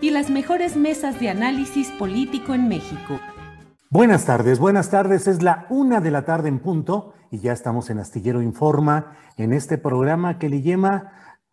y las mejores mesas de análisis político en México. Buenas tardes, buenas tardes. Es la una de la tarde en punto y ya estamos en Astillero Informa, en este programa que le, lleva,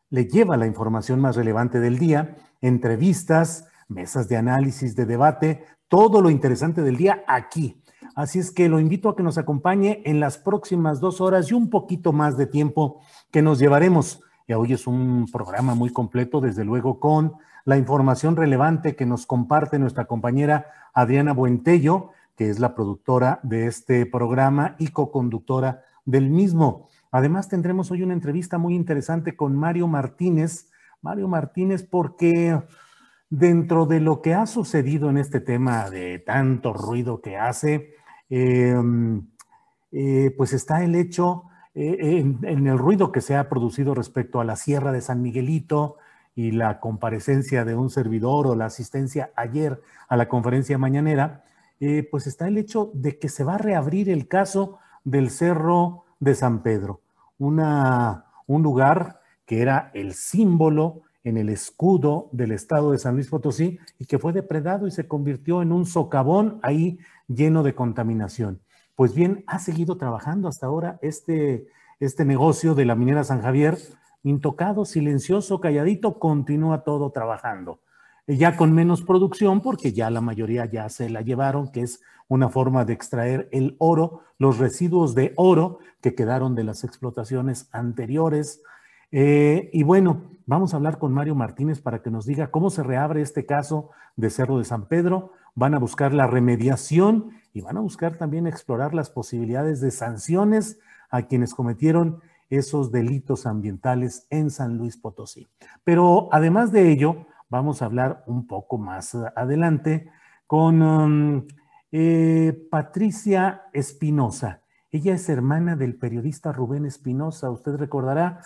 le lleva la información más relevante del día, entrevistas, mesas de análisis, de debate, todo lo interesante del día aquí. Así es que lo invito a que nos acompañe en las próximas dos horas y un poquito más de tiempo que nos llevaremos. Y hoy es un programa muy completo, desde luego, con la información relevante que nos comparte nuestra compañera Adriana Buentello, que es la productora de este programa y co-conductora del mismo. Además, tendremos hoy una entrevista muy interesante con Mario Martínez. Mario Martínez, porque dentro de lo que ha sucedido en este tema de tanto ruido que hace, em, eh, pues está el hecho eh, en, el ruido que se ha producido respecto a la Sierra de San Miguelito, y la comparecencia de un servidor o la asistencia ayer a la conferencia mañanera, eh, pues está el hecho de que se va a reabrir el caso del Cerro de San Pedro, una, un lugar que era el símbolo en el escudo del estado de San Luis Potosí y que fue depredado y se convirtió en un socavón ahí lleno de contaminación. Pues bien, ha seguido trabajando hasta ahora este, este negocio de la minera San Javier, intocado, silencioso, calladito, continúa todo trabajando. Ya con menos producción, porque ya la mayoría ya se la llevaron, que es una forma de extraer el oro, los residuos de oro que quedaron de las explotaciones anteriores. Eh, y bueno, vamos a hablar con Mario Martínez para que nos diga cómo se reabre este caso de Cerro de San Pedro. Van a buscar la remediación y van a buscar también explorar las posibilidades de sanciones a quienes cometieron esos delitos ambientales en San Luis Potosí. Pero además de ello, vamos a hablar un poco más adelante con um, eh, Patricia Espinosa. Ella es hermana del periodista Rubén Espinosa. Usted recordará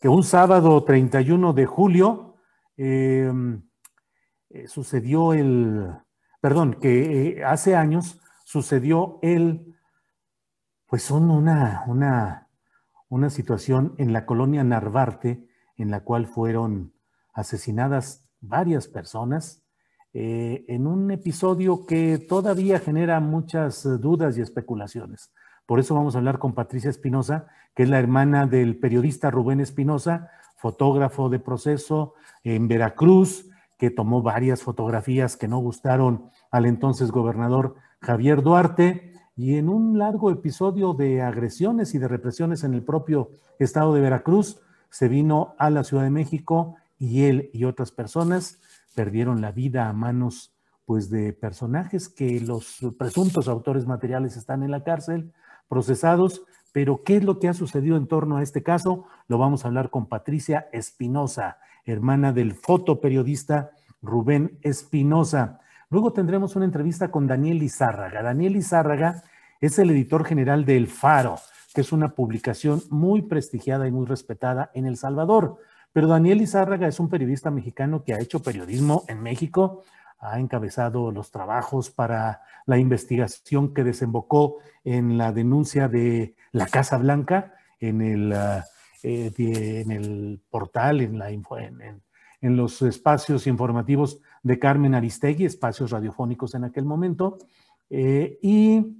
que un sábado 31 de julio em, eh, sucedió el, perdón, que eh, hace años sucedió el, pues una, una una situación en la colonia Narvarte en la cual fueron asesinadas varias personas eh, en un episodio que todavía genera muchas dudas y especulaciones. Por eso vamos a hablar con Patricia Espinosa, que es la hermana del periodista Rubén Espinosa, fotógrafo de proceso en Veracruz, que tomó varias fotografías que no gustaron al entonces gobernador Javier Duarte y en un largo episodio de agresiones y de represiones en el propio estado de Veracruz, se vino a la Ciudad de México y él y otras personas perdieron la vida a manos pues de personajes que los presuntos autores materiales están en la cárcel, procesados, pero ¿qué es lo que ha sucedido en torno a este caso? Lo vamos a hablar con Patricia Espinosa, hermana del fotoperiodista Rubén Espinosa. Luego tendremos una entrevista con Daniel Izárraga. Daniel Izárraga es el editor general de El Faro, que es una publicación muy prestigiada y muy respetada en El Salvador. Pero Daniel Izárraga es un periodista mexicano que ha hecho periodismo en México, ha encabezado los trabajos para la investigación que desembocó en la denuncia de la Casa Blanca en el, portal, en, los espacios informativos de Carmen Aristegui, espacios radiofónicos en aquel momento, eh, y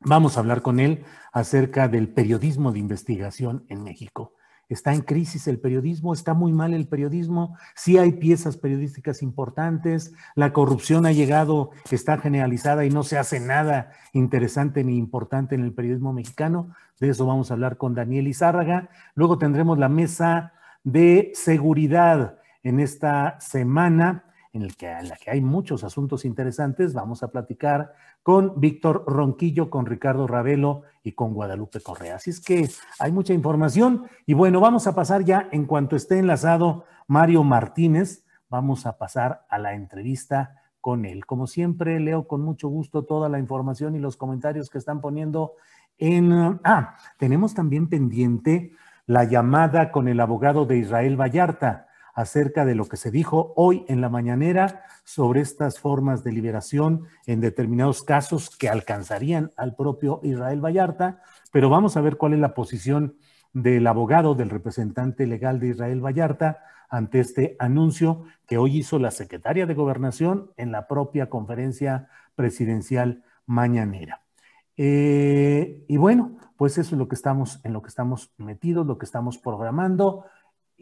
vamos a hablar con él acerca del periodismo de investigación en México está en crisis el periodismo, está muy mal el periodismo, sí hay piezas periodísticas importantes, la corrupción ha llegado, está generalizada y no se hace nada interesante ni importante en el periodismo mexicano. De eso vamos a hablar con Daniel Izárraga. Luego tendremos la mesa de seguridad en esta semana en, la que hay muchos asuntos interesantes. Vamos a platicar con Víctor Ronquillo, con Ricardo Ravelo y con Guadalupe Correa. Así es que hay mucha información y bueno, vamos a pasar ya en cuanto esté enlazado Mario Martínez, vamos a pasar a la entrevista con él. Como siempre, leo con mucho gusto toda la información y los comentarios que están poniendo en... Ah, tenemos también pendiente la llamada con el abogado de Israel Vallarta acerca de lo que se dijo hoy en la mañanera sobre estas formas de liberación en determinados casos que alcanzarían al propio Israel Vallarta, pero vamos a ver cuál es la posición del abogado, del representante legal de Israel Vallarta ante este anuncio que hoy hizo la secretaria de Gobernación en la propia conferencia presidencial mañanera. Eh, y bueno, pues eso es lo que estamos, en lo que estamos metidos, lo que estamos programando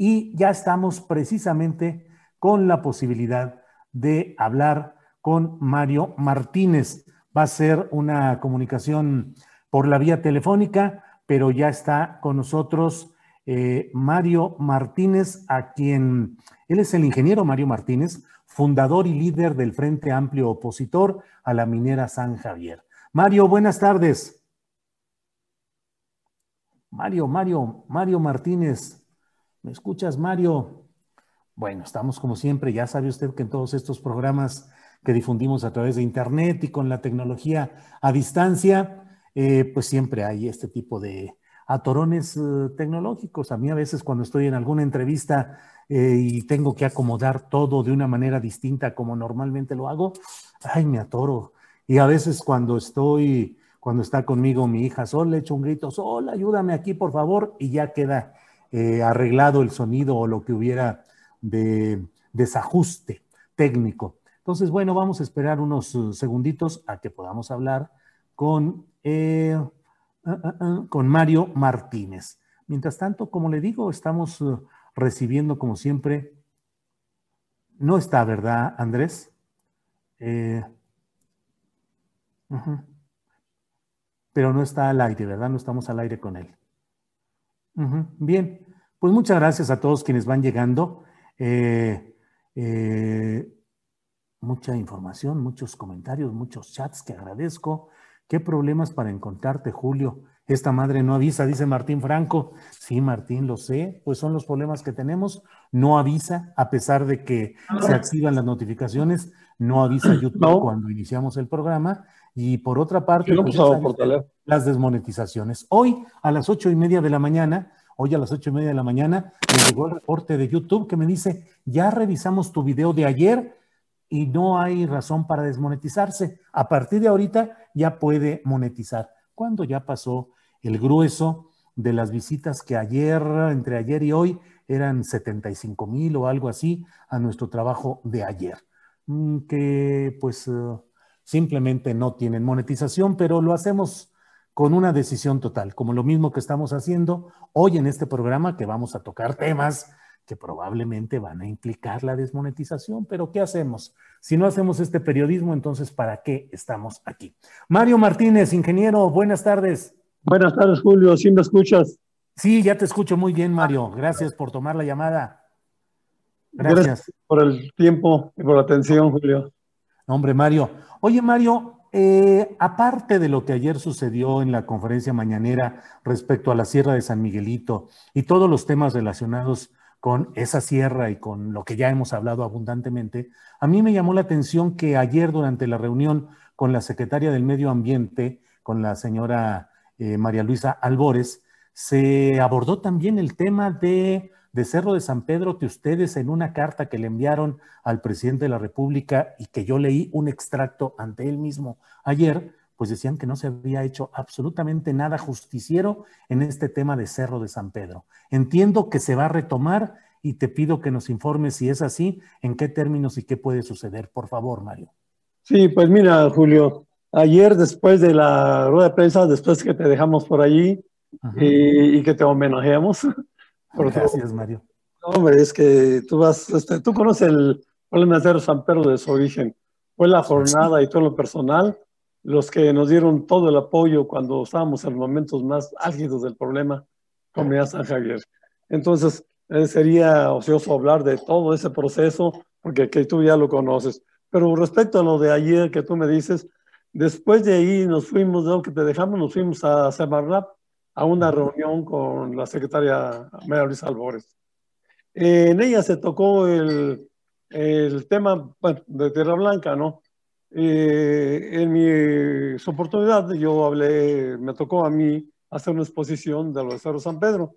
y ya estamos precisamente con la posibilidad de hablar con Mario Martínez. Va a ser una comunicación por la vía telefónica, pero ya está con nosotros eh, Mario Martínez, a quien él es el ingeniero Mario Martínez, fundador y líder del Frente Amplio Opositor a la minera San Javier. Mario, buenas tardes. Mario, Mario, Mario Martínez, ¿Me escuchas, Mario? Bueno, estamos como siempre, ya sabe usted que en todos estos programas que difundimos a través de Internet y con la tecnología a distancia, eh, pues siempre hay este tipo de atorones eh, tecnológicos. A mí a veces cuando estoy en alguna entrevista eh, y tengo que acomodar todo de una manera distinta como normalmente lo hago, ay, me atoro. Y a veces cuando estoy, cuando está conmigo mi hija Sol, le echo un grito, Sol, ayúdame aquí, por favor, y ya queda eh, arreglado el sonido o lo que hubiera de desajuste técnico. Entonces, bueno, vamos a esperar unos uh, segunditos a que podamos hablar con, eh, uh, uh, con Mario Martínez. Mientras tanto, como le digo, estamos recibiendo, como siempre, no está, ¿verdad, Andrés? Eh, Pero no está al aire, ¿verdad? No estamos al aire con él. Bien, pues muchas gracias a todos quienes van llegando. Eh, eh, mucha información, muchos comentarios, muchos chats que agradezco. ¿Qué problemas para encontrarte, Julio? Esta madre no avisa, dice Martín Franco. Sí, Martín, lo sé, pues son los problemas que tenemos. No avisa, a pesar de que se activan las notificaciones, no avisa YouTube cuando iniciamos el programa. Y por otra parte, pues, las desmonetizaciones. Hoy, a las ocho y media de la mañana, hoy a las ocho y media de la mañana, me llegó el reporte de YouTube que me dice, ya revisamos tu video de ayer y no hay razón para desmonetizarse. A partir de ahorita ya puede monetizar. Cuando ya pasó el grueso de las visitas que ayer, entre ayer y hoy, eran 75 mil o algo así a nuestro trabajo de ayer. Mm, que pues eh, simplemente no tienen monetización, pero lo hacemos con una decisión total, como lo mismo que estamos haciendo hoy en este programa, que vamos a tocar temas que probablemente van a implicar la desmonetización, pero ¿qué hacemos? Si no hacemos este periodismo, entonces ¿para qué estamos aquí? Mario Martínez, ingeniero, buenas tardes. Buenas tardes, Julio, ¿sí me escuchas? Sí, ya te escucho muy bien, Mario. Gracias por tomar la llamada. Gracias. por el tiempo y por la atención, Julio. Hombre, Mario. Oye, Mario, eh, aparte de lo que ayer sucedió en la conferencia mañanera respecto a la Sierra de San Miguelito y todos los temas relacionados con esa sierra y con lo que ya hemos hablado abundantemente, a mí me llamó la atención que ayer durante la reunión con la secretaria del Medio Ambiente, con la señora eh, María Luisa Albores, se abordó también el tema de de Cerro de San Pedro que ustedes en una carta que le enviaron al presidente de la República y que yo leí un extracto ante él mismo ayer, pues decían que no se había hecho absolutamente nada justiciero en este tema de Cerro de San Pedro. Entiendo que se va a retomar y te pido que nos informes si es así, en qué términos y qué puede suceder. Por favor, Mario. Sí, pues mira, Julio, ayer después de la rueda de prensa, después que te dejamos por allí y, que te homenajeamos. Gracias, Mario. Hombre, es que tú vas, este, tú conoces el problema de Cerro San Pedro de su origen. Fue la jornada y todo lo personal los que nos dieron todo el apoyo cuando estábamos en los momentos más álgidos del problema, Comunidad San Javier. Entonces, eh, sería ocioso hablar de todo ese proceso, porque que tú ya lo conoces. Pero respecto a lo de ayer que tú me dices, después de ahí nos fuimos, de lo que te dejamos, nos fuimos a Semarnap a una reunión con la secretaria María Luisa Albores. en ella se tocó el, el tema bueno, de Tierra Blanca, ¿no? Eh, en mi oportunidad yo hablé, me tocó a mí hacer una exposición de los de Cerro San Pedro.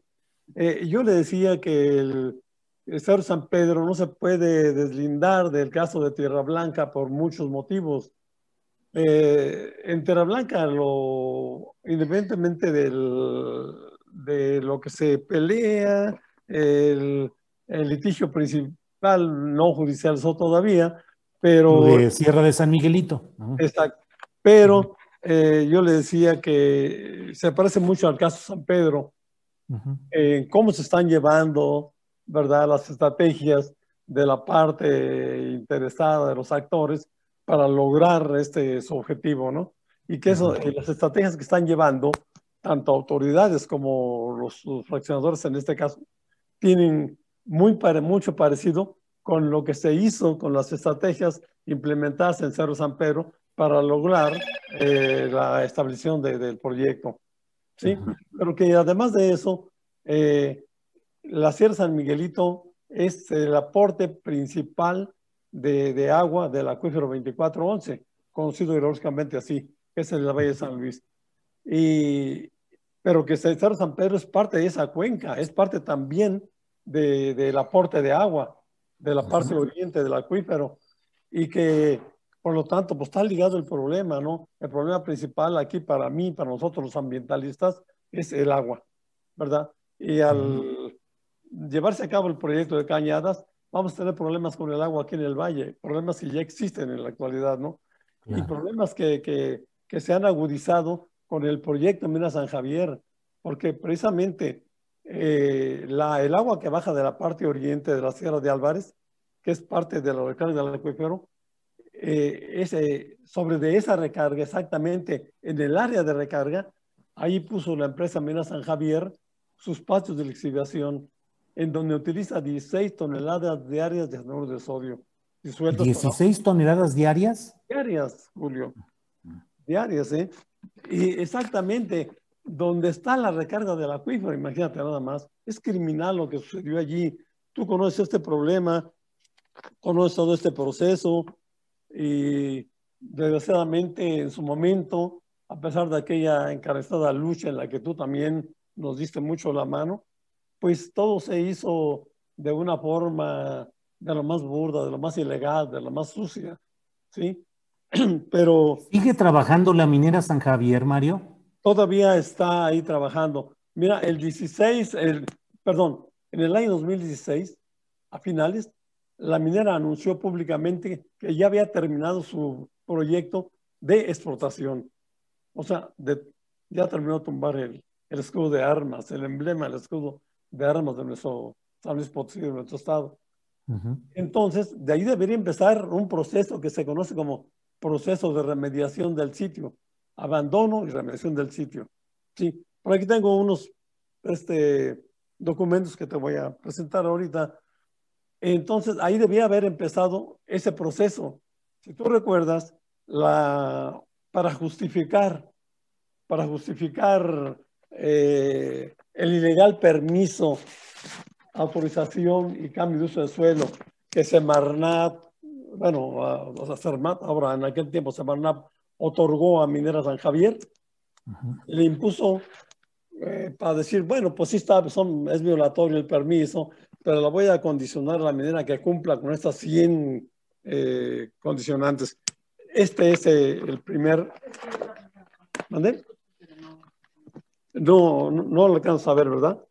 Eh, yo le decía que el, Cerro San Pedro no se puede deslindar del caso de Tierra Blanca por muchos motivos. Eh, en Tierra Blanca, lo, independientemente del, de lo que se pelea, el, el litigio principal no judicializó todavía, pero... De Sierra de San Miguelito. Exacto. Pero eh, yo le decía que se parece mucho al caso San Pedro, en cómo se están llevando, ¿verdad?, las estrategias de la parte interesada de los actores para lograr este su objetivo, ¿no? Y que eso, eh, las estrategias que están llevando, tanto autoridades como los, fraccionadores en este caso, tienen muy mucho parecido con lo que se hizo con las estrategias implementadas en Cerro San Pedro para lograr eh, la establección del proyecto. ¿sí? Pero que además de eso, eh, la Sierra San Miguelito es el aporte principal de, de agua del acuífero 2411, conocido ideológicamente así, que es el de la Valle de San Luis. Y, pero que Cerro San Pedro es parte de esa cuenca, es parte también de, del aporte de agua de la parte oriente del acuífero y que por lo tanto pues está ligado el problema, ¿no? El problema principal aquí para mí, para nosotros los ambientalistas, es el agua, ¿verdad? Y al llevarse a cabo el proyecto de Cañadas, vamos a tener problemas con el agua aquí en el valle, problemas que ya existen en la actualidad, ¿no? Y problemas que, que, que, se han agudizado con el proyecto Mina San Javier, porque precisamente eh, la, el agua que baja de la parte oriente de la Sierra de Álvarez, que es parte de la recarga del acuífero, eh, sobre de esa recarga, exactamente en el área de recarga, ahí puso la empresa Mina San Javier sus patios de lixiviación, en donde utiliza 16 toneladas diarias de anhidro de sodio. ¿16 toneladas diarias? Diarias, Julio. Diarias, ¿eh? Y exactamente, donde está la recarga del acuífero, imagínate nada más, es criminal lo que sucedió allí. Tú conoces este problema, conoces todo este proceso y desgraciadamente en su momento, a pesar de aquella encarezada lucha en la que tú también nos diste mucho la mano, pues todo se hizo de una forma de lo más burda, de lo más ilegal, de lo más sucia, ¿sí? Pero... ¿Sigue trabajando la minera San Javier, Mario? todavía está ahí trabajando. Mira, el 16, el, perdón, en el año 2016, a finales, la minera anunció públicamente que ya había terminado su proyecto de explotación. O sea, ya terminó de tumbar el, el, escudo de armas, el emblema, el escudo de armas de nuestro San Luis Potosí, de nuestro estado. Entonces, de ahí debería empezar un proceso que se conoce como proceso de remediación del sitio abandono y remediación del sitio. Sí, por aquí tengo unos este, documentos que te voy a presentar ahorita. Entonces, ahí debía haber empezado ese proceso. Si tú recuerdas, la, para justificar, para justificar eh, el ilegal permiso, autorización y cambio de uso de suelo que Semarnat, bueno, o sea, Semarnat, ahora en aquel tiempo Semarnat otorgó a Minera San Javier, le impuso eh, para decir, bueno, pues sí está, son, es violatorio el permiso, pero la voy a condicionar a la minera que cumpla con estas 100 eh, condicionantes. Este es eh, el primer, ¿Mande? No, no, no lo alcanzas a ver, ¿verdad?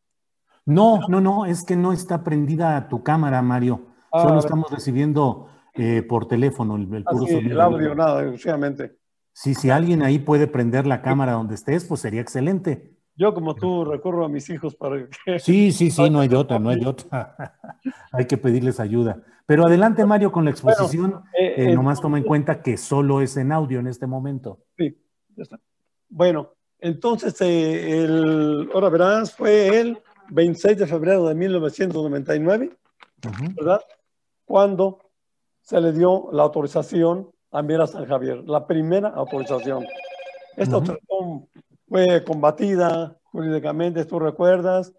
No, no, no, es que no está prendida tu cámara, Mario. Ah, Solo estamos recibiendo eh, por teléfono el, el puro Así, sonido. el audio, nada, exclusivamente. Sí, si alguien ahí puede prender la cámara donde estés, pues sería excelente. Yo, como tú, recurro a mis hijos para que... Sí, sí, sí, no hay de otra, no hay de otra. hay que pedirles ayuda. Pero adelante, Mario, con la exposición. eh, Eh, eh, nomás toma en cuenta que solo es en audio en este momento. Sí, ya está. Bueno, entonces, eh, el, ahora verás, fue el 26 de febrero de 1999, Ujú. ¿verdad? Cuando se le dio la autorización a Mira San Javier, la primera autorización. Esta Ujú. autorización fue combatida jurídicamente, tú recuerdas,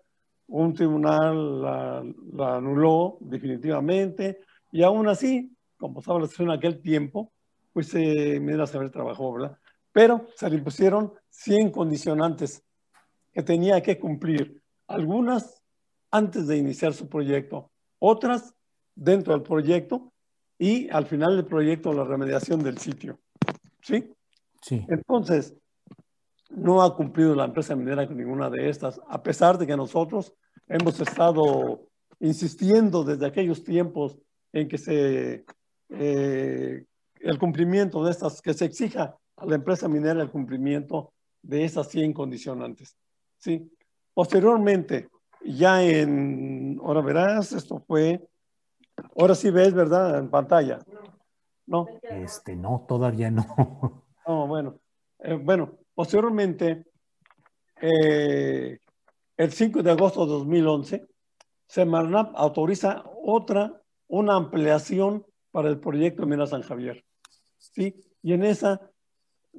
un tribunal la, la anuló definitivamente y aún así, como estaba la situación en aquel tiempo, pues eh, Mira San Javier trabajó, ¿verdad? Pero se le impusieron 100 condicionantes que tenía que cumplir, algunas antes de iniciar su proyecto, otras dentro del proyecto y al final del proyecto la remediación del sitio. ¿Sí? Sí. Entonces, no ha cumplido la empresa minera con ninguna de estas, a pesar de que nosotros hemos estado insistiendo desde aquellos tiempos en que se eh, el cumplimiento de estas, que se exija a la empresa minera el cumplimiento de esas 100 condicionantes. ¿sí? Posteriormente, ya en, ahora verás, esto fue, ahora sí ves, ¿verdad? En pantalla. No, Este, no, todavía no. no, bueno. Eh, bueno, posteriormente, eh, el 5 de agosto de 2011, Semarnap autoriza otra, una ampliación para el proyecto Mina San Javier. ¿sí? Y en esa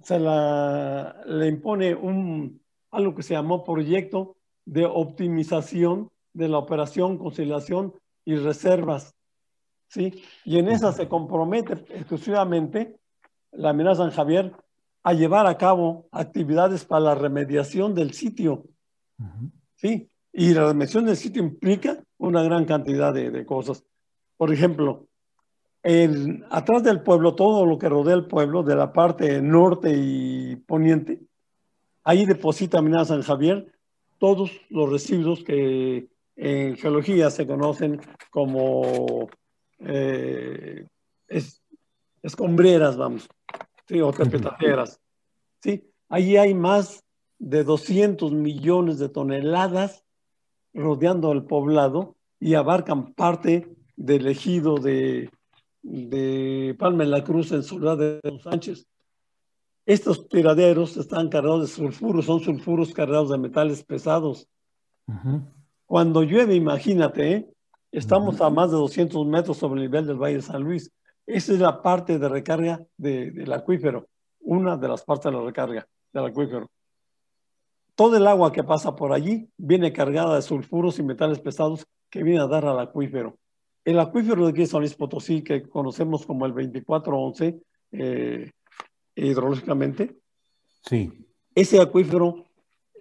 se la, le impone un, algo que se llamó proyecto de optimización de la operación, conciliación y reservas. ¿sí? Y en esa se compromete exclusivamente la Mina San Javier a llevar a cabo actividades para la remediación del sitio. ¿sí? Y la remediación del sitio implica una gran cantidad de, de cosas. Por ejemplo, el- atrás del pueblo, todo lo que rodea el pueblo, de la parte norte y poniente, ahí deposita Mina San Javier todos los residuos que en geología se conocen como eh, es- escombreras, vamos, ¿sí? o terpetateras. ¿sí? Ahí hay más de 200 millones de toneladas rodeando el poblado y abarcan parte del ejido de, de Palma de la Cruz en Ciudad de Los Sánchez. Estos tiraderos están cargados de sulfuros, son sulfuros cargados de metales pesados. Ujú. Cuando llueve, imagínate, ¿eh? estamos a más de 200 metros sobre el nivel del Valle de San Luis. Esa es la parte de recarga de- del acuífero, una de las partes de la recarga del acuífero. Todo el agua que pasa por allí viene cargada de sulfuros y metales pesados que viene a dar al acuífero. El acuífero de aquí de San Luis Potosí, que conocemos como el 2411 eh, hidrológicamente, Sí. ese acuífero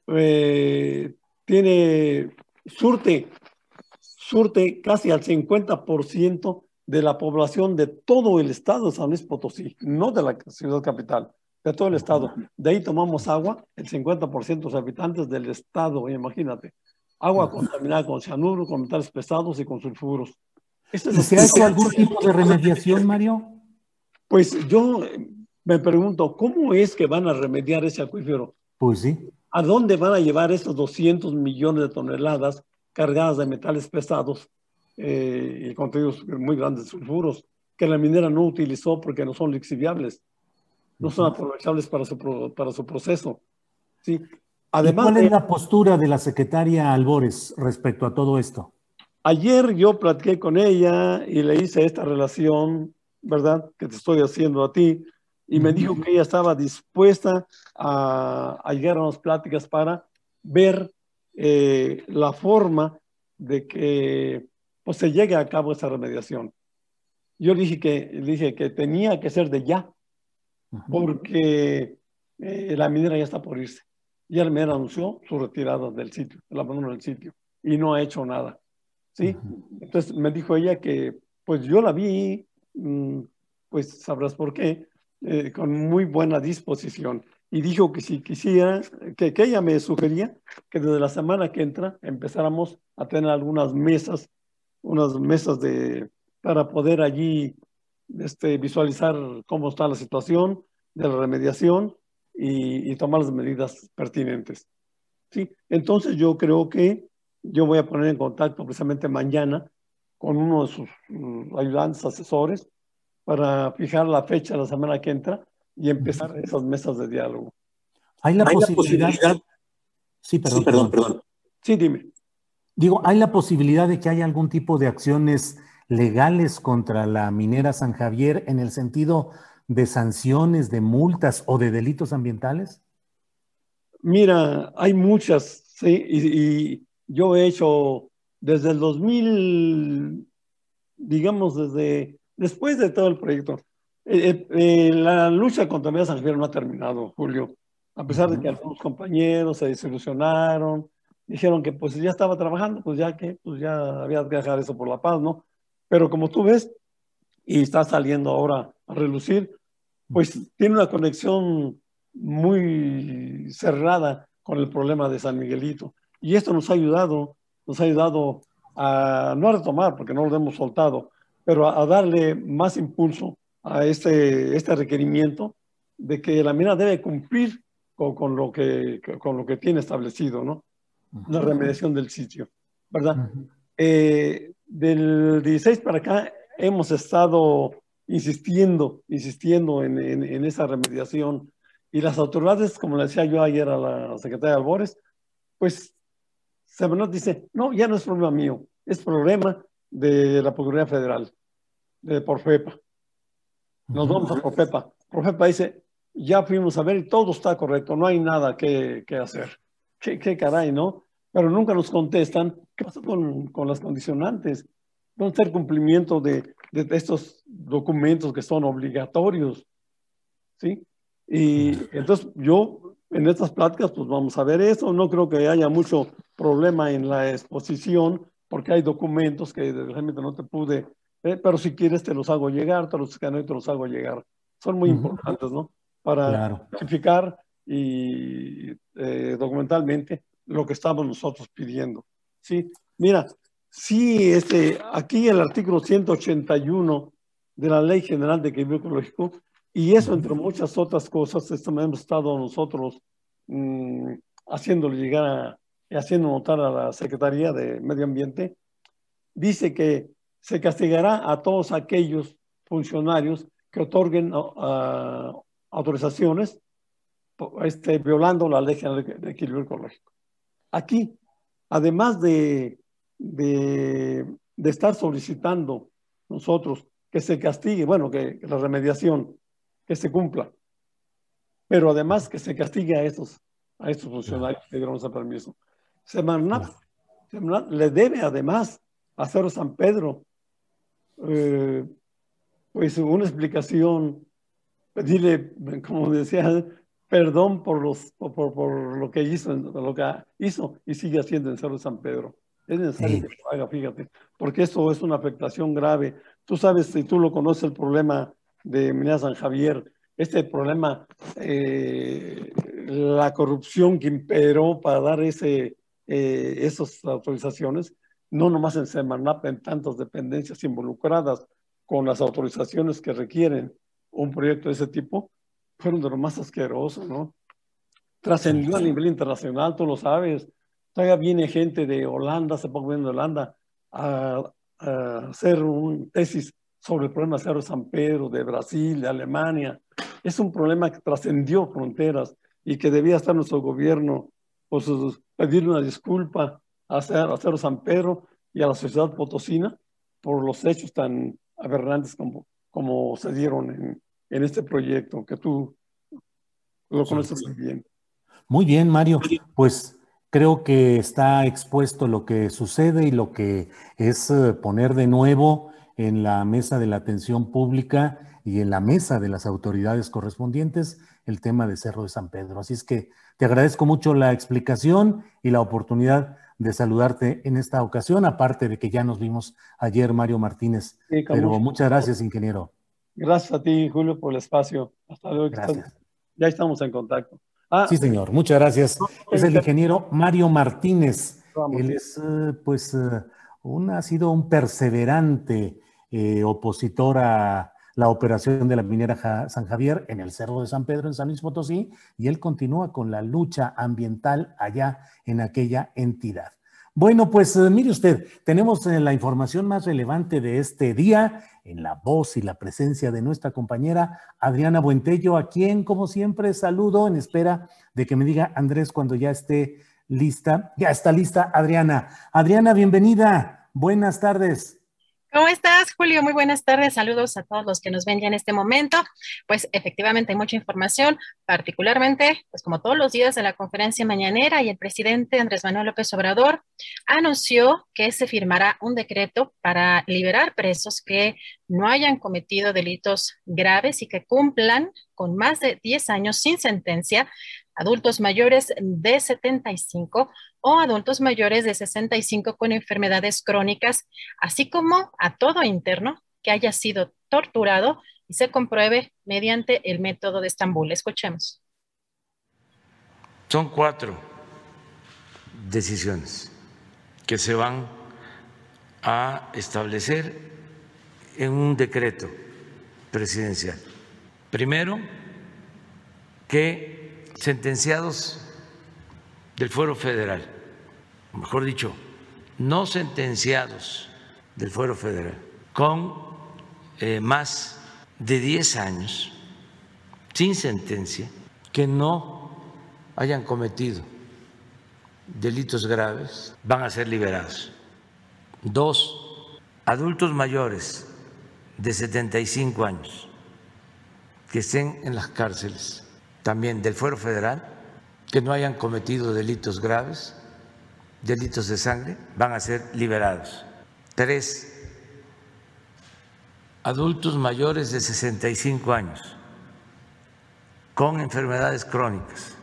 eh, tiene, surte, surte casi al 50% de la población de todo el estado de San Luis Potosí, no de la ciudad capital, de todo el estado. De ahí tomamos agua, el 50% de los habitantes del estado, imagínate. Agua contaminada con cianuro, con metales pesados y con sulfuros. Esto es ¿Y lo se ha hecho algún tipo de remediación, Mario? Pues yo eh, me pregunto, ¿cómo es que van a remediar ese acuífero? Pues sí. ¿A dónde van a llevar estos 200 millones de toneladas cargadas de metales pesados eh, y contenidos muy grandes de sulfuros que la minera no utilizó porque no son lixiviables, no son aprovechables para su, para su proceso? ¿sí? ¿Y Además, cuál es la postura de la secretaria Albores respecto a todo esto? Ayer yo platiqué con ella y le hice esta relación, ¿verdad? Que te estoy haciendo a ti. Y me dijo que ella estaba dispuesta a, a llegar a unas pláticas para ver eh, la forma de que pues, se llegue a cabo esa remediación. Yo dije que, dije que tenía que ser de ya, porque eh, la minera ya está por irse. Ya la minera anunció su retirada del sitio, el abandono del sitio, y no ha hecho nada. ¿Sí? Entonces me dijo ella que, pues yo la vi, mm, pues sabrás por qué, eh, con muy buena disposición. y dijo que si quisiera, que, que ella me sugería que desde la semana que entra empezáramos a tener algunas mesas, unas mesas de, para poder allí este, visualizar cómo está la situación de la remediación y, y tomar las medidas pertinentes. ¿sí? Entonces yo creo que yo voy a poner en contacto precisamente mañana con uno de sus uh, ayudantes, asesores, para fijar la fecha de la semana que entra y empezar esas mesas de diálogo. Hay la, posibilidad... Sí, perdón, sí, perdón, perdón. Sí, dime. Digo, ¿hay la posibilidad de que haya algún tipo de acciones legales contra la minera San Javier en el sentido de sanciones, de multas o de delitos ambientales? Mira, hay muchas, sí, y, yo he hecho desde el 2000, digamos, desde después de todo el proyecto. Eh, eh, la lucha contra la San Javier no ha terminado, Julio, a pesar de que algunos compañeros se desilusionaron, dijeron que pues ya estaba trabajando, pues ya que pues ya había que dejar eso por la paz, ¿no? Pero como tú ves, y está saliendo ahora a relucir, pues tiene una conexión muy cerrada con el problema de San Miguelito. Y esto nos ha ayudado, nos ha ayudado a no a retomar, porque no lo hemos soltado, pero a, darle más impulso a este, este requerimiento de que la mina debe cumplir con, con, lo, que, con lo que tiene establecido, ¿no? La remediación del sitio, ¿verdad? eh, del 16 para acá hemos estado insistiendo, insistiendo en, en, esa remediación. Y las autoridades, como le decía yo ayer a la secretaria Albores, pues se nos dice, no, ya no es problema mío, es problema de la Procuraduría Federal, de Porfepa. Nos vamos a Porfepa. Porfepa dice, ya fuimos a ver y todo está correcto, no hay nada que, que hacer. ¿Qué, ¿Qué, caray, ¿no? Pero nunca nos contestan qué pasó con, con las condicionantes. ¿Dónde está el cumplimiento de, de, estos documentos que son obligatorios? ¿Sí? Y entonces yo en estas pláticas pues vamos a ver eso. No creo que haya mucho problema en la exposición porque hay documentos que realmente no te pude, eh, pero si quieres te los hago llegar, te los escaneo y te los hago llegar. Son muy importantes, ¿no? Para claro. y eh, documentalmente lo que estamos nosotros pidiendo. Sí, mira, sí, este, aquí el artículo 181 de la Ley General de Equilibrio Ecológico, y eso entre muchas otras cosas, esto hemos estado nosotros mmm, haciéndole llegar a, haciendo notar a la Secretaría de Medio Ambiente, dice que se castigará a todos aquellos funcionarios que otorguen uh, autorizaciones este, violando la ley general de equilibrio ecológico. Aquí, además de, de, de, estar solicitando nosotros que se castigue, bueno, que, que, la remediación, que se cumpla, pero además que se castigue a estos, a estos funcionarios que dieron ese permiso. Semarnat, Semarnat le debe además a Cerro San Pedro eh, pues una explicación, pedirle, como decía, perdón por, los, por, por, lo que hizo, lo que hizo y sigue haciendo en Cerro San Pedro. Es necesario sí. que lo haga, fíjate, porque esto es una afectación grave. Tú sabes, si tú lo conoces, el problema de Minera San Javier, este problema, eh, la corrupción que imperó para dar ese, eh, esas autorizaciones, no nomás en Semarnap, en tantas dependencias involucradas con las autorizaciones que requieren un proyecto de ese tipo, fueron de lo más asquerosos, ¿no? Trascendió a nivel internacional, tú lo sabes. Todavía viene gente de Holanda, se poco viendo de Holanda, a, a, hacer un tesis sobre el problema de Cerro San Pedro, de Brasil, de Alemania. Es un problema que trascendió fronteras y que debía estar nuestro gobierno, pues, pedirle una disculpa a Cerro, a Cerro San Pedro y a la sociedad potosina por los hechos tan aberrantes como, como se dieron en, en este proyecto, que tú lo conoces muy bien. Muy bien, Mario. Pues creo que está expuesto lo que sucede y lo que es eh, poner de nuevo en la mesa de la atención pública y en la mesa de las autoridades correspondientes el tema de Cerro de San Pedro. Así es que te agradezco mucho la explicación y la oportunidad de saludarte en esta ocasión, aparte de que ya nos vimos ayer, Mario Martínez. Sí, Pero muchas gracias, ingeniero. Gracias a ti, Julio, por el espacio. Hasta luego. Gracias. Ya estamos en contacto. Ah, sí, señor. Muchas gracias. Es el ingeniero Mario Martínez. Él es, eh, pues, eh, ha sido un perseverante eh, opositor a la operación de la minera San Javier en el Cerro de San Pedro, en San Luis Potosí, y él continúa con la lucha ambiental allá en aquella entidad. Bueno, pues eh, mire usted, tenemos eh, la información más relevante de este día en la voz y la presencia de nuestra compañera Adriana Buentello, a quien, como siempre, saludo en espera de que me diga Andrés cuando ya esté lista. Ya está lista, Adriana. Adriana, bienvenida. Buenas tardes. ¿Cómo estás, Julio? Muy buenas tardes. Saludos a todos los que nos ven ya en este momento. Pues efectivamente hay mucha información, particularmente, pues como todos los días de la conferencia mañanera y el presidente Andrés Manuel López Obrador anunció que se firmará un decreto para liberar presos que no hayan cometido delitos graves y que cumplan con más de 10 años sin sentencia adultos mayores de 75 o adultos mayores de 65 con enfermedades crónicas, así como a todo interno que haya sido torturado y se compruebe mediante el método de Estambul. Escuchemos. Son cuatro decisiones que se van a establecer en un decreto presidencial. Primero, que sentenciados del fuero federal mejor dicho, no sentenciados del fuero federal, con eh, más de 10 años sin sentencia, que no hayan cometido delitos graves, van a ser liberados. Dos, adultos mayores de 75 años que estén en las cárceles, también del fuero federal, que no hayan cometido delitos graves, delitos de sangre van a ser liberados. Tres, adultos mayores de 65 años con enfermedades crónicas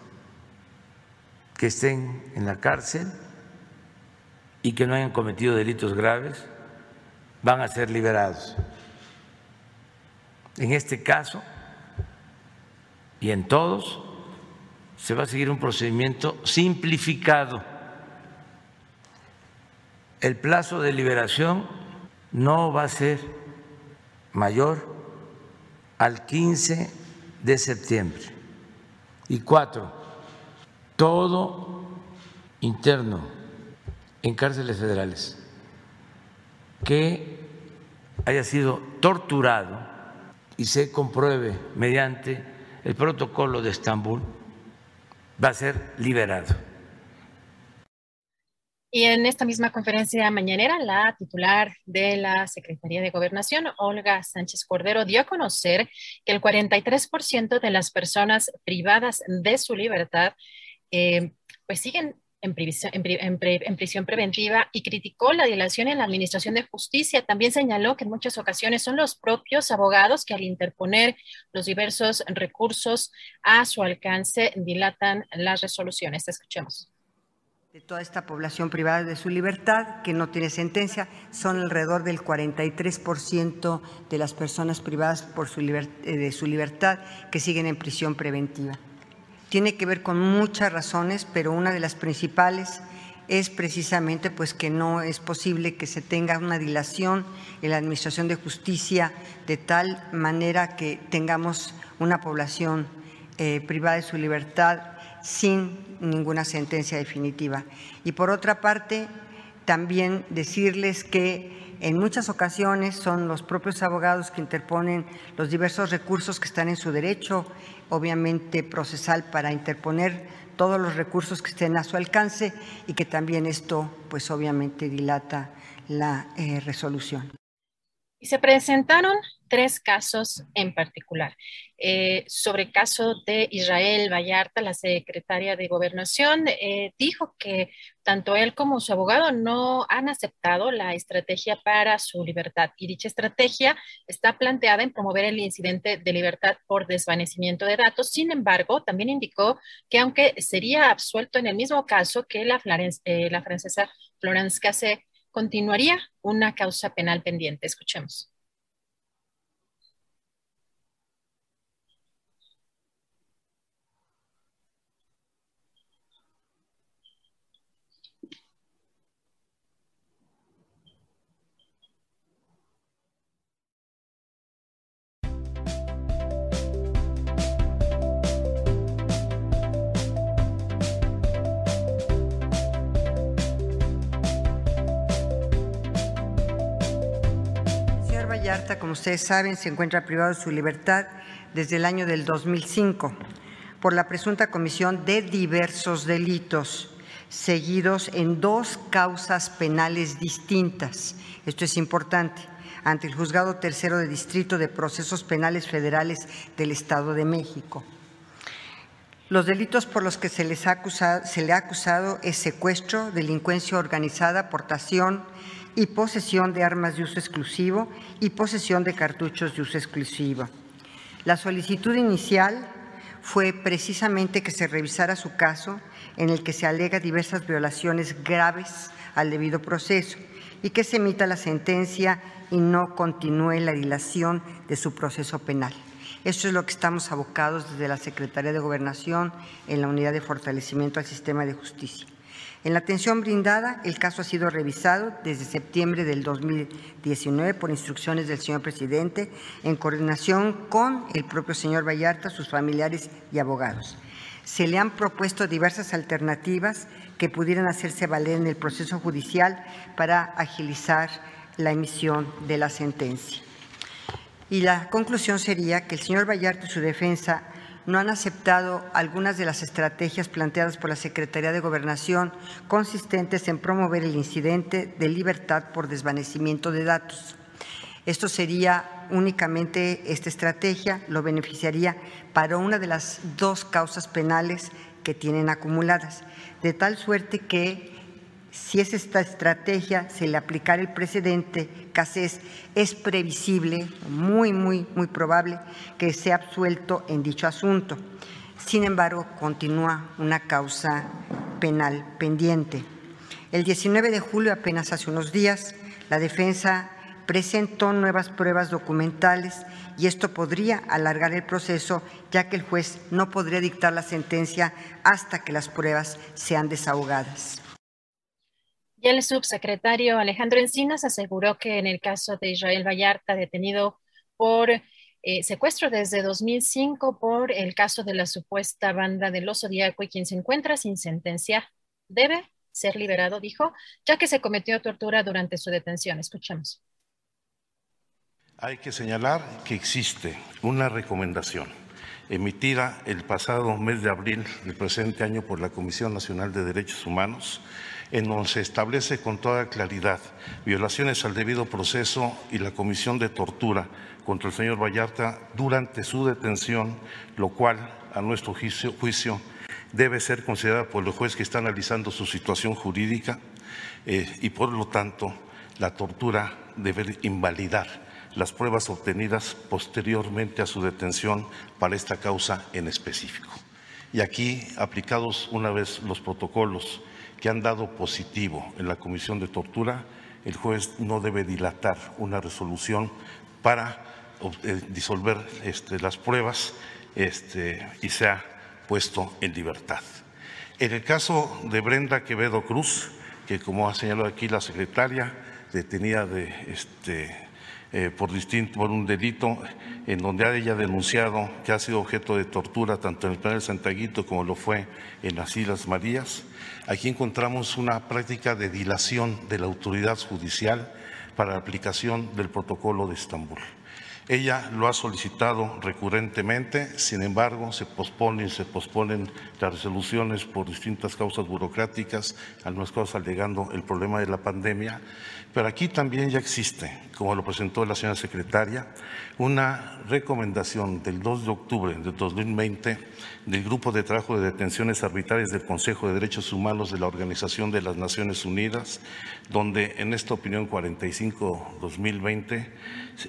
que estén en la cárcel y que no hayan cometido delitos graves van a ser liberados. En este caso y en todos se va a seguir un procedimiento simplificado el plazo de liberación no va a ser mayor al 15 de septiembre. Y cuatro, todo interno en cárceles federales que haya sido torturado y se compruebe mediante el protocolo de Estambul va a ser liberado. Y en esta misma conferencia mañanera, la titular de la Secretaría de Gobernación, Olga Sánchez Cordero, dio a conocer que el 43% de las personas privadas de su libertad eh, pues siguen en prisión, en, prisión, preventiva y criticó la dilación en la Administración de Justicia. También señaló que en muchas ocasiones son los propios abogados que al interponer los diversos recursos a su alcance dilatan las resoluciones. Escuchemos de toda esta población privada de su libertad, que no tiene sentencia, son alrededor del 43% de las personas privadas por su eh, de su libertad que siguen en prisión preventiva. Tiene que ver con muchas razones, pero una de las principales es precisamente pues que no es posible que se tenga una dilación en la administración de justicia de tal manera que tengamos una población eh, privada de su libertad sin ninguna sentencia definitiva. Y por otra parte, también decirles que en muchas ocasiones son los propios abogados que interponen los diversos recursos que están en su derecho, obviamente procesal, para interponer todos los recursos que estén a su alcance y que también esto, pues obviamente, dilata la eh, resolución. Y se presentaron tres casos en particular. Eh, sobre el caso de Israel Vallarta, la secretaria de Gobernación, eh, dijo que tanto él como su abogado no han aceptado la estrategia para su libertad. Y dicha estrategia está planteada en promover el incidente de libertad por desvanecimiento de datos. Sin embargo, también indicó que aunque sería absuelto en el mismo caso que la, eh, francesa Florence Cassé, continuaría una causa penal pendiente. Escuchemos. – Vallarta, como ustedes saben, se encuentra privado de su libertad desde el año del 2005 por la presunta comisión de diversos delitos seguidos en dos causas penales distintas. Esto es importante ante el Juzgado Tercero de Distrito de Procesos Penales Federales del Estado de México. Los delitos por los que se, les ha acusado, se le ha acusado es secuestro, delincuencia organizada, aportación y posesión de armas de uso exclusivo y posesión de cartuchos de uso exclusivo. La solicitud inicial fue precisamente que se revisara su caso en el que se alega diversas violaciones graves al debido proceso y que se emita la sentencia y no continúe la dilación de su proceso penal. Esto es lo que estamos abocados desde la Secretaría de Gobernación en la Unidad de Fortalecimiento al Sistema de Justicia. En la atención brindada, el caso ha sido revisado desde septiembre del 2019 por instrucciones del señor presidente en coordinación con el propio señor Vallarta, sus familiares y abogados. Se le han propuesto diversas alternativas que pudieran hacerse valer en el proceso judicial para agilizar la emisión de la sentencia. Y la conclusión sería que el señor Vallarta y su defensa no han aceptado algunas de las estrategias planteadas por la Secretaría de Gobernación consistentes en promover el incidente de libertad por desvanecimiento de datos. Esto sería únicamente esta estrategia, lo beneficiaría para una de las dos causas penales que tienen acumuladas, de tal suerte que si es esta estrategia se le aplicara el precedente Casés, es previsible, muy, muy, muy probable que sea absuelto en dicho asunto. Sin embargo, continúa una causa penal pendiente. El 19 de julio, apenas hace unos días, la defensa presentó nuevas pruebas documentales y esto podría alargar el proceso, ya que el juez no podría dictar la sentencia hasta que las pruebas sean desahogadas. Y el subsecretario Alejandro Encinas aseguró que en el caso de Israel Vallarta, detenido por eh, secuestro desde 2005 por el caso de la supuesta banda del oso Zodíaco y quien se encuentra sin sentencia, debe ser liberado, dijo, ya que se cometió tortura durante su detención. Escuchemos. Hay que señalar que existe una recomendación emitida el pasado mes de abril del presente año por la Comisión Nacional de Derechos Humanos en donde se establece con toda claridad violaciones al debido proceso y la comisión de tortura contra el señor Vallarta durante su detención, lo cual, a nuestro juicio, debe ser considerada por el juez que está analizando su situación jurídica eh, y, por lo tanto, la tortura debe invalidar las pruebas obtenidas posteriormente a su detención para esta causa en específico. Y aquí, aplicados una vez los protocolos que han dado positivo en la comisión de tortura, el juez no debe dilatar una resolución para eh, disolver este, las pruebas este, y sea puesto en libertad. En el caso de Brenda Quevedo Cruz, que como ha señalado aquí la secretaria, detenida de, este, eh, por, distinto, por un delito en donde ha denunciado que ha sido objeto de tortura tanto en el penal de Santaguito como lo fue en las Islas Marías. Aquí encontramos una práctica de dilación de la autoridad judicial para la aplicación del protocolo de Estambul. Ella lo ha solicitado recurrentemente, sin embargo, se posponen, se posponen las resoluciones por distintas causas burocráticas, algunas cosas alegando el problema de la pandemia, pero aquí también ya existe, como lo presentó la señora secretaria, una recomendación del 2 de octubre de 2020 del Grupo de Trabajo de Detenciones Arbitrarias del Consejo de Derechos Humanos de la Organización de las Naciones Unidas, donde en esta opinión 45-2020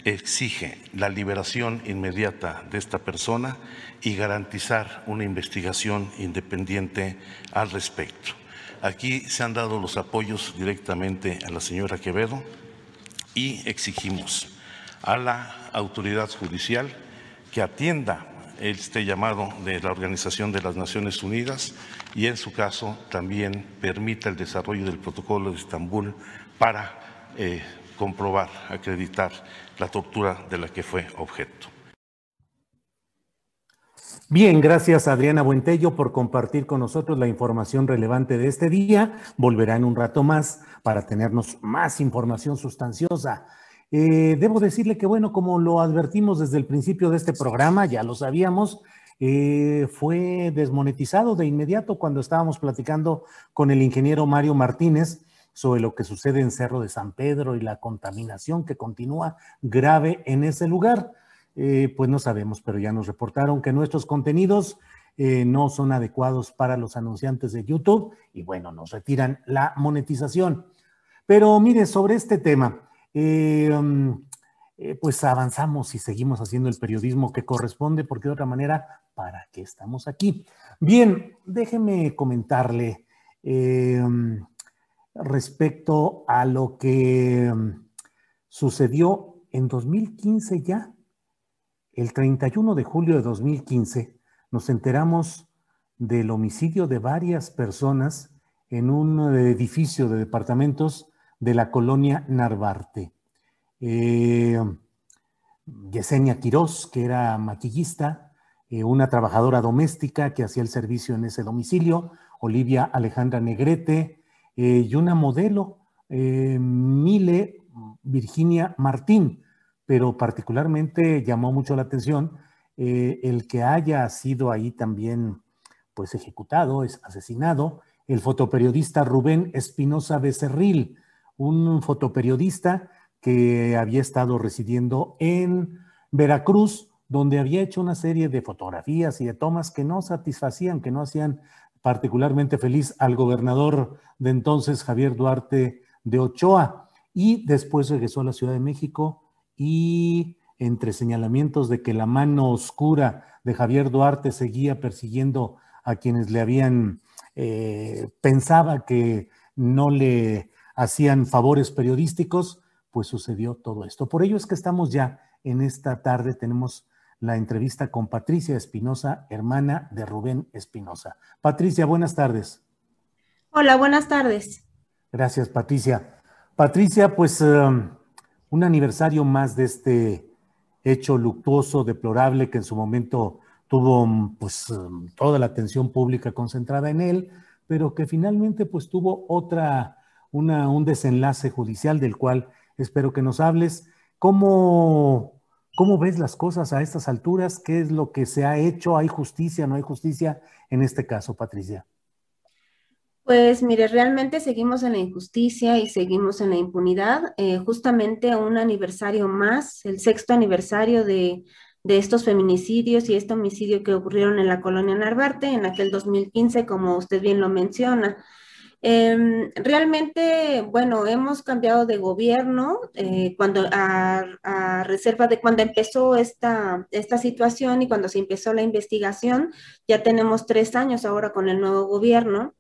exige la liberación inmediata de esta persona y garantizar una investigación independiente al respecto. Aquí se han dado los apoyos directamente a la señora Quevedo y exigimos a la autoridad judicial que atienda este llamado de la Organización de las Naciones Unidas y en su caso también permita el desarrollo del protocolo de Estambul para eh, comprobar, acreditar la tortura de la que fue objeto. Bien, gracias Adriana Buentello por compartir con nosotros la información relevante de este día. Volverá en un rato más para tenernos más información sustanciosa. Eh, debo decirle que, bueno, como lo advertimos desde el principio de este programa, ya lo sabíamos, eh, fue desmonetizado de inmediato cuando estábamos platicando con el ingeniero Mario Martínez sobre lo que sucede en Cerro de San Pedro y la contaminación que continúa grave en ese lugar. Eh, pues no sabemos, pero ya nos reportaron que nuestros contenidos eh, no son adecuados para los anunciantes de YouTube y bueno, nos retiran la monetización. Pero mire, sobre este tema, eh, um, pues avanzamos y seguimos haciendo el periodismo que corresponde, porque de otra manera, ¿para qué estamos aquí? Bien, déjeme comentarle um, respecto a lo que um, sucedió en 2015 ya el 31 de julio de 2015 nos enteramos del homicidio de varias personas en un edificio de departamentos de la colonia Narvarte. Eh, Yesenia Quirós, que era maquillista, eh, una trabajadora doméstica que hacía el servicio en ese domicilio, Olivia Alejandra Negrete, eh, y una modelo, Mile Virginia Martín, pero particularmente llamó mucho la atención eh, el que haya sido ahí también pues ejecutado, es asesinado, el fotoperiodista Rubén Espinosa Becerril, un fotoperiodista que había estado residiendo en Veracruz, donde había hecho una serie de fotografías y de tomas que no satisfacían, que no hacían particularmente feliz al gobernador de entonces, Javier Duarte de Ochoa, y después regresó a la Ciudad de México y entre señalamientos de que la mano oscura de Javier Duarte seguía persiguiendo a quienes le habían, eh, pensaba que no le hacían favores periodísticos, pues sucedió todo esto. Por ello es que estamos ya en esta tarde, tenemos la entrevista con Patricia Espinosa, hermana de Rubén Espinosa. Patricia, buenas tardes. Hola, buenas tardes. Gracias, Patricia. Patricia, pues... Um, un aniversario más de este hecho luctuoso, deplorable, que en su momento tuvo pues toda la atención pública concentrada en él, pero que finalmente pues tuvo otra, un desenlace judicial del cual espero que nos hables. ¿Cómo, ¿Cómo ves las cosas a estas alturas? ¿Qué es lo que se ha hecho? ¿Hay justicia? ¿No hay justicia en este caso, Patricia? Pues mire, realmente seguimos en la injusticia y seguimos en la impunidad. Eh, justamente un aniversario más, el sexto aniversario de, estos feminicidios y este homicidio que ocurrieron en la colonia Narvarte en aquel 2015, como usted bien lo menciona. Em, realmente, bueno, hemos cambiado de gobierno eh, cuando a, reserva de cuando empezó esta, esta situación y cuando se empezó la investigación, ya tenemos tres años ahora con el nuevo gobierno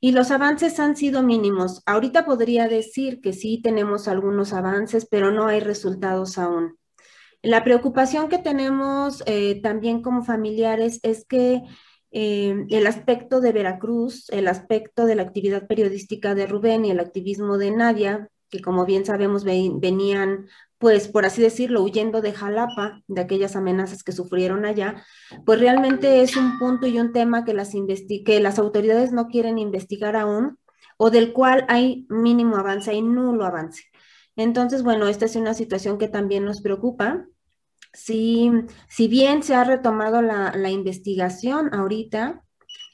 y los avances han sido mínimos. Ahorita podría decir que sí tenemos algunos avances, pero no hay resultados aún. La preocupación que tenemos eh, también como familiares es que eh, el aspecto de Veracruz, el aspecto de la actividad periodística de Rubén y el activismo de Nadia, que como bien sabemos venían pues por así decirlo, huyendo de Jalapa, de aquellas amenazas que sufrieron allá, pues realmente es un punto y un tema que las, que las autoridades no quieren investigar aún o del cual hay mínimo avance, hay nulo avance. Entonces, bueno, esta es una situación que también nos preocupa. Si, si bien se ha retomado la, la investigación ahorita,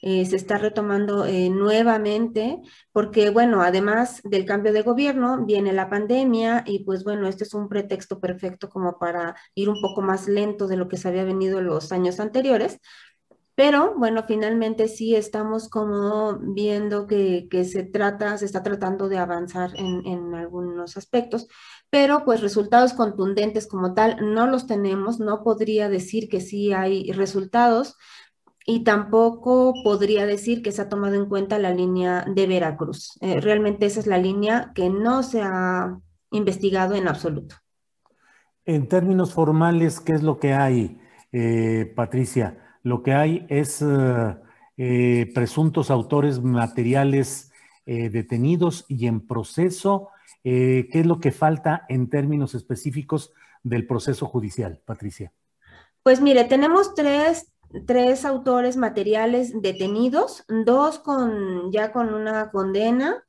eh, se está retomando eh, nuevamente, porque bueno, además del cambio de gobierno, viene la pandemia y pues bueno, este es un pretexto perfecto como para ir un poco más lento de lo que se había venido los años anteriores. Pero bueno, finalmente sí estamos como viendo que, se trata, se está tratando de avanzar en, en algunos aspectos, pero pues resultados contundentes como tal no los tenemos, no podría decir que sí hay resultados y tampoco podría decir que se ha tomado en cuenta la línea de Veracruz. Eh, realmente esa es la línea que no se ha investigado en absoluto. En términos formales, ¿qué es lo que hay, eh, Patricia? Lo que hay es eh, presuntos autores materiales detenidos y en proceso. ¿Qué es lo que falta en términos específicos del proceso judicial, Patricia? Pues mire, tenemos tres tres autores materiales detenidos, dos con ya con una condena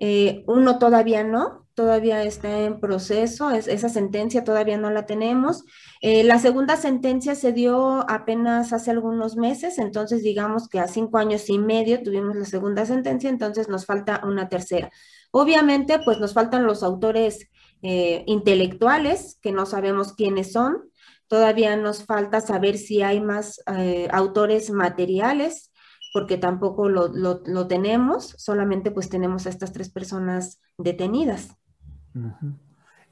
Eh, uno todavía no, todavía está en proceso, esa sentencia todavía no la tenemos. Eh, la segunda sentencia se dio apenas hace algunos meses, entonces digamos que a cinco años y medio tuvimos la segunda sentencia, entonces nos falta una tercera. Obviamente, pues nos faltan los autores eh, intelectuales, que no sabemos quiénes son. Todavía nos falta saber si hay más eh, autores materiales, porque tampoco lo, lo, tenemos, solamente pues tenemos a estas tres personas detenidas.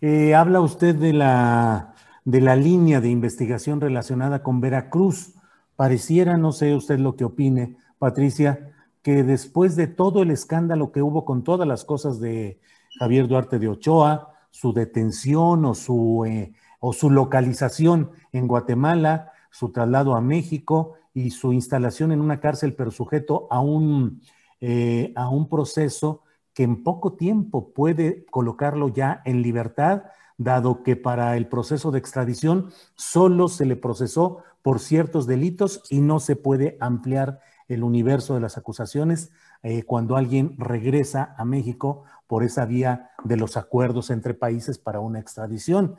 Eh, habla usted de la, de la línea de investigación relacionada con Veracruz. Pareciera, no sé usted lo que opine, Patricia, que después de todo el escándalo que hubo con todas las cosas de Javier Duarte de Ochoa, su detención o su, eh, o su localización en Guatemala, su traslado a México y su instalación en una cárcel, pero sujeto a un, eh, a un proceso que en poco tiempo puede colocarlo ya en libertad, dado que para el proceso de extradición solo se le procesó por ciertos delitos y no se puede ampliar el universo de las acusaciones eh, cuando alguien regresa a México por esa vía de los acuerdos entre países para una extradición.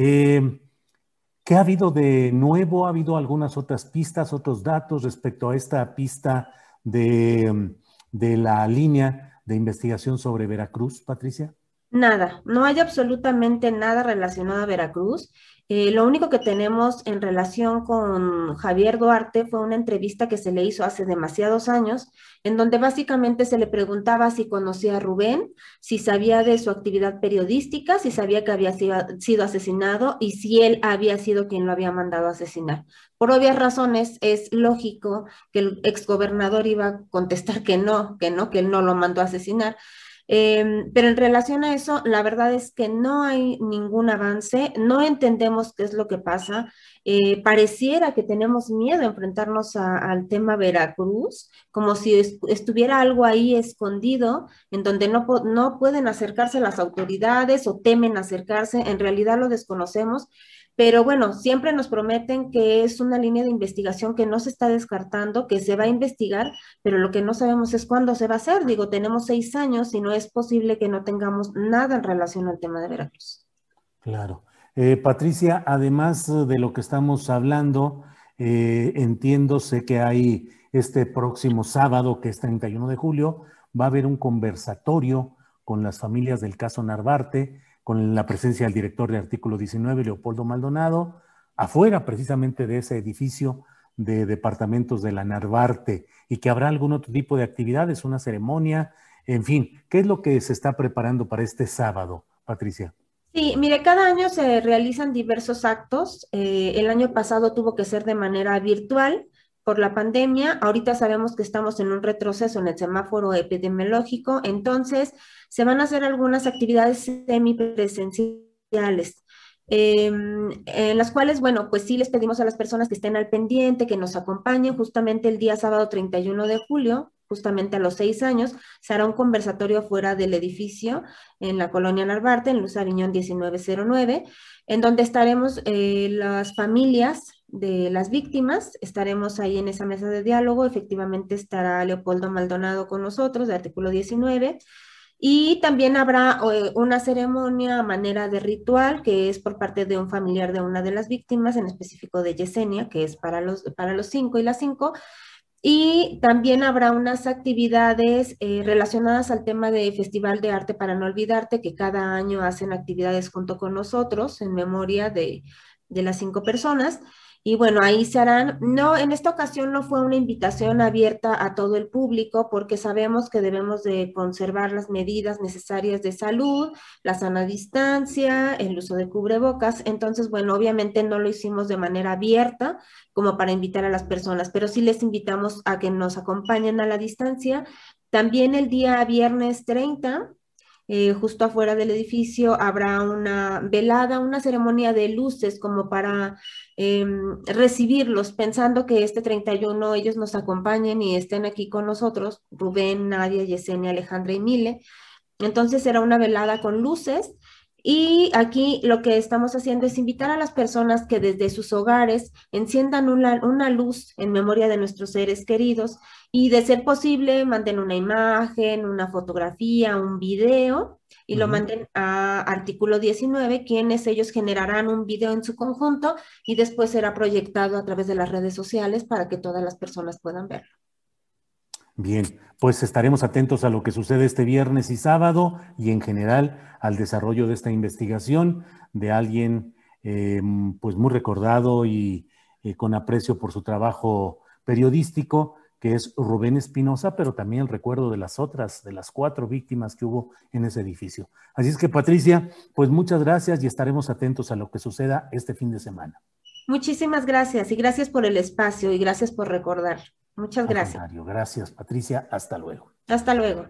Eh, ¿Qué ha habido de nuevo? ¿Ha habido algunas otras pistas, otros datos respecto a esta pista de, de la línea de investigación sobre Veracruz, Patricia? Nada, no hay absolutamente nada relacionado a Veracruz. Eh, lo único que tenemos en relación con Javier Duarte fue una entrevista que se le hizo hace demasiados años, en donde básicamente se le preguntaba si conocía a Rubén, si sabía de su actividad periodística, si sabía que había sido, asesinado y si él había sido quien lo había mandado a asesinar. Por obvias razones, es lógico que el exgobernador iba a contestar que no, que no, que él no lo mandó a asesinar. Em, pero en relación a eso, la verdad es que no hay ningún avance, no entendemos qué es lo que pasa. Eh, pareciera que tenemos miedo a enfrentarnos al tema Veracruz, como si estuviera algo ahí escondido, en donde no, no pueden acercarse las autoridades o temen acercarse, en realidad lo desconocemos. Pero bueno, siempre nos prometen que es una línea de investigación que no se está descartando, que se va a investigar, pero lo que no sabemos es cuándo se va a hacer. Digo, tenemos seis años y no es posible que no tengamos nada en relación al tema de Veracruz. Claro. Eh, Patricia, además de lo que estamos hablando, eh, entiendo, sé que hay este próximo sábado, que es 31 de julio, va a haber un conversatorio con las familias del caso Narvarte con la presencia del director de artículo 19, Leopoldo Maldonado, afuera precisamente de ese edificio de departamentos de la Narvarte y que habrá algún otro tipo de actividades, una ceremonia, en fin, ¿qué es lo que se está preparando para este sábado, Patricia? Sí, mire, cada año se realizan diversos actos. Eh, el año pasado tuvo que ser de manera virtual por la pandemia. Ahorita sabemos que estamos en un retroceso en el semáforo epidemiológico, entonces se van a hacer algunas actividades semipresenciales. Em, en las cuales, bueno, pues sí les pedimos a las personas que estén al pendiente, que nos acompañen justamente el día sábado 31 de julio, justamente a los seis años, se hará un conversatorio fuera del edificio en la colonia Narvarte, en Luz Aviñón 1909, en donde estaremos eh, las familias de las víctimas. Estaremos ahí en esa mesa de diálogo. Efectivamente estará Leopoldo Maldonado con nosotros, de artículo 19. Y también habrá eh, una ceremonia a manera de ritual que es por parte de un familiar de una de las víctimas, en específico de Yesenia, que es para los, para los cinco y las cinco. Y también habrá unas actividades eh, relacionadas al tema de Festival de Arte para No Olvidarte, que cada año hacen actividades junto con nosotros en memoria de, de las cinco personas. Y bueno, ahí se harán, no, en esta ocasión no fue una invitación abierta a todo el público porque sabemos que debemos de conservar las medidas necesarias de salud, la sana distancia, el uso de cubrebocas. Entonces, bueno, obviamente no lo hicimos de manera abierta como para invitar a las personas, pero sí les invitamos a que nos acompañen a la distancia. También el día viernes 30 eh, justo afuera del edificio habrá una velada, una ceremonia de luces como para em, recibirlos, pensando que este 31 ellos nos acompañen y estén aquí con nosotros, Rubén, Nadia, Yesenia, Alejandra y Mile. Entonces será una velada con luces Y aquí lo que estamos haciendo es invitar a las personas que desde sus hogares enciendan una, una luz en memoria de nuestros seres queridos y de ser posible manden una imagen, una fotografía, un video y lo manden a artículo 19, quienes ellos generarán un video en su conjunto y después será proyectado a través de las redes sociales para que todas las personas puedan verlo. Bien, pues estaremos atentos a lo que sucede este viernes y sábado y en general al desarrollo de esta investigación de alguien eh, pues muy recordado y eh, con aprecio por su trabajo periodístico que es Rubén Espinosa, pero también el recuerdo de las otras, de las cuatro víctimas que hubo en ese edificio. Así es que, Patricia, pues muchas gracias y estaremos atentos a lo que suceda este fin de semana. Muchísimas gracias y gracias por el espacio y gracias por recordar. Muchas gracias. Gracias, Patricia. Hasta luego. Hasta luego.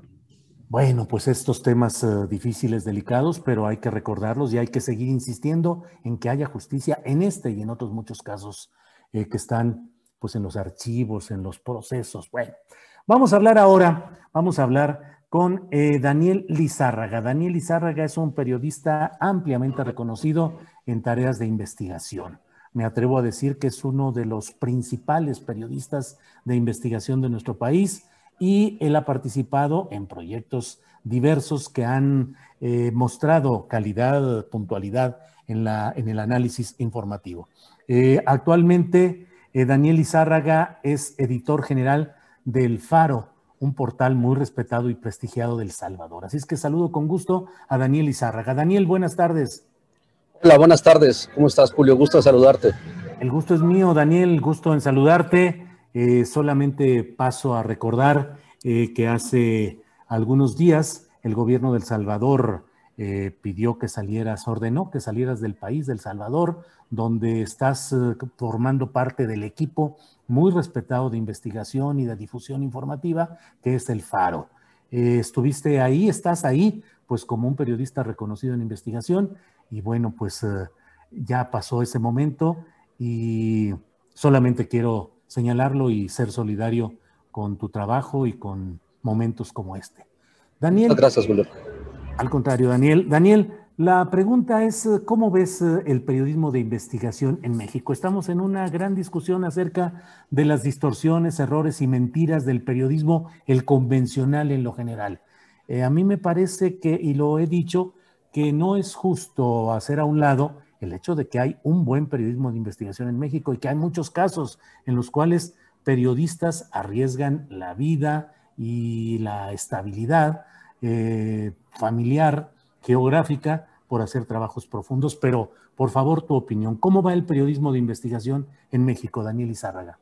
Bueno, pues estos temas eh, difíciles, delicados, pero hay que recordarlos y hay que seguir insistiendo en que haya justicia en este y en otros muchos casos eh, que están pues en los archivos, en los procesos. Bueno, vamos a hablar ahora, vamos a hablar con eh, Daniel Lizárraga. Daniel Lizárraga es un periodista ampliamente reconocido en tareas de investigación. Me atrevo a decir que es uno de los principales periodistas de investigación de nuestro país y él ha participado en proyectos diversos que han eh, mostrado calidad, puntualidad en, la, en el análisis informativo. Eh, actualmente eh, Daniel Izárraga es editor general del Faro, un portal muy respetado y prestigiado del Salvador. Así es que saludo con gusto a Daniel Izárraga. Daniel, buenas tardes. Hola, buenas tardes. ¿Cómo estás, Julio? Gusto saludarte. El gusto es mío, Daniel. Gusto en saludarte. Eh, solamente paso a recordar eh, que hace algunos días el gobierno del Salvador pidió que salieras, ordenó que salieras del país, del Salvador, donde estás eh, formando parte del equipo muy respetado de investigación y de difusión informativa, que es el Faro. Eh, estuviste ahí, estás ahí, pues como un periodista reconocido en investigación, y bueno, pues eh, ya pasó ese momento y solamente quiero señalarlo y ser solidario con tu trabajo y con momentos como este. Daniel. Gracias, Julio. Al contrario, Daniel. Daniel, la pregunta es, eh, ¿cómo ves eh, el periodismo de investigación en México? Estamos en una gran discusión acerca de las distorsiones, errores y mentiras del periodismo, el convencional en lo general. Eh, a mí me parece que, y lo he dicho, que no es justo hacer a un lado el hecho de que hay un buen periodismo de investigación en México y que hay muchos casos en los cuales periodistas arriesgan la vida y la estabilidad familiar geográfica por hacer trabajos profundos, pero por favor tu opinión. ¿Cómo va el periodismo de investigación en México, Daniel Izárraga?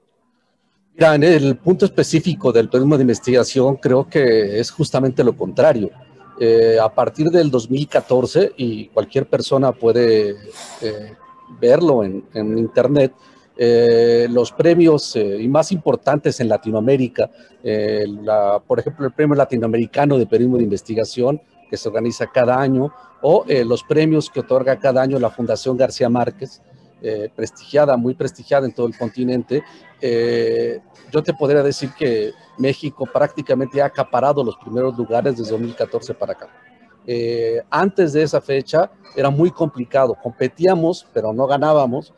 Mira, en el punto específico del periodismo de investigación creo que es justamente lo contrario. Eh, a partir del 2014, y cualquier persona puede eh, verlo en, Internet, eh, los premios y más importantes en Latinoamérica, por ejemplo, el Premio Latinoamericano de Periodismo de Investigación, que se organiza cada año, o eh, los premios que otorga cada año la Fundación García Márquez, eh, prestigiada, muy prestigiada en todo el continente. Eh, yo te podría decir que México prácticamente ha acaparado los primeros lugares desde 2014 para acá. antes de esa fecha era muy complicado, competíamos, pero no ganábamos.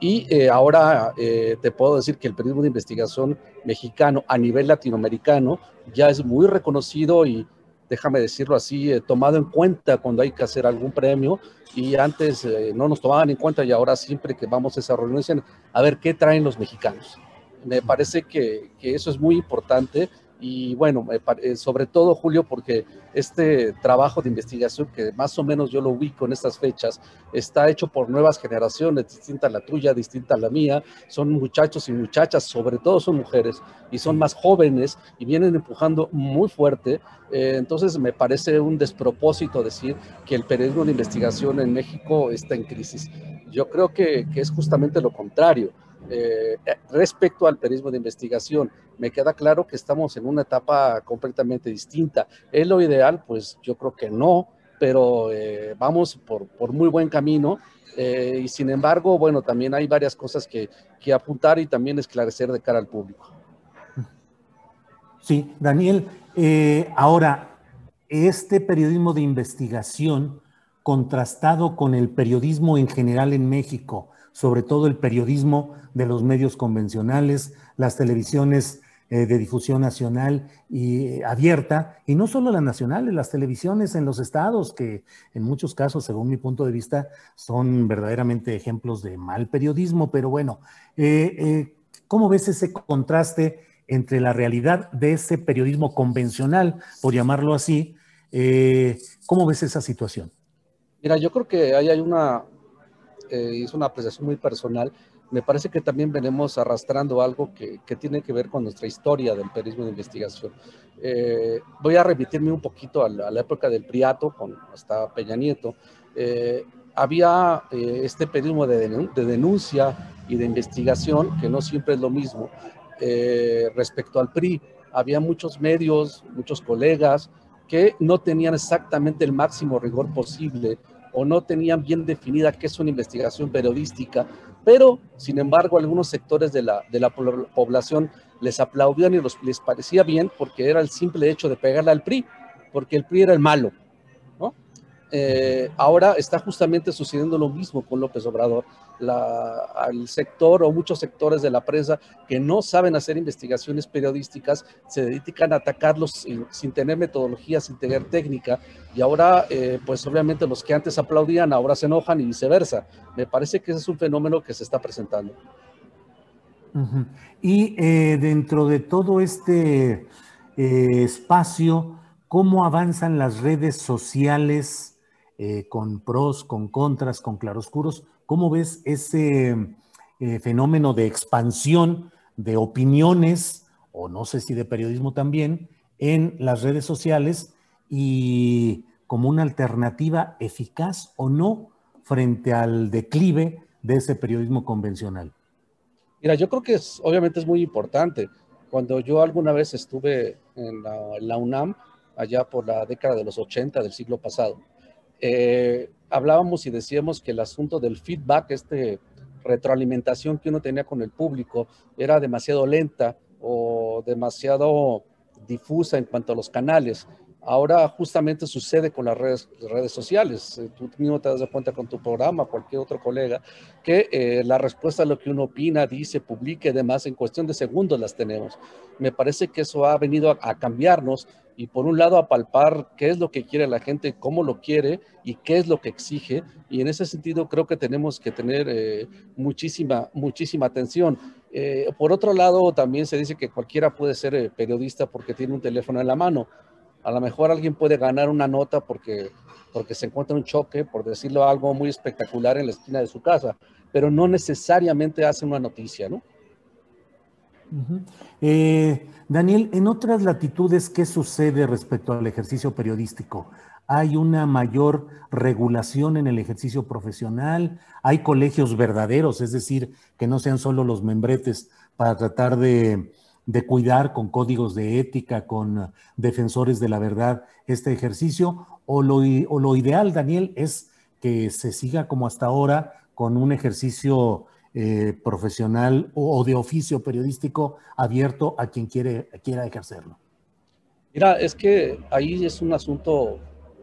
Y ahora te puedo decir que el periodismo de investigación mexicano a nivel latinoamericano ya es muy reconocido y déjame decirlo así, eh, tomado en cuenta cuando hay que hacer algún premio y antes eh, no nos tomaban en cuenta y ahora siempre que vamos a esa reunión dicen, a ver, ¿qué traen los mexicanos? Me parece que, que eso es muy importante y bueno, eh, sobre todo Julio, porque este trabajo de investigación que más o menos yo lo ubico en estas fechas, está hecho por nuevas generaciones, distinta a la tuya, distinta a la mía, son muchachos y muchachas, sobre todo son mujeres y son más jóvenes y vienen empujando muy fuerte. Eh, entonces me parece un despropósito decir que el periodismo de investigación en México está en crisis. Yo creo que, que es justamente lo contrario eh, respecto al periodismo de investigación, me queda claro que estamos en una etapa completamente distinta. ¿Es lo ideal? Pues yo creo que no, pero eh, vamos por, muy buen camino. Eh, y sin embargo, bueno, también hay varias cosas que apuntar y también esclarecer de cara al público. Sí, Daniel, ahora, este periodismo de investigación, contrastado con el periodismo en general en México, sobre todo el periodismo de los medios convencionales, las televisiones eh, de difusión nacional y eh, abierta, y no solo las nacionales, las televisiones en los estados, que en muchos casos, según mi punto de vista, son verdaderamente ejemplos de mal periodismo, pero bueno, eh, ¿cómo ves ese contraste entre la realidad de ese periodismo convencional, por llamarlo así? ¿Cómo ves esa situación? Mira, yo creo que ahí hay una, es una apreciación muy personal me parece que también venimos arrastrando algo que, tiene que ver con nuestra historia del periodismo de investigación. Eh, voy a remitirme un poquito a la, época del Priato, con, hasta Peña Nieto. Eh, había eh, este periodismo de, denuncia y de investigación, que no siempre es lo mismo, respecto al PRI. Había muchos medios, muchos colegas que no tenían exactamente el máximo rigor posible o no tenían bien definida qué es una investigación periodística, pero sin embargo algunos sectores de la, de la población les aplaudían y les parecía bien porque era el simple hecho de pegarle al PRI, porque el PRI era el malo. Eh, ahora está justamente sucediendo lo mismo con López Obrador. La, al sector o muchos sectores de la prensa que no saben hacer investigaciones periodísticas se dedican a atacarlos sin, tener metodología, sin tener técnica. Y ahora, eh, pues obviamente los que antes aplaudían ahora se enojan y viceversa. Me parece que ese es un fenómeno que se está presentando. Y eh, dentro de todo este espacio, ¿cómo avanzan las redes sociales? Eh, con pros, con contras, con claroscuros. ¿Cómo ves ese eh, fenómeno de expansión de opiniones, o no sé si de periodismo también, en las redes sociales y como una alternativa eficaz o no frente al declive de ese periodismo convencional? Mira, yo creo que es, obviamente es muy importante. Cuando yo alguna vez estuve en en la UNAM, allá por la década de los 80 del siglo pasado, eh, hablábamos y decíamos que el asunto del feedback, este retroalimentación que uno tenía con el público, era demasiado lenta o demasiado difusa en cuanto a los canales. Ahora justamente sucede con las redes, redes sociales. Eh, tú mismo te das cuenta con tu programa, cualquier otro colega, que eh, la respuesta a lo que uno opina, dice, publique, demás, en cuestión de segundos las tenemos. Me parece que eso ha venido a, cambiarnos y por un lado a palpar qué es lo que quiere la gente, cómo lo quiere y qué es lo que exige. Y en ese sentido creo que tenemos que tener eh, muchísima, muchísima atención. por otro lado, también se dice que cualquiera puede ser periodista porque tiene un teléfono en la mano. A lo mejor alguien puede ganar una nota porque, porque se encuentra un choque, por decirlo algo muy espectacular en la esquina de su casa, pero no necesariamente hace una noticia, ¿no? Eh, Daniel, en otras latitudes, ¿qué sucede respecto al ejercicio periodístico? ¿Hay una mayor regulación en el ejercicio profesional? ¿Hay colegios verdaderos, es decir, que no sean solo los membretes para tratar de de cuidar con códigos de ética, con defensores de la verdad este ejercicio, o lo, o lo ideal, Daniel, es que se siga como hasta ahora con un ejercicio eh, profesional o, de oficio periodístico abierto a quien quiere, quiera ejercerlo. Mira, es que ahí es un asunto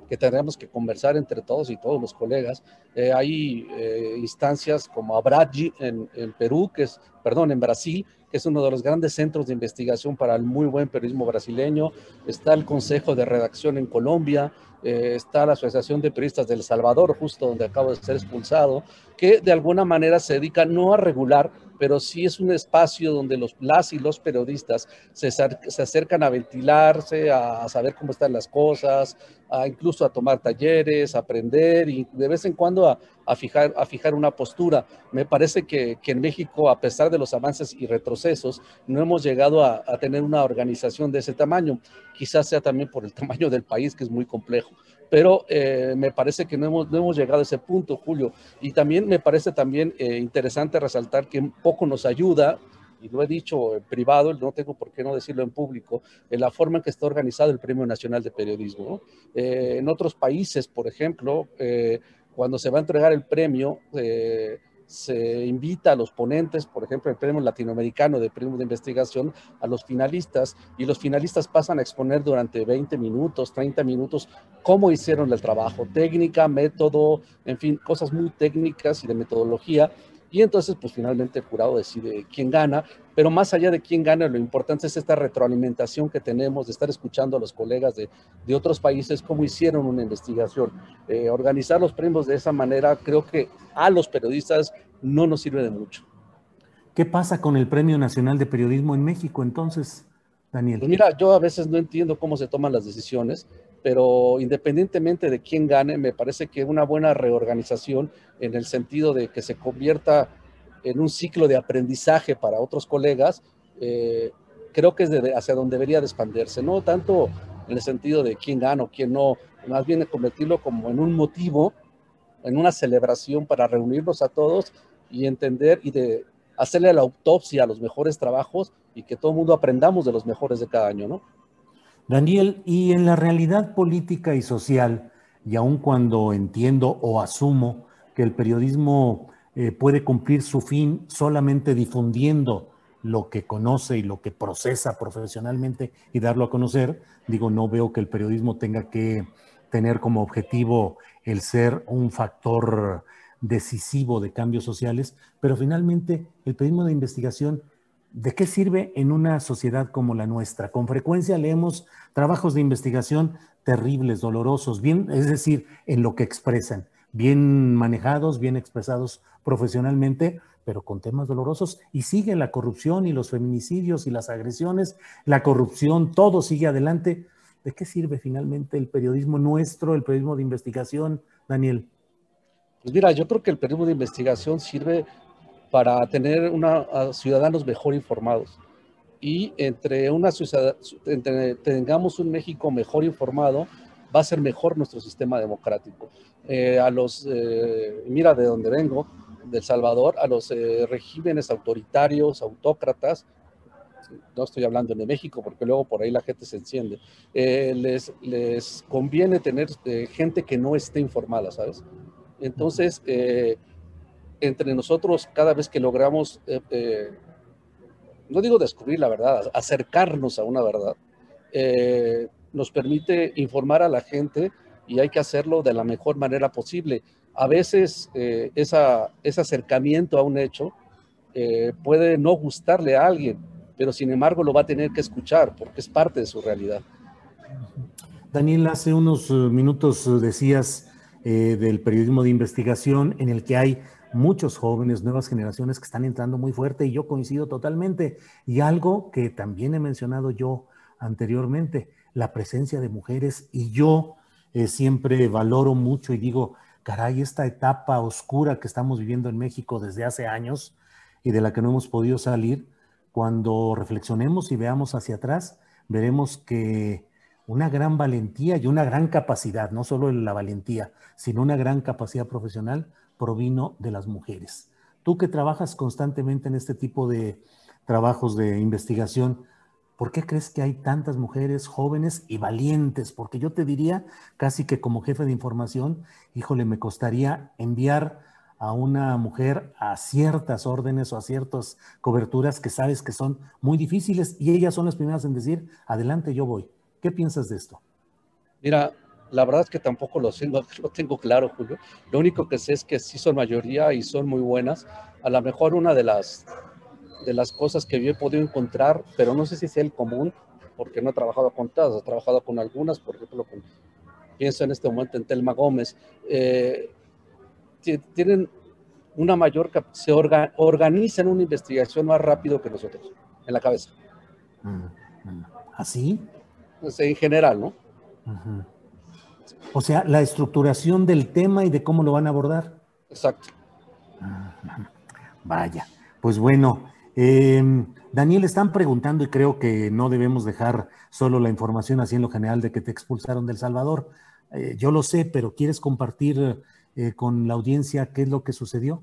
que tendremos que conversar entre todos y todos los colegas. Eh, hay eh, instancias como Abragi en, en, Perú, que es, perdón, en Brasil, es uno de los grandes centros de investigación para el muy buen periodismo brasileño. Está el Consejo de Redacción en Colombia, eh, está la Asociación de Periodistas del Salvador, justo donde acabo de ser expulsado, que de alguna manera se dedica no a regular, pero sí es un espacio donde los, las y los periodistas se, se acercan a ventilarse, a, saber cómo están las cosas, a incluso a tomar talleres, a aprender y de vez en cuando a, a fijar, a fijar una postura. Me parece que, que, en México, a pesar de los avances y retrocesos, no hemos llegado a, a tener una organización de ese tamaño. Quizás sea también por el tamaño del país, que es muy complejo pero eh, me parece que no hemos, llegado a ese punto, Julio. Y también me parece también eh, interesante resaltar que un poco nos ayuda, y lo he dicho en privado, no tengo por qué no decirlo en público, en la forma en que está organizado el Premio Nacional de Periodismo. Eh, en otros países, por ejemplo, cuando se va a entregar el premio, se invita a los ponentes, por ejemplo, el premio latinoamericano de premio de investigación, a los finalistas, y los finalistas pasan a exponer durante 20 minutos, 30 minutos, cómo hicieron el trabajo, técnica, método, en fin, cosas muy técnicas y de metodología. Y entonces, pues finalmente el jurado decide quién gana, pero más allá de quién gana, lo importante es esta retroalimentación que tenemos de estar escuchando a los colegas de, de otros países cómo hicieron una investigación. Eh, organizar los premios de esa manera creo que a los periodistas no nos sirve de mucho. ¿Qué pasa con el Premio Nacional de Periodismo en México entonces, Daniel? Pues mira, yo a veces no entiendo cómo se toman las decisiones, pero independientemente de quién gane, me parece que una buena reorganización en el sentido de que se convierta en un ciclo de aprendizaje para otros colegas, eh, creo que es hacia donde debería de expandirse, no tanto en el sentido de quién gana o quién no, más bien convertirlo como en un motivo, en una celebración para reunirnos a todos y entender y de hacerle la autopsia a los mejores trabajos y que todo el mundo aprendamos de los mejores de cada año, ¿no? Daniel, y en la realidad política y social, y aun cuando entiendo o asumo que el periodismo eh, puede cumplir su fin solamente difundiendo lo que conoce y lo que procesa profesionalmente y darlo a conocer, digo, no veo que el periodismo tenga que tener como objetivo el ser un factor decisivo de cambios sociales, pero finalmente el periodismo de investigación, ¿de qué sirve en una sociedad como la nuestra? Con frecuencia leemos trabajos de investigación terribles, dolorosos, bien, es decir, en lo que expresan, bien manejados, bien expresados profesionalmente, pero con temas dolorosos, y sigue la corrupción y los feminicidios y las agresiones, la corrupción, todo sigue adelante. ¿De qué sirve finalmente el periodismo nuestro, el periodismo de investigación, Daniel? Pues mira, yo creo que el periodismo de investigación sirve para tener ciudadanos mejor informados. Y entre una ciudad, tengamos un México mejor informado, va a ser mejor nuestro sistema democrático. Eh, a los, eh, mira de dónde vengo, del Salvador, a los eh, regímenes autoritarios, autócratas, no estoy hablando de México porque luego por ahí la gente se enciende, les, les conviene tener gente que no esté informada, ¿sabes? Entonces, entre nosotros, cada vez que logramos, no digo descubrir la verdad, acercarnos a una verdad, nos permite informar a la gente y hay que hacerlo de la mejor manera posible. A veces ese acercamiento a un hecho puede no gustarle a alguien, pero sin embargo lo va a tener que escuchar porque es parte de su realidad. Daniel, hace unos eh, minutos eh, decías eh, del periodismo de investigación en el que hay muchos jóvenes, nuevas generaciones que están entrando muy fuerte y yo coincido totalmente. Y algo que también he mencionado yo anteriormente, la presencia de mujeres y yo siempre valoro mucho y digo, caray, esta etapa oscura que estamos viviendo en México desde hace años y de la que no hemos podido salir, cuando reflexionemos y veamos hacia atrás, veremos que una gran valentía y una gran capacidad, no solo la valentía, sino una gran capacidad profesional provino de las mujeres. Tú que trabajas constantemente en este tipo de trabajos de investigación, ¿por qué crees que hay tantas mujeres jóvenes y valientes? Porque yo te diría, casi que como jefe de información, híjole, me costaría enviar a una mujer a ciertas órdenes o a ciertas coberturas que sabes que son muy difíciles y ellas son las primeras en decir, adelante, yo voy. ¿Qué piensas de esto? Mira, la verdad es que tampoco lo tengo, lo tengo claro, Julio. Lo único que sé es que sí son mayoría y son muy buenas. A lo mejor una de las, de las cosas que yo he podido encontrar, pero no sé si sea el común, porque no he trabajado con todas, he trabajado con algunas, por ejemplo, pienso en este momento en Telma Gómez. Eh, tienen una mayor, se organizan una investigación más rápido que nosotros, en la cabeza. ¿Así? Pues, en general, ¿no? O sea, la estructuración del tema y de cómo lo van a abordar. Exacto. Vaya, pues bueno, em, Daniel, están preguntando y creo que no debemos dejar solo la información así en lo general de que te expulsaron del Salvador. Eh, yo lo sé, pero ¿quieres compartir eh, con la audiencia qué es lo que sucedió?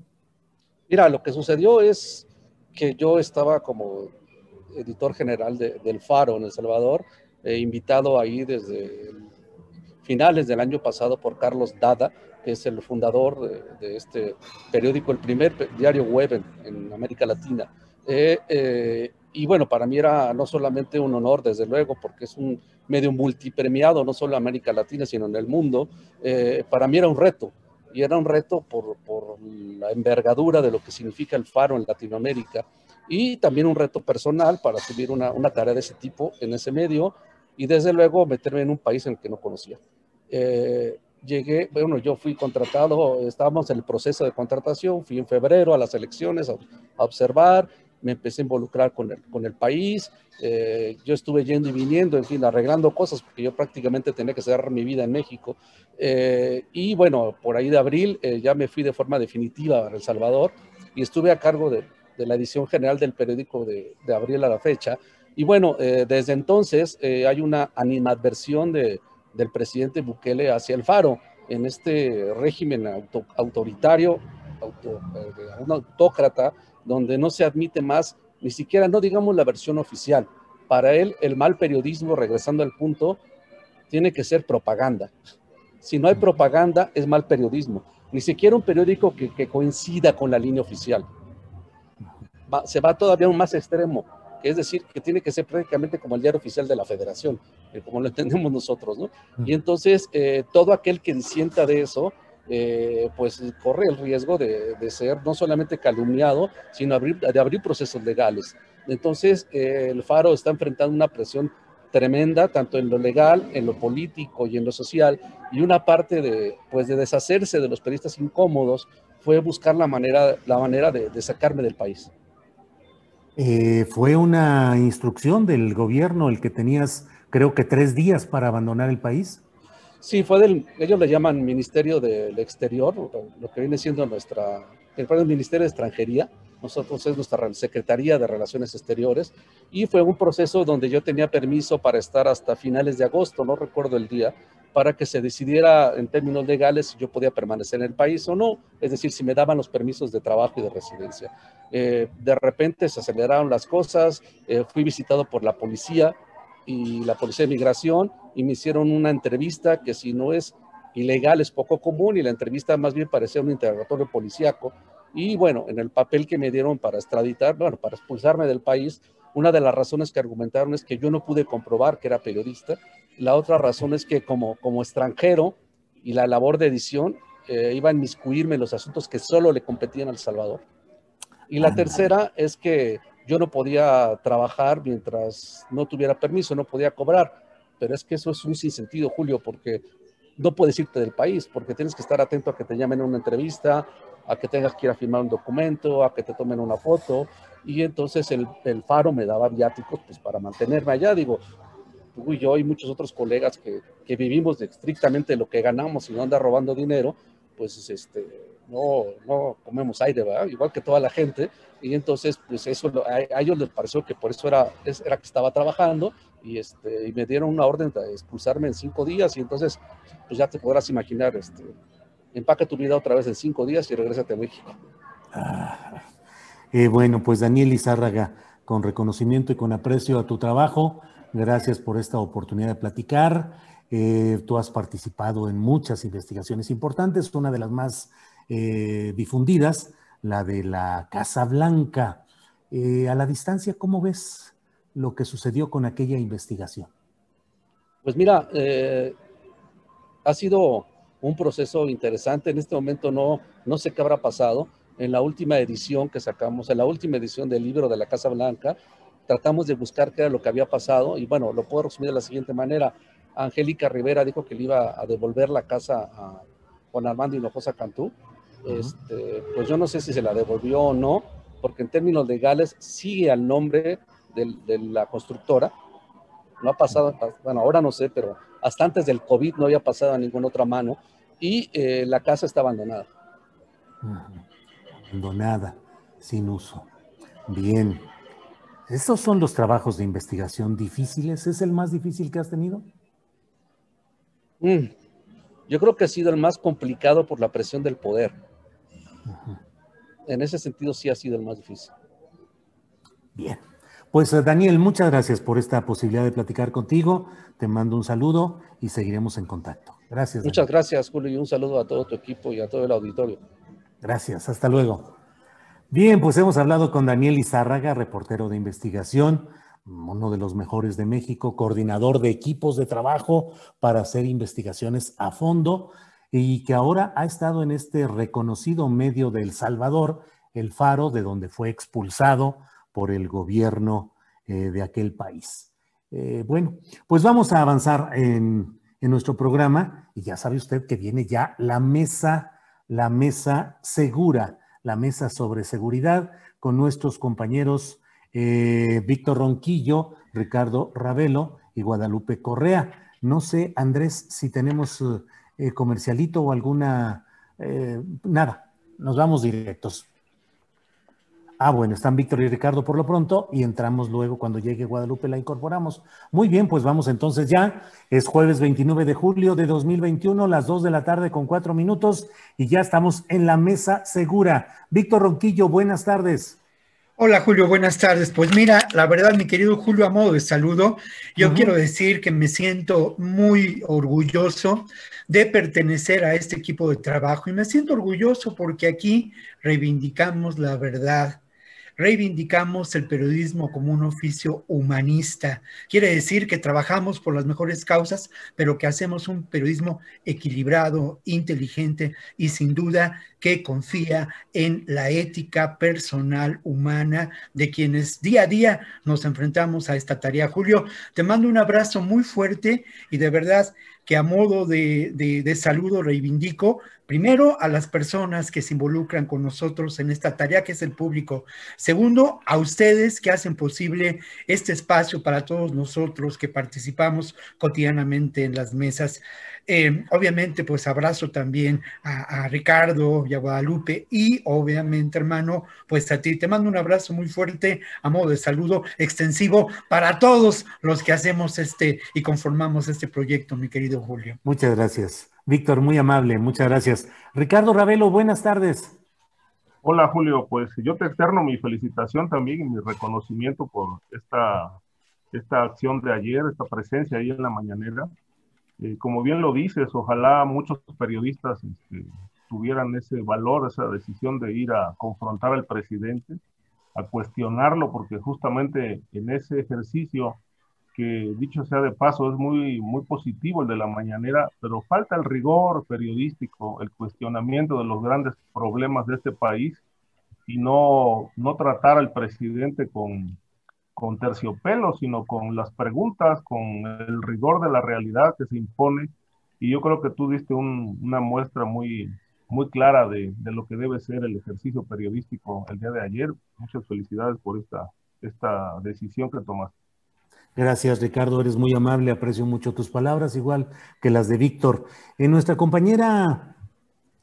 Mira, lo que sucedió es que yo estaba como editor general del Faro en El Salvador, eh, invitado ahí desde finales del año pasado por Carlos Dada, que es el fundador de, este periódico, el primer diario web en, América Latina. Eh, eh, y bueno, para mí era no solamente un honor, desde luego, porque es un medio multipremiado, no solo en América Latina, sino en el mundo. Eh, para mí era un reto, y era un reto por, por, la envergadura de lo que significa el faro en Latinoamérica, y también un reto personal para subir una, una tarea de ese tipo en ese medio, y desde luego meterme en un país en el que no conocía. Eh, llegué, bueno, yo fui contratado, estábamos en el proceso de contratación, fui en febrero a las elecciones a, observar, me empecé a involucrar con el, con el país, eh, yo estuve yendo y viniendo, en fin, arreglando cosas, porque yo prácticamente tenía que cerrar mi vida en México. Eh, y bueno, por ahí de abril ya me fui de forma definitiva a El Salvador y estuve a cargo de, de la edición general del periódico de, de abril a la fecha. Y bueno, desde entonces hay una animadversión de, del presidente Bukele hacia el Faro, en este régimen autoritario, eh, un autócrata, donde no se admite más, ni siquiera, no digamos la versión oficial. Para él, el mal periodismo, regresando al punto, tiene que ser propaganda. Si no hay propaganda, es mal periodismo. Ni siquiera un periódico que, coincida con la línea oficial. se va todavía un más extremo es decir, que tiene que ser prácticamente como el diario oficial de la federación, eh, como lo entendemos nosotros, ¿no? Y entonces, eh, todo aquel que disienta de eso, eh, pues corre el riesgo de, ser no solamente calumniado, sino abrir, de abrir procesos legales. Entonces, el Faro está enfrentando una presión tremenda, tanto en lo legal, en lo político y en lo social, y una parte de, pues, de deshacerse de los periodistas incómodos fue buscar la manera, la manera de sacarme del país. Eh, fue una instrucción del gobierno el que tenías, creo que tres días para abandonar el país. Sí, fue del, ellos le llaman Ministerio del Exterior, lo que viene siendo nuestra, el Ministerio de Extranjería, nosotros es nuestra Secretaría de Relaciones Exteriores, y fue un proceso donde yo tenía permiso para estar hasta finales de agosto, no recuerdo el día, para que se decidiera en términos legales si yo podía permanecer en el país o no, es decir, si me daban los permisos de trabajo y de residencia. Eh, de repente se aceleraron las cosas, eh, fui visitado por la policía y la policía de migración y me hicieron una entrevista que si no es ilegal es poco común y la entrevista más bien parecía un interrogatorio policíaco y bueno, en el papel que me dieron para extraditar, bueno, para expulsarme del país, una de las razones que argumentaron es que yo no pude comprobar que era periodista la otra razón es que como, como extranjero y la labor de edición eh, iba a inmiscuirme en los asuntos que solo le competían al Salvador. Y la tercera es que yo no podía trabajar mientras no tuviera permiso, no podía cobrar. Pero es que eso es un sinsentido, Julio, porque no puedes irte del país, porque tienes que estar atento a que te llamen a una entrevista, a que tengas que ir a firmar un documento, a que te tomen una foto. Y entonces el, el faro me daba viáticos pues, para mantenerme allá. Digo, tú y yo y muchos otros colegas que, que vivimos de estrictamente lo que ganamos y no anda robando dinero, pues este, no, no comemos aire, ¿verdad? Igual que toda la gente. Y entonces, pues eso, a, ellos les pareció que por eso era, era que estaba trabajando y, este, y me dieron una orden de expulsarme en cinco días y entonces, pues ya te podrás imaginar, este, empaca tu vida otra vez en cinco días y regrésate a México. Ah, eh, bueno, pues Daniel Izárraga, con reconocimiento y con aprecio a tu trabajo, Gracias por esta oportunidad de platicar. Eh, tú has participado en muchas investigaciones importantes, una de las más eh, difundidas, la de la Casa Blanca. Eh, a la distancia, ¿cómo ves lo que sucedió con aquella investigación? Pues mira, ha sido un proceso interesante. En este momento no, no sé qué habrá pasado. En la última edición que sacamos, en la última edición del libro de la Casa Blanca, tratamos de buscar qué era lo que había pasado y bueno, lo puedo resumir de la siguiente manera. Angélica Rivera dijo que le iba a devolver la casa a Juan Armando Hinojosa Cantú. este, pues yo no sé si se la devolvió o no, porque en términos legales sigue al nombre de, la constructora. No ha pasado, bueno, ahora no sé, pero hasta antes del COVID no había pasado a ninguna otra mano y eh, la casa está abandonada. Abandonada, sin uso. Bien. ¿Estos son los trabajos de investigación difíciles? ¿Es el más difícil que has tenido? Mm, yo creo que ha sido el más complicado por la presión del poder. En ese sentido sí ha sido el más difícil. Bien. Pues eh, Daniel, muchas gracias por esta posibilidad de platicar contigo. Te mando un saludo y seguiremos en contacto. Gracias. Muchas gracias, Julio, y un saludo a todo tu equipo y a todo el auditorio. Gracias, hasta luego. Bien, pues hemos hablado con Daniel Izárraga, reportero de investigación, uno de los mejores de México, coordinador de equipos de trabajo para hacer investigaciones a fondo y que ahora ha estado en este reconocido medio de El Salvador, El Faro, de donde fue expulsado por el gobierno eh, de aquel país. Eh, bueno, pues vamos a avanzar en, en, nuestro programa y ya sabe usted que viene ya la mesa, la mesa segura, la mesa sobre seguridad con nuestros compañeros eh, Víctor Ronquillo, Ricardo Ravelo y Guadalupe Correa. No sé, Andrés, si tenemos comercialito o alguna... nada, nos vamos directos. Ah, bueno, están Víctor y Ricardo por lo pronto y entramos luego cuando llegue Guadalupe la incorporamos. Muy bien, pues vamos entonces ya. Es jueves 29 de julio de 2021, las 2 de la tarde con 4 minutos y ya estamos en la mesa segura. Víctor Ronquillo, buenas tardes. Hola Julio, buenas tardes. Pues mira, la verdad, mi querido Julio, a modo de saludo, yo quiero decir que me siento muy orgulloso de pertenecer a este equipo de trabajo y me siento orgulloso porque aquí reivindicamos la verdad, reivindicamos el periodismo como un oficio humanista. Quiere decir que trabajamos por las mejores causas, pero que hacemos un periodismo equilibrado, inteligente y sin duda que confía en la ética personal humana de quienes día a día nos enfrentamos a esta tarea. Julio, te mando un abrazo muy fuerte y de verdad que a modo de, de, saludo reivindico primero a las personas que se involucran con nosotros en esta tarea que es el público. Segundo, a ustedes que hacen posible este espacio para todos nosotros que participamos cotidianamente en las mesas. Eh, obviamente, pues abrazo también a, a, Ricardo y a Guadalupe y obviamente, hermano, pues a ti. Te mando un abrazo muy fuerte a modo de saludo extensivo para todos los que hacemos este y conformamos este proyecto, mi querido Julio. Muchas gracias. Víctor, muy amable, muchas gracias. Ricardo Ravelo, buenas tardes. Hola Julio, pues yo te externo mi felicitación también y mi reconocimiento por esta, esta acción de ayer, esta presencia ahí en la mañanera. Eh, como bien lo dices, ojalá muchos periodistas este, tuvieran ese valor, esa decisión de ir a confrontar al presidente, a cuestionarlo, porque justamente en ese ejercicio, que dicho sea de paso, es muy, muy positivo el de la mañanera, pero falta el rigor periodístico, el cuestionamiento de los grandes problemas de este país y no, no tratar al presidente con, con terciopelo, sino con las preguntas, con el rigor de la realidad que se impone. Y yo creo que tú diste una muestra muy, muy clara de, de, lo que debe ser el ejercicio periodístico el día de ayer. Muchas felicidades por esta, esta decisión que tomaste. Gracias, Ricardo. Eres muy amable. Aprecio mucho tus palabras, igual que las de Víctor. En nuestra compañera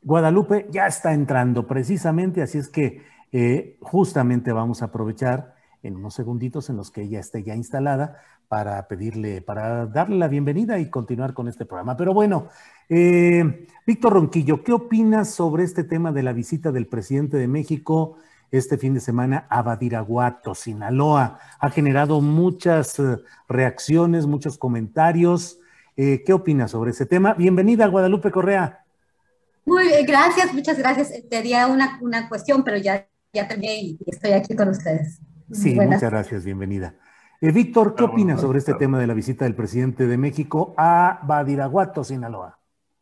Guadalupe ya está entrando precisamente, así es que eh, justamente vamos a aprovechar en unos segunditos en los que ella esté ya instalada para pedirle, para darle la bienvenida y continuar con este programa. Pero bueno, eh, Víctor Ronquillo, ¿qué opinas sobre este tema de la visita del presidente de México este fin de semana a Badiraguato, Sinaloa? Ha generado muchas eh, reacciones, muchos comentarios. Eh, ¿Qué opinas sobre ese tema? Bienvenida, Guadalupe Correa. Muy bien, gracias, muchas gracias. Tenía una, una cuestión, pero ya, ya terminé y estoy aquí con ustedes. Sí, muchas gracias, bienvenida. Eh, Víctor, ¿qué opinas sobre este tema de la visita del presidente de México a Badiraguato, Sinaloa?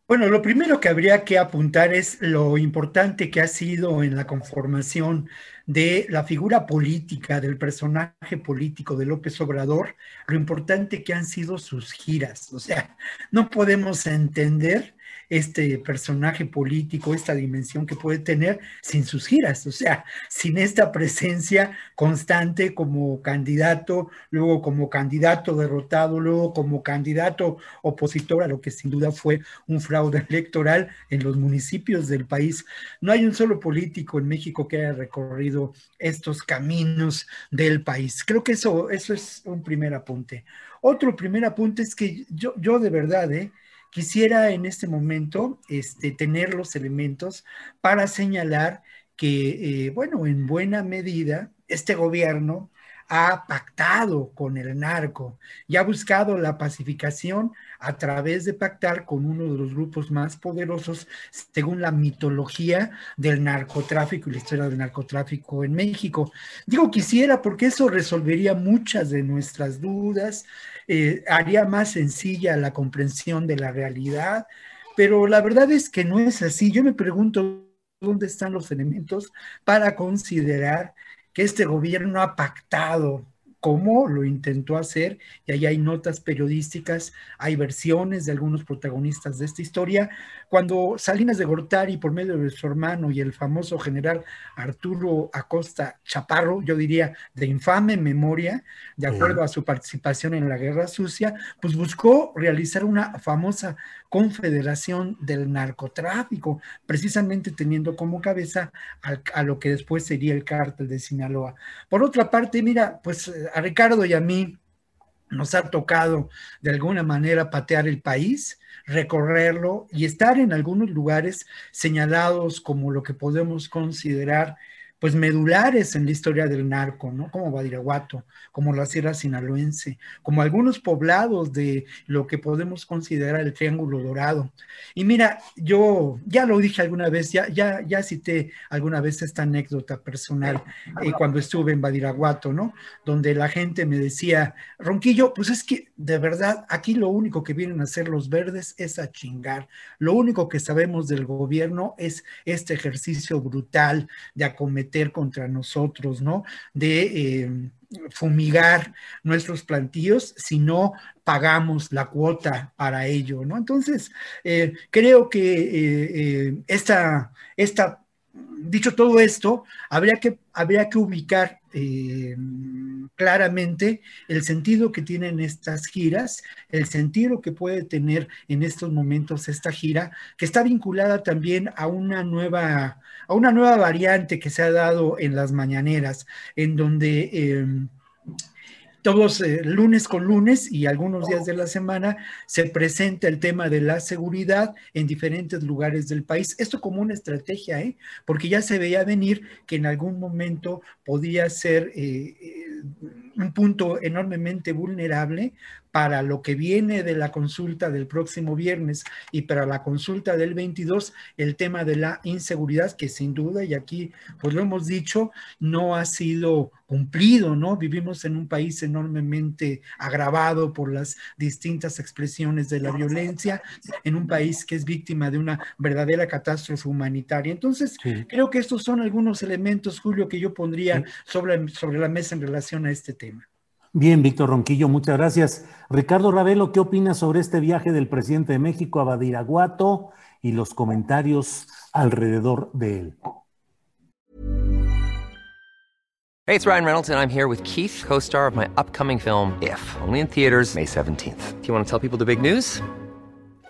Bueno, lo primero que habría que apuntar es lo importante que ha sido en la conformación de la figura política, del personaje político de López Obrador, lo importante que han sido sus giras. O sea, no podemos entender este personaje político, esta dimensión que puede tener sin sus giras, o sea, sin esta presencia constante como candidato, luego como candidato derrotado, luego como candidato opositor a lo que sin duda fue un fraude electoral en los municipios del país. No hay un solo político en México que haya recorrido estos caminos del país. Creo que eso, eso es un primer apunte. Otro primer apunte es que yo, yo de verdad, ¿eh? Quisiera en este momento este, tener los elementos para señalar que, eh, bueno, en buena medida, este gobierno ha pactado con el narco y ha buscado la pacificación a través de pactar con uno de los grupos más poderosos según la mitología del narcotráfico y la historia del narcotráfico en México. Digo quisiera porque eso resolvería muchas de nuestras dudas, eh, haría más sencilla la comprensión de la realidad, pero la verdad es que no es así. Yo me pregunto dónde están los elementos para considerar que este gobierno ha pactado cómo lo intentó hacer, y ahí hay notas periodísticas, hay versiones de algunos protagonistas de esta historia. Cuando Salinas de Gortari, por medio de su hermano y el famoso general Arturo Acosta Chaparro, yo diría de infame memoria, de acuerdo a su participación en la Guerra Sucia, pues buscó realizar una famosa confederación del narcotráfico, precisamente teniendo como cabeza a lo que después sería el cártel de Sinaloa. Por otra parte, mira, pues a Ricardo y a mí nos ha tocado de alguna manera patear el país, recorrerlo y estar en algunos lugares señalados como lo que podemos considerar pues medulares en la historia del narco, ¿no? Como Badiraguato, como la Sierra Sinaloense, como algunos poblados de lo que podemos considerar el Triángulo Dorado. Y mira, yo ya lo dije alguna vez, ya, ya, ya cité alguna vez esta anécdota personal eh, cuando estuve en Badiraguato, ¿no? Donde la gente me decía, Ronquillo, pues es que de verdad aquí lo único que vienen a hacer los verdes es a chingar. Lo único que sabemos del gobierno es este ejercicio brutal de acometer contra nosotros, ¿no? De eh, fumigar nuestros plantíos si no pagamos la cuota para ello, ¿no? Entonces, eh, creo que eh, esta, esta dicho todo esto, habría que, habría que ubicar eh, claramente el sentido que tienen estas giras, el sentido que puede tener en estos momentos esta gira, que está vinculada también a una nueva, a una nueva variante que se ha dado en las mañaneras, en donde eh, todos eh, lunes con lunes y algunos días de la semana se presenta el tema de la seguridad en diferentes lugares del país. Esto como una estrategia, ¿eh? porque ya se veía venir que en algún momento podía ser eh, eh, un punto enormemente vulnerable para lo que viene de la consulta del próximo viernes y para la consulta del 22, el tema de la inseguridad, que sin duda, y aquí pues lo hemos dicho, no ha sido cumplido, ¿no? Vivimos en un país enormemente agravado por las distintas expresiones de la violencia, en un país que es víctima de una verdadera catástrofe humanitaria. Entonces, creo que estos son algunos elementos, Julio, que yo pondría sobre, sobre la mesa en relación a este tema. Bien, Víctor Ronquillo, muchas gracias. Ricardo Ravelo, ¿qué opinas sobre este viaje del presidente de México a Badiraguato y los comentarios alrededor de él? Hey, it's Ryan Reynolds and I'm here with Keith, co-star of my upcoming film If, only in theaters May 17th. Do you want to tell people the big news?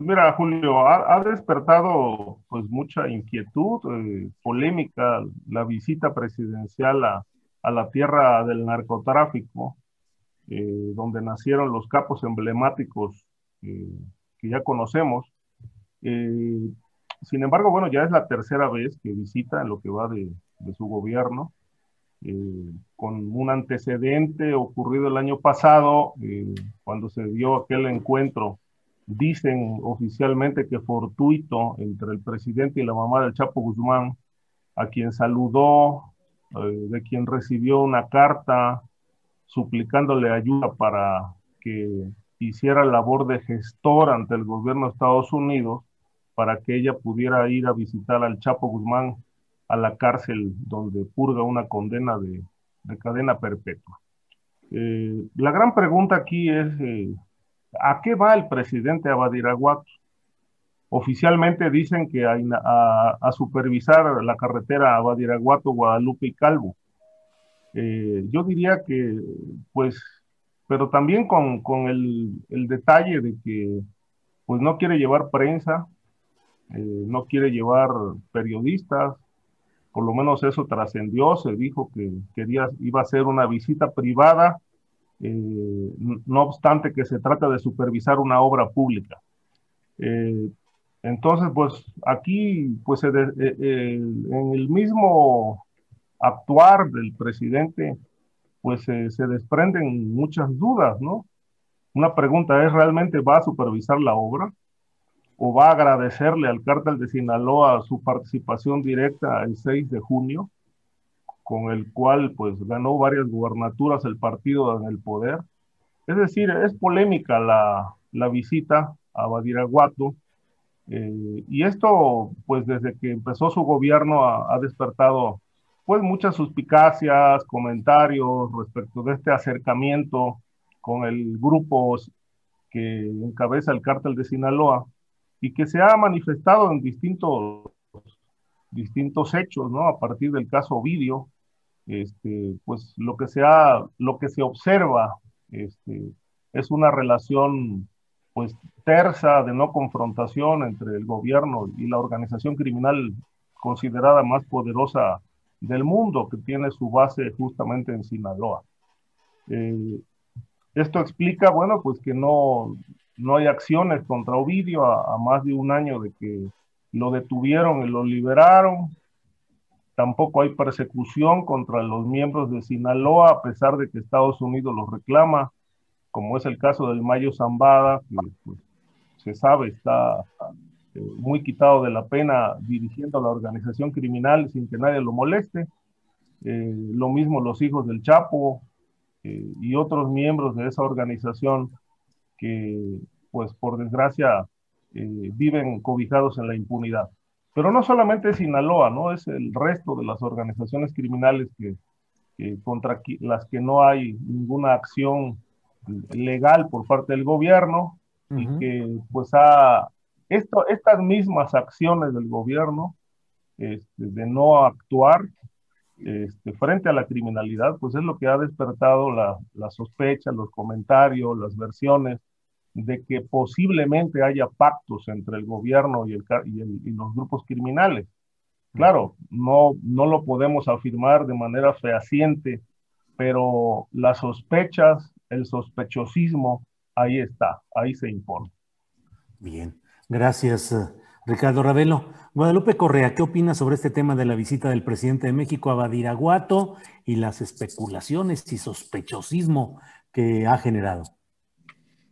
Mira, Julio, ha, despertado pues mucha inquietud, eh, polémica, la visita presidencial a, la tierra del narcotráfico, eh, donde nacieron los capos emblemáticos eh, que ya conocemos. Sin embargo, bueno, ya es la tercera vez que visita en lo que va de, su gobierno, con un antecedente ocurrido el año pasado, cuando se dio aquel encuentro dicen oficialmente que fortuito entre el presidente y la mamá del Chapo Guzmán, a quien saludó, eh, de quien recibió una carta suplicándole ayuda para que hiciera labor de gestor ante el gobierno de Estados Unidos para que ella pudiera ir a visitar al Chapo Guzmán a la cárcel donde purga una condena de, cadena perpetua. Eh, la gran pregunta aquí es, eh, ¿a qué va el presidente Abadiraguato? Oficialmente dicen que a, a, supervisar la carretera Abadiraguato, Guadalupe y Calvo. Eh, yo diría que, pues, pero también con, con el, el, detalle de que, pues, no quiere llevar prensa, no quiere llevar periodistas, por lo menos eso trascendió, se dijo que quería, iba a ser una visita privada, eh, no obstante que se trata de supervisar una obra pública. Eh, entonces, pues aquí, pues eh, en el mismo actuar del presidente, pues se desprenden muchas dudas, ¿no? Una pregunta es, ¿realmente va a supervisar la obra? o va a agradecerle al cártel de Sinaloa su participación directa el 6 de junio, con el cual pues ganó varias gubernaturas el partido en el poder. Es decir, es polémica la, la visita a Badiraguato, eh, y esto pues desde que empezó su gobierno ha, despertado pues muchas suspicacias, comentarios respecto de este acercamiento con el grupo que encabeza el cártel de Sinaloa y que se ha manifestado en distintos, distintos hechos, ¿no? A partir del caso Ovidio, este, pues lo que se, lo que se observa este, es una relación pues tersa de no confrontación entre el gobierno y la organización criminal considerada más poderosa del mundo, que tiene su base justamente en Sinaloa. Eh, esto explica, bueno, pues que no, no hay acciones contra Ovidio a, más de un año de que lo detuvieron y lo liberaron. Tampoco hay persecución contra los miembros de Sinaloa, a pesar de que Estados Unidos los reclama, como es el caso del Mayo Zambada, que pues, se sabe está eh, muy quitado de la pena dirigiendo a la organización criminal sin que nadie lo moleste. Eh, lo mismo los hijos del Chapo eh, y otros miembros de esa organización que, pues por desgracia, viven cobijados en la impunidad. Pero no solamente Sinaloa, ¿no? Es el resto de las organizaciones criminales que, contra las que no hay ninguna acción legal por parte del gobierno y que pues ha, esto, estas mismas acciones del gobierno este, de no actuar este, frente a la criminalidad, pues es lo que ha despertado la, la sospecha, los comentarios, las versiones de que posiblemente haya pactos entre el gobierno y, los grupos criminales. Claro, no, no lo podemos afirmar de manera fehaciente, pero las sospechas, el sospechosismo, ahí está, ahí se impone. Bien, gracias eh, Ricardo Ravelo. Guadalupe Correa, ¿qué opina sobre este tema de la visita del presidente de México a Badiraguato y las especulaciones y sospechosismo que ha generado?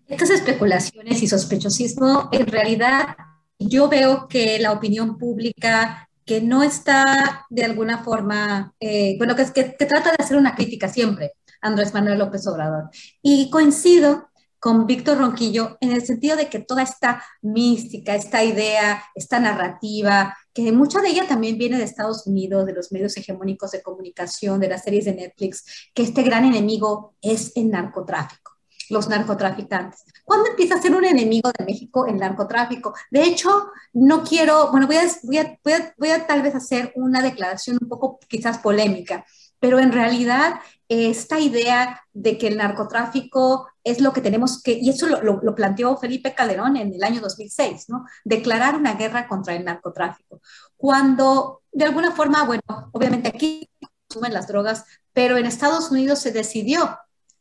Estas especulaciones y sospechosismo, en realidad yo veo que la opinión pública que no está de alguna forma, eh, bueno, que, trata de hacer una crítica siempre Andrés Manuel López Obrador. Y coincido con Víctor Ronquillo en el sentido de que toda esta mística, esta idea, esta narrativa, que mucha de ella también viene de Estados Unidos, de los medios hegemónicos de comunicación, de las series de Netflix, que este gran enemigo es el narcotráfico los narcotraficantes. ¿Cuándo empieza a ser un enemigo de México el narcotráfico? De hecho, no quiero, bueno, voy a, tal vez hacer una declaración un poco quizás polémica, pero en realidad esta idea de que el narcotráfico es lo que tenemos que, y eso lo, lo, planteó Felipe Calderón en el año 2006, ¿no? Declarar una guerra contra el narcotráfico. Cuando, de alguna forma, bueno, obviamente aquí consumen las drogas, pero en Estados Unidos se decidió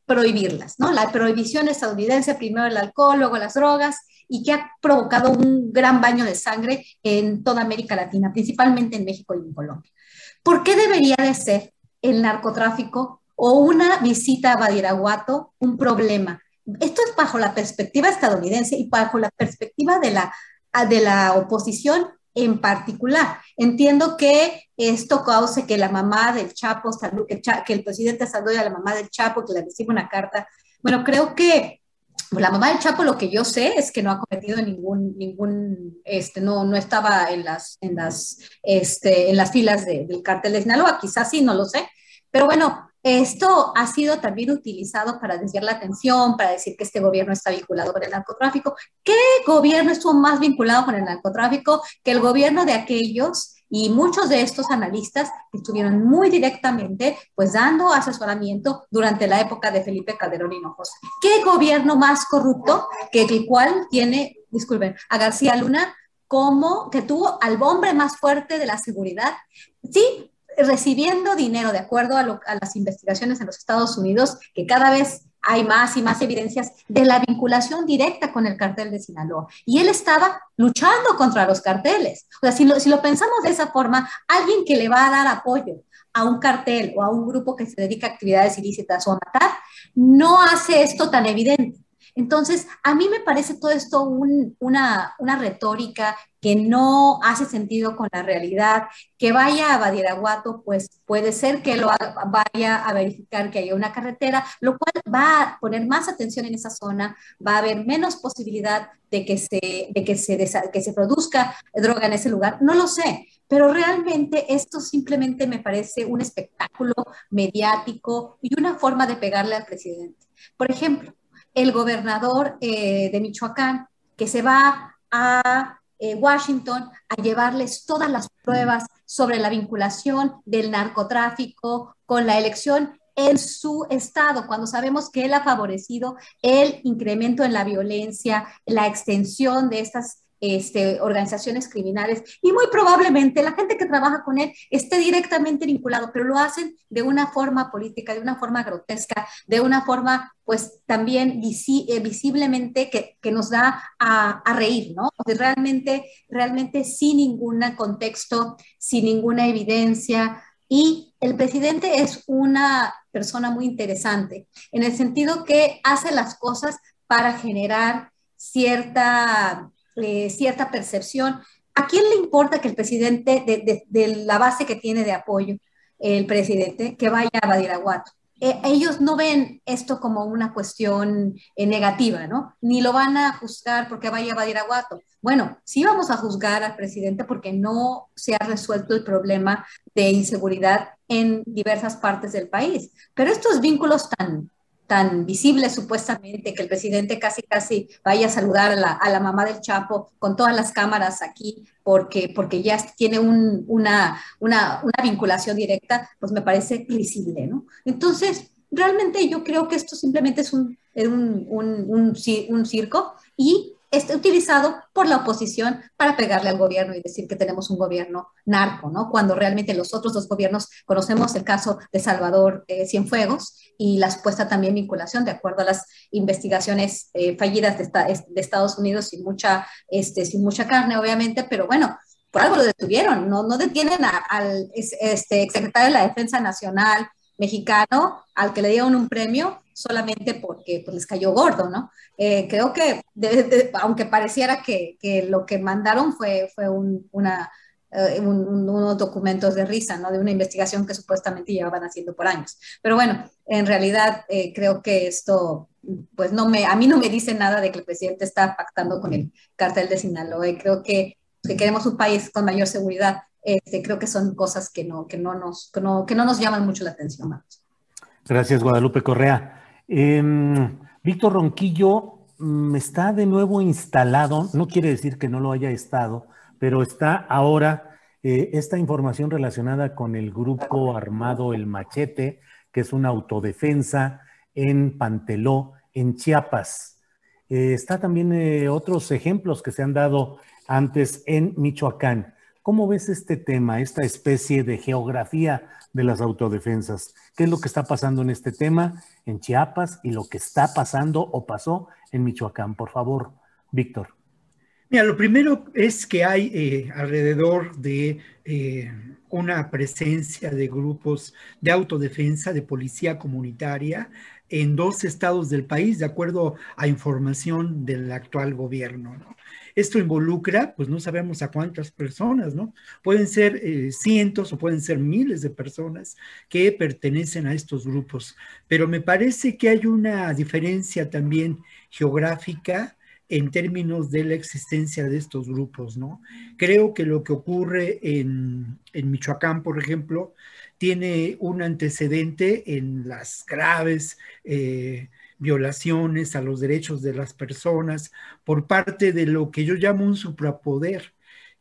prohibirlas, ¿no? La prohibición estadounidense, primero el alcohol, luego las drogas, y que ha provocado un gran baño de sangre en toda América Latina, principalmente en México y en Colombia. ¿Por qué debería de ser el narcotráfico o una visita a Badiraguato un problema? Esto es bajo la perspectiva estadounidense y bajo la perspectiva de la, de la oposición en particular. Entiendo que esto cause que la mamá del Chapo, que, el presidente salude a la mamá del Chapo, que le reciba una carta. Bueno, creo que la mamá del Chapo, lo que yo sé es que no ha cometido ningún, ningún, este, no, no estaba en las, en las, este, en las filas del cartel de Sinaloa, quizás sí, no lo sé. Pero bueno, esto ha sido también utilizado para desviar la atención, para decir que este gobierno está vinculado con el narcotráfico. ¿Qué gobierno estuvo más vinculado con el narcotráfico que el gobierno de aquellos y muchos de estos analistas estuvieron muy directamente pues dando asesoramiento durante la época de Felipe Calderón Hinojosa. ¿Qué gobierno más corrupto que el cual tiene, disculpen, a García Luna como que tuvo al hombre más fuerte de la seguridad? Sí, recibiendo dinero de acuerdo a, las investigaciones en los Estados Unidos, que cada vez hay más y más evidencias de la vinculación directa con el cartel de Sinaloa. Y él estaba luchando contra los carteles. O sea, si lo, si lo pensamos de esa forma, alguien que le va a dar apoyo a un cartel o a un grupo que se dedica a actividades ilícitas o a matar, no hace esto tan evidente. Entonces, a mí me parece todo esto una, una retórica no hace sentido con la realidad, que vaya a Badiraguato, pues puede ser que lo vaya a verificar que haya una carretera, lo cual va a poner más atención en esa zona, va a haber menos posibilidad de que se, de que se produzca droga en ese lugar, no lo sé, pero realmente esto simplemente me parece un espectáculo mediático y una forma de pegarle al presidente. Por ejemplo, el gobernador eh, de Michoacán, que se va a eh, Washington a llevarles todas las pruebas sobre la vinculación del narcotráfico con la elección en su estado, cuando sabemos que él ha favorecido el incremento en la violencia, la extensión de estas este, organizaciones criminales y muy probablemente la gente que trabaja con él esté directamente vinculado, pero lo hacen de una forma política, de una forma grotesca, de una forma pues también eh, visiblemente que, que, nos da a, a reír, ¿no? realmente, realmente sin ningún contexto, sin ninguna evidencia. Y el presidente es una persona muy interesante, en el sentido que hace las cosas para generar cierta eh, cierta percepción. ¿A quién le importa que el presidente, de, la base que tiene de apoyo, el presidente, que vaya a Badiraguato? Eh, ellos no ven esto como una cuestión eh, negativa, ¿no? Ni lo van a juzgar porque vaya a Badiraguato. Bueno, sí vamos a juzgar al presidente porque no se ha resuelto el problema de inseguridad en diversas partes del país. Pero estos vínculos tan, tan visible supuestamente que el presidente casi casi vaya a saludar a la, mamá del Chapo con todas las cámaras aquí porque, porque ya tiene un, una, una, vinculación directa, pues me parece risible, ¿no? Entonces, realmente yo creo que esto simplemente es un, un, un, un circo y esté utilizado por la oposición para pegarle al gobierno y decir que tenemos un gobierno narco, ¿no? Cuando realmente los otros dos gobiernos conocemos el caso de Salvador eh, Cienfuegos y la supuesta también vinculación, de acuerdo a las investigaciones eh, fallidas de, Estados Unidos, sin mucha, este, sin mucha carne, obviamente, pero bueno, por algo lo detuvieron, no, no detienen al este, secretario de la Defensa Nacional mexicano al que le dieron un premio solamente porque pues, les cayó gordo, ¿no? Eh, creo que, aunque pareciera que, que, lo que mandaron fue, fue un, una, uh, un, unos documentos de risa, ¿no? De una investigación que supuestamente llevaban haciendo por años. Pero bueno, en realidad eh, creo que esto, pues no me, a mí no me dice nada de que el presidente está pactando con el cartel de Sinaloa y creo que, que queremos un país con mayor seguridad. Este, creo que son cosas que no, que no, nos, que no, que no nos llaman mucho la atención. Gracias, Guadalupe Correa. Em, Víctor Ronquillo mm, está de nuevo instalado, no quiere decir que no lo haya estado, pero está ahora eh, esta información relacionada con el grupo armado El Machete, que es una autodefensa en Panteló, en Chiapas. Eh, está también eh, otros ejemplos que se han dado antes en Michoacán. ¿Cómo ves este tema, esta especie de geografía de las autodefensas? ¿Qué es lo que está pasando en este tema en Chiapas y lo que está pasando o pasó en Michoacán? Por favor, Víctor. Mira, lo primero es que hay eh, alrededor de eh, una presencia de grupos de autodefensa, de policía comunitaria, en dos estados del país, de acuerdo a información del actual gobierno. Esto involucra, pues no sabemos a cuántas personas, ¿no? Pueden ser eh, cientos o pueden ser miles de personas que pertenecen a estos grupos, pero me parece que hay una diferencia también geográfica en términos de la existencia de estos grupos, ¿no? Creo que lo que ocurre en, Michoacán, por ejemplo, tiene un antecedente en las graves eh, violaciones a los derechos de las personas por parte de lo que yo llamo un suprapoder,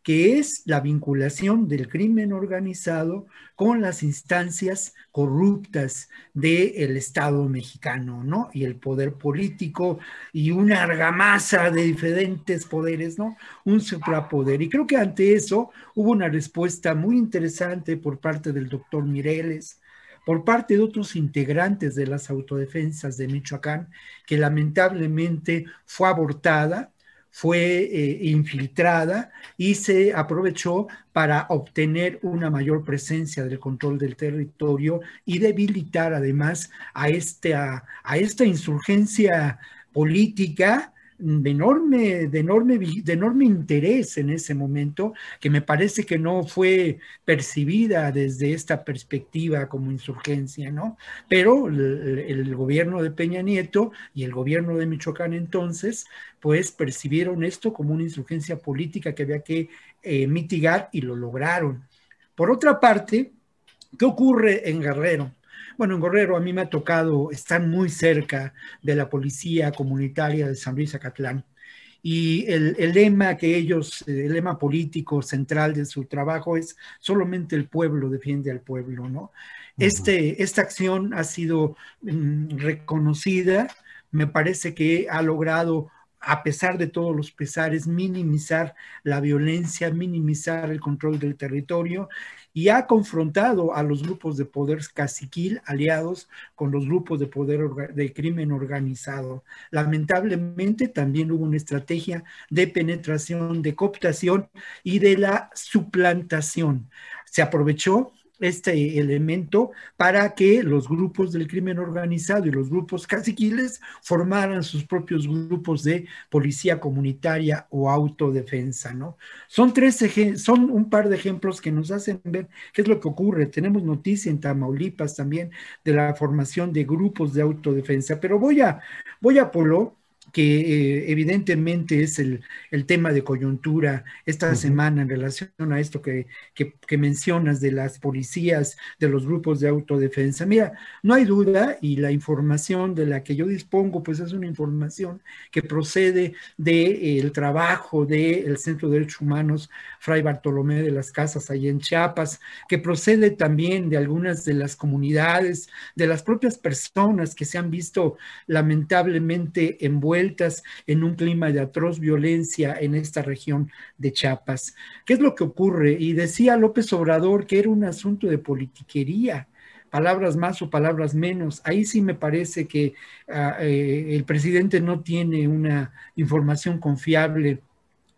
que es la vinculación del crimen organizado con las instancias corruptas del Estado mexicano, ¿no? Y el poder político y una argamasa de diferentes poderes, ¿no? Un suprapoder. Y creo que ante eso hubo una respuesta muy interesante por parte del doctor Mireles, por parte de otros integrantes de las autodefensas de Michoacán, que lamentablemente fue abortada, fue eh, infiltrada y se aprovechó para obtener una mayor presencia del control del territorio y debilitar además a, a esta insurgencia política de enorme, de enorme, de enorme interés en ese momento, que me parece que no fue percibida desde esta perspectiva como insurgencia, ¿no? Pero el, gobierno de Peña Nieto y el gobierno de Michoacán entonces, pues percibieron esto como una insurgencia política que había que eh, mitigar y lo lograron. Por otra parte, ¿qué ocurre en Guerrero? Bueno, en Guerrero a mí me ha tocado estar muy cerca de la policía comunitaria de San Luis Acatlán. Y el, lema que ellos, el lema político central de su trabajo es solamente el pueblo defiende al pueblo, ¿no? Este, esta acción ha sido mm, reconocida, me parece que ha logrado a pesar de todos los pesares, minimizar la violencia, minimizar el control del territorio y ha confrontado a los grupos de poder caciquil aliados con los grupos de poder de crimen organizado. Lamentablemente también hubo una estrategia de penetración, de cooptación y de la suplantación. Se aprovechó este elemento para que los grupos del crimen organizado y los grupos caciquiles formaran sus propios grupos de policía comunitaria o autodefensa, ¿no? Son tres son un par de ejemplos que nos hacen ver qué es lo que ocurre. Tenemos noticia en Tamaulipas también de la formación de grupos de autodefensa, pero voy a voy a Polo que eh, evidentemente es el, tema de coyuntura esta semana en relación a esto que, que, mencionas de las policías, de los grupos de autodefensa. Mira, no hay duda y la información de la que yo dispongo, pues es una información que procede del trabajo del Centro de Derechos Humanos Fray Bartolomé de las Casas allá en Chiapas, que procede también de algunas de las comunidades, de las propias personas que se han visto lamentablemente envueltas en un clima de atroz violencia en esta región de Chiapas. ¿Qué es lo que ocurre? Y decía López Obrador que era un asunto de politiquería palabras más o palabras menos. Ahí sí me parece que ah, eh, el presidente no tiene una información confiable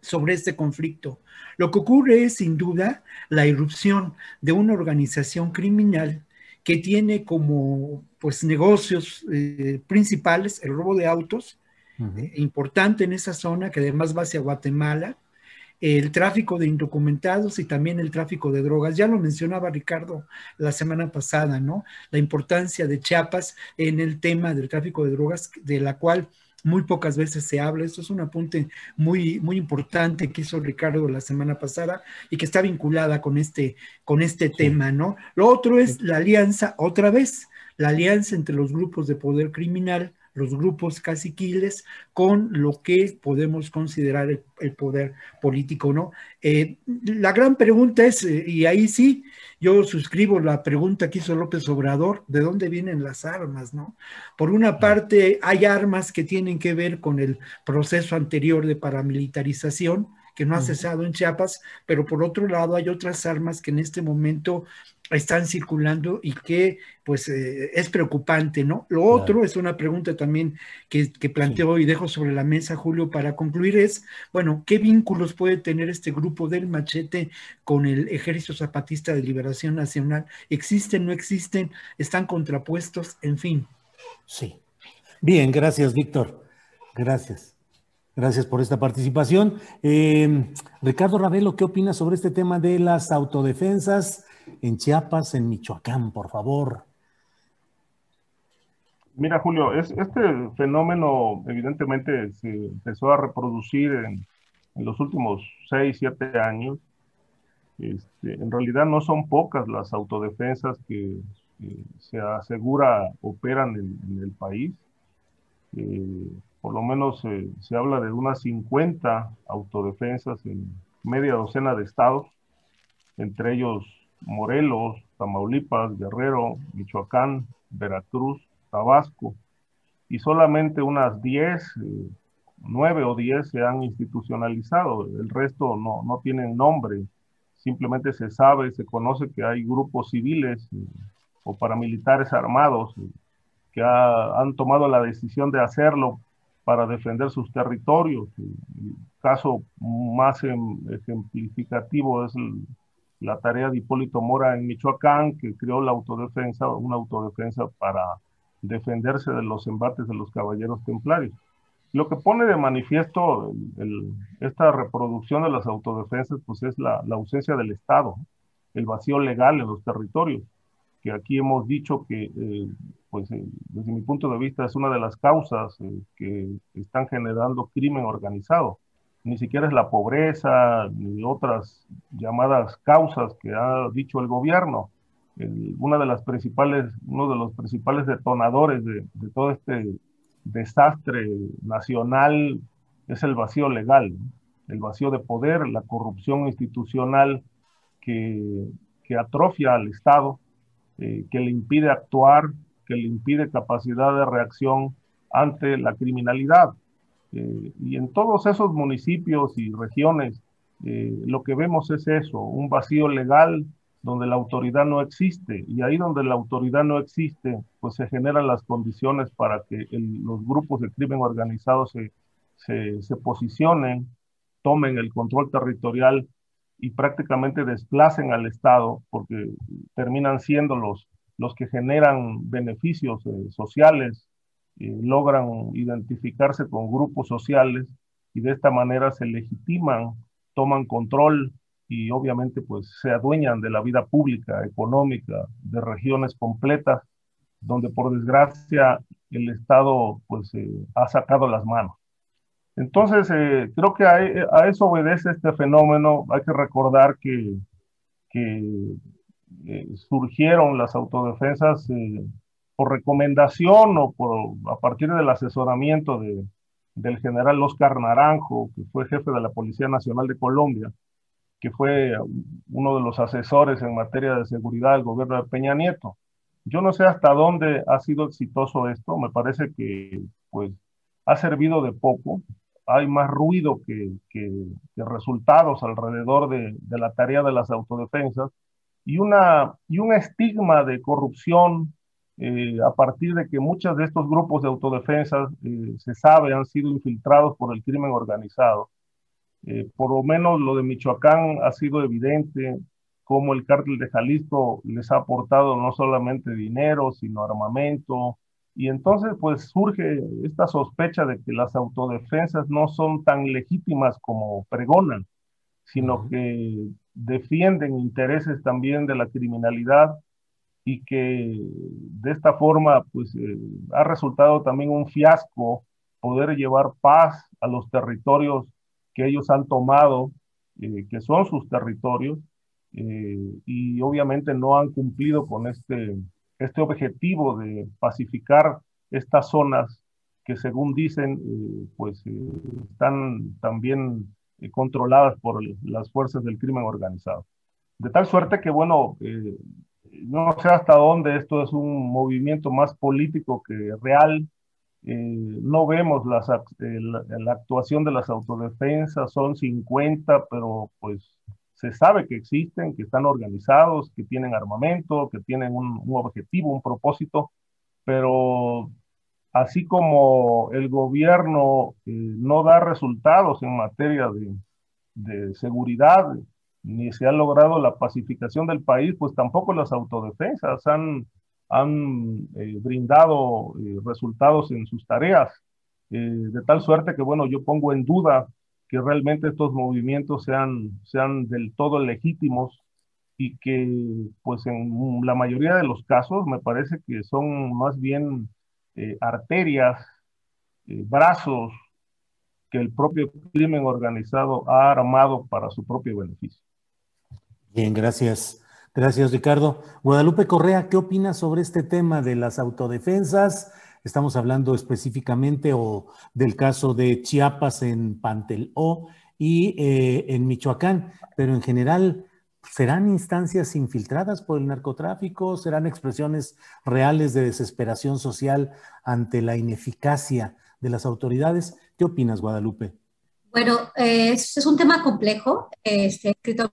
sobre este conflicto. Lo que ocurre es sin duda la irrupción de una organización criminal que tiene como pues negocios eh, principales el robo de autos, eh, importante en esa zona, que además va hacia Guatemala, el tráfico de indocumentados y también el tráfico de drogas. Ya lo mencionaba Ricardo la semana pasada, ¿no? La importancia de Chiapas en el tema del tráfico de drogas, de la cual muy pocas veces se habla. Esto es un apunte muy, muy importante que hizo Ricardo la semana pasada y que está vinculada con este, con este tema, ¿no? Lo otro es la alianza, otra vez, la alianza entre los grupos de poder criminal los grupos caciquiles con lo que podemos considerar el, poder político, ¿no? Eh, la gran pregunta es, eh, y ahí sí, yo suscribo la pregunta que hizo López Obrador, ¿de dónde vienen las armas, no? Por una parte, hay armas que tienen que ver con el proceso anterior de paramilitarización, que no ha cesado en Chiapas, pero por otro lado hay otras armas que en este momento están circulando y que pues eh, es preocupante, ¿no? Lo otro es una pregunta también que, que planteo y dejo sobre la mesa, Julio, para concluir es, bueno, ¿qué vínculos puede tener este grupo del machete con el Ejército Zapatista de Liberación Nacional? ¿Existen, no existen? ¿Están contrapuestos? En fin. Sí. Bien, gracias, Víctor. Gracias. Gracias por esta participación. Eh, Ricardo Ravelo, ¿qué opinas sobre este tema de las autodefensas en Chiapas, en Michoacán, por favor? Mira, Julio, es, este fenómeno evidentemente se empezó a reproducir en, los últimos seis, siete años. Este, en realidad no son pocas las autodefensas que se asegura operan en, el país. Eh, por lo menos eh, se habla de unas 50 autodefensas en media docena de estados, entre ellos Morelos, Tamaulipas, Guerrero, Michoacán, Veracruz, Tabasco, y solamente unas 10, 9 eh, o 10 se han institucionalizado, el resto no, no tienen nombre, simplemente se sabe, se conoce que hay grupos civiles eh, o paramilitares armados eh, que han tomado la decisión de hacerlo para defender sus territorios. El caso más em, ejemplificativo es la tarea de Hipólito Mora en Michoacán, que creó la autodefensa, una autodefensa para defenderse de los embates de los caballeros templarios. Lo que pone de manifiesto esta reproducción de las autodefensas, pues es la, ausencia del Estado, el vacío legal en los territorios, que aquí hemos dicho que, eh, pues eh, desde mi punto de vista, es una de las causas eh, que están generando crimen organizado. Ni siquiera es la pobreza ni otras llamadas causas que ha dicho el gobierno, una de las principales, uno de los principales detonadores de, todo este desastre nacional es el vacío legal, el vacío de poder, la corrupción institucional que, atrofia al Estado, eh, que le impide actuar, que le impide capacidad de reacción ante la criminalidad. Eh, y en todos esos municipios y regiones, eh, lo que vemos es eso, un vacío legal donde la autoridad no existe. Y ahí donde la autoridad no existe, pues se generan las condiciones para que los grupos de crimen organizado se, se, posicionen, tomen el control territorial y prácticamente desplacen al Estado, porque terminan siendo los, los que generan beneficios eh, sociales, logran identificarse con grupos sociales y de esta manera se legitiman, toman control y obviamente pues se adueñan de la vida pública, económica, de regiones completas, donde por desgracia el Estado pues eh, ha sacado las manos. Entonces, eh, creo que a, eso obedece este fenómeno. Hay que recordar que, que eh, surgieron las autodefensas por recomendación o por, a partir del asesoramiento de, del general Oscar Naranjo, que fue jefe de la Policía Nacional de Colombia, que fue uno de los asesores en materia de seguridad del gobierno de Peña Nieto. Yo no sé hasta dónde ha sido exitoso esto, me parece que pues ha servido de poco, hay más ruido que, que, resultados alrededor de, de, la tarea de las autodefensas y, una, y un estigma de corrupción eh, a partir de que muchos de estos grupos de autodefensas eh, se sabe han sido infiltrados por el crimen organizado eh, por lo menos lo de Michoacán ha sido evidente cómo el cártel de Jalisco les ha aportado no solamente dinero, sino armamento. Y entonces pues surge esta sospecha de que las autodefensas no son tan legítimas como pregonan, sino que defienden intereses también de la criminalidad y que de esta forma pues eh, ha resultado también un fiasco poder llevar paz a los territorios que ellos han tomado, eh, que son sus territorios, eh, y obviamente no han cumplido con este, este objetivo de pacificar estas zonas que según dicen, pues están también controladas por las fuerzas del crimen organizado. De tal suerte que, bueno, no sé hasta dónde esto es un movimiento más político que real, eh, no vemos las, eh, la, actuación de las autodefensas, son 50, pero pues se sabe que existen, que están organizados, que tienen armamento, que tienen un, objetivo, un propósito, pero así como el gobierno eh, no da resultados en materia de, seguridad, ni se ha logrado la pacificación del país, pues tampoco las autodefensas han han brindado resultados en sus tareas, de tal suerte que, bueno, yo pongo en duda que realmente estos movimientos sean, sean del todo legítimos y que pues en la mayoría de los casos me parece que son más bien eh, arterias, eh, brazos que el propio crimen organizado ha armado para su propio beneficio. Bien, gracias. Gracias, Ricardo. Guadalupe Correa, ¿qué opinas sobre este tema de las autodefensas? Estamos hablando específicamente o del caso de Chiapas en Panteló y eh, en Michoacán, pero en general, ¿serán instancias infiltradas por el narcotráfico? ¿Serán expresiones reales de desesperación social ante la ineficacia de las autoridades? ¿Qué opinas, Guadalupe? Bueno, es, es, un tema complejo. Este, he escrito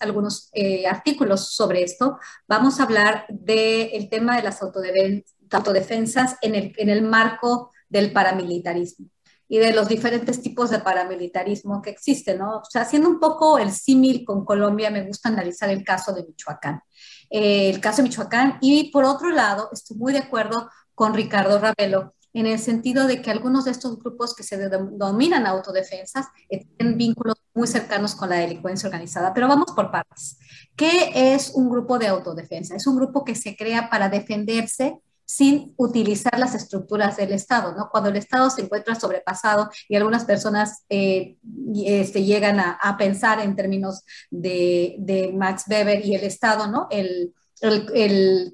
algunos eh, artículos sobre esto. Vamos a hablar del tema de las autodefensas en el, en el marco del paramilitarismo y de los diferentes tipos de paramilitarismo que existen, ¿no? O sea, haciendo un poco el símil con Colombia, me gusta analizar el caso de Michoacán. Eh, el caso de Michoacán y por otro lado, estoy muy de acuerdo con Ricardo Ravelo en el sentido de que algunos de estos grupos que se denominan autodefensas tienen vínculos muy cercanos con la delincuencia organizada. Pero vamos por partes. ¿Qué es un grupo de autodefensa? Es un grupo que se crea para defenderse sin utilizar las estructuras del Estado, ¿no? Cuando el Estado se encuentra sobrepasado y algunas personas eh, este, llegan a, pensar en términos de, Max Weber y el Estado, ¿no? El,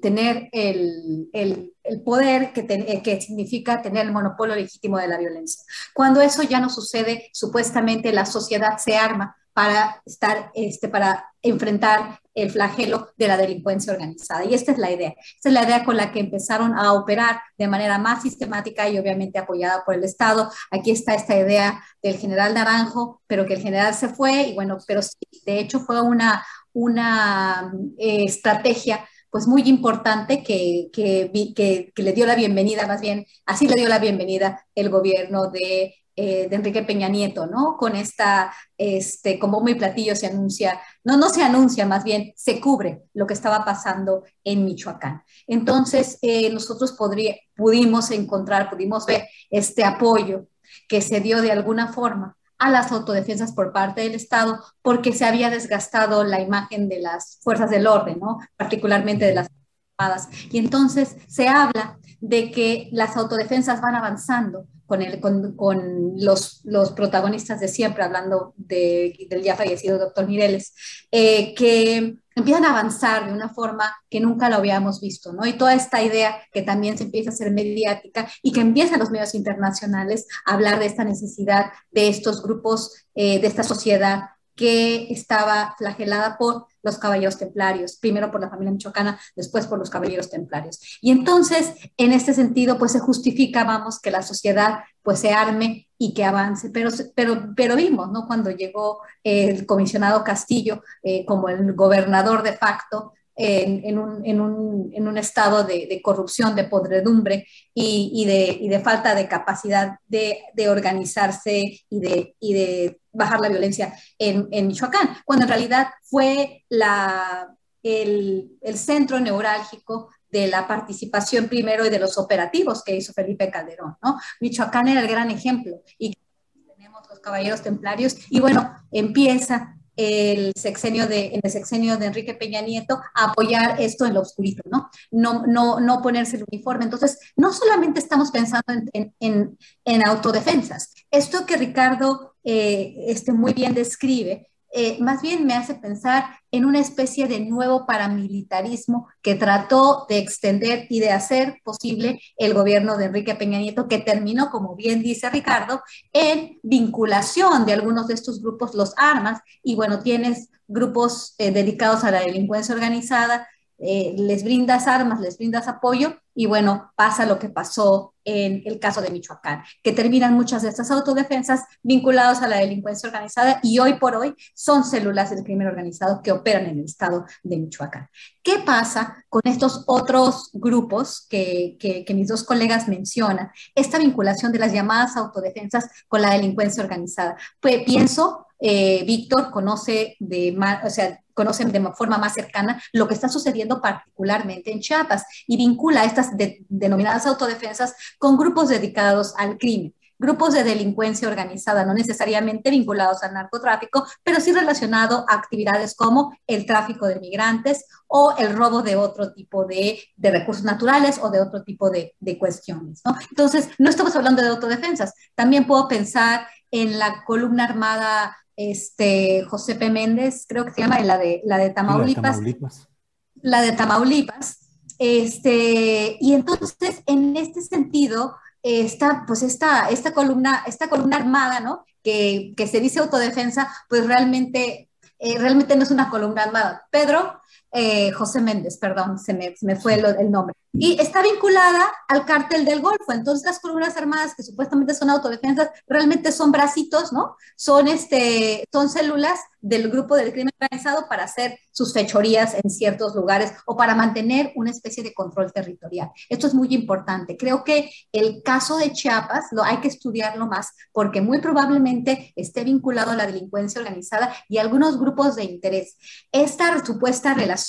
tener el, poder que, que, significa tener el monopolio legítimo de la violencia. Cuando eso ya no sucede, supuestamente la sociedad se arma para estar, este, para enfrentar el flagelo de la delincuencia organizada. Y esta es la idea. Esta es la idea con la que empezaron a operar de manera más sistemática y obviamente apoyada por el Estado. Aquí está esta idea del general Naranjo, pero que el general se fue y bueno, pero sí, de hecho fue una, una eh, estrategia pues muy importante que, que, que, que, le dio la bienvenida, más bien, así le dio la bienvenida el gobierno de eh, de Enrique Peña Nieto, ¿no? Con esta, este, como muy platillo se anuncia, no, no se anuncia, más bien se cubre lo que estaba pasando en Michoacán. Entonces, eh, nosotros podría, pudimos encontrar, pudimos ver este apoyo que se dio de alguna forma a las autodefensas por parte del Estado, porque se había desgastado la imagen de las fuerzas del orden, ¿no? Particularmente de las armadas. Y entonces se habla de que las autodefensas van avanzando con, el, con, con los, los, protagonistas de siempre, hablando de, del ya fallecido doctor Mireles, eh, que empiezan a avanzar de una forma que nunca lo habíamos visto, ¿no? Y toda esta idea que también se empieza a hacer mediática y que empiezan los medios internacionales a hablar de esta necesidad de estos grupos, eh, de esta sociedad que estaba flagelada por los caballeros templarios, primero por la familia michoacana, después por los caballeros templarios. Y entonces, en este sentido, pues se justifica, vamos, que la sociedad pues se arme y que avance. Pero, pero, pero vimos, ¿no? Cuando llegó el comisionado Castillo eh, como el gobernador de facto, en, un, en, un, en, un, estado de, de, corrupción, de podredumbre y, y, de, y de, falta de capacidad de, de organizarse y de, y de bajar la violencia en, en Michoacán, cuando en realidad fue la, el, el, centro neurálgico de la participación primero y de los operativos que hizo Felipe Calderón, ¿no? Michoacán era el gran ejemplo y tenemos los caballeros templarios y bueno, empieza el sexenio de, en el sexenio de Enrique Peña Nieto a apoyar esto en lo oscurito, ¿no? No, no, no ponerse el uniforme. Entonces, no solamente estamos pensando en, en, en autodefensas. Esto que Ricardo eh, este, muy bien describe eh, más bien me hace pensar en una especie de nuevo paramilitarismo que trató de extender y de hacer posible el gobierno de Enrique Peña Nieto, que terminó, como bien dice Ricardo, en vinculación de algunos de estos grupos, los armas, y bueno, tienes grupos eh, dedicados a la delincuencia organizada, eh, les brindas armas, les brindas apoyo y bueno, pasa lo que pasó en el caso de Michoacán, que terminan muchas de estas autodefensas vinculadas a la delincuencia organizada y hoy por hoy son células del crimen organizado que operan en el estado de Michoacán. ¿Qué pasa con estos otros grupos que, que, mis dos colegas mencionan? Esta vinculación de las llamadas autodefensas con la delincuencia organizada. Pues pienso, eh, Víctor conoce de, o sea, conocen de forma más cercana lo que está sucediendo particularmente en Chiapas y vincula estas denominadas autodefensas con grupos dedicados al crimen grupos de delincuencia organizada, no necesariamente vinculados al narcotráfico, pero sí relacionado a actividades como el tráfico de migrantes o el robo de otro tipo de, recursos naturales o de otro tipo de, cuestiones. Entonces, no estamos hablando de autodefensas. También puedo pensar en la columna armada este, José P. Méndez, creo que se llama, la de, la de Tamaulipas. La de Tamaulipas. Este, y entonces, en este sentido, esta, pues esta, esta, columna, esta columna armada, ¿no? Que, que se dice autodefensa, pues realmente, eh, realmente no es una columna armada. Pedro eh, José Méndez, perdón, se me, fue el nombre y está vinculada al cártel del Golfo. Entonces las columnas armadas que supuestamente son autodefensas realmente son bracitos, ¿no? Son, este, son células del grupo del crimen organizado para hacer sus fechorías en ciertos lugares o para mantener una especie de control territorial. Esto es muy importante. Creo que el caso de Chiapas lo hay que estudiarlo más porque muy probablemente esté vinculado a la delincuencia organizada y algunos grupos de interés. Esta supuesta relación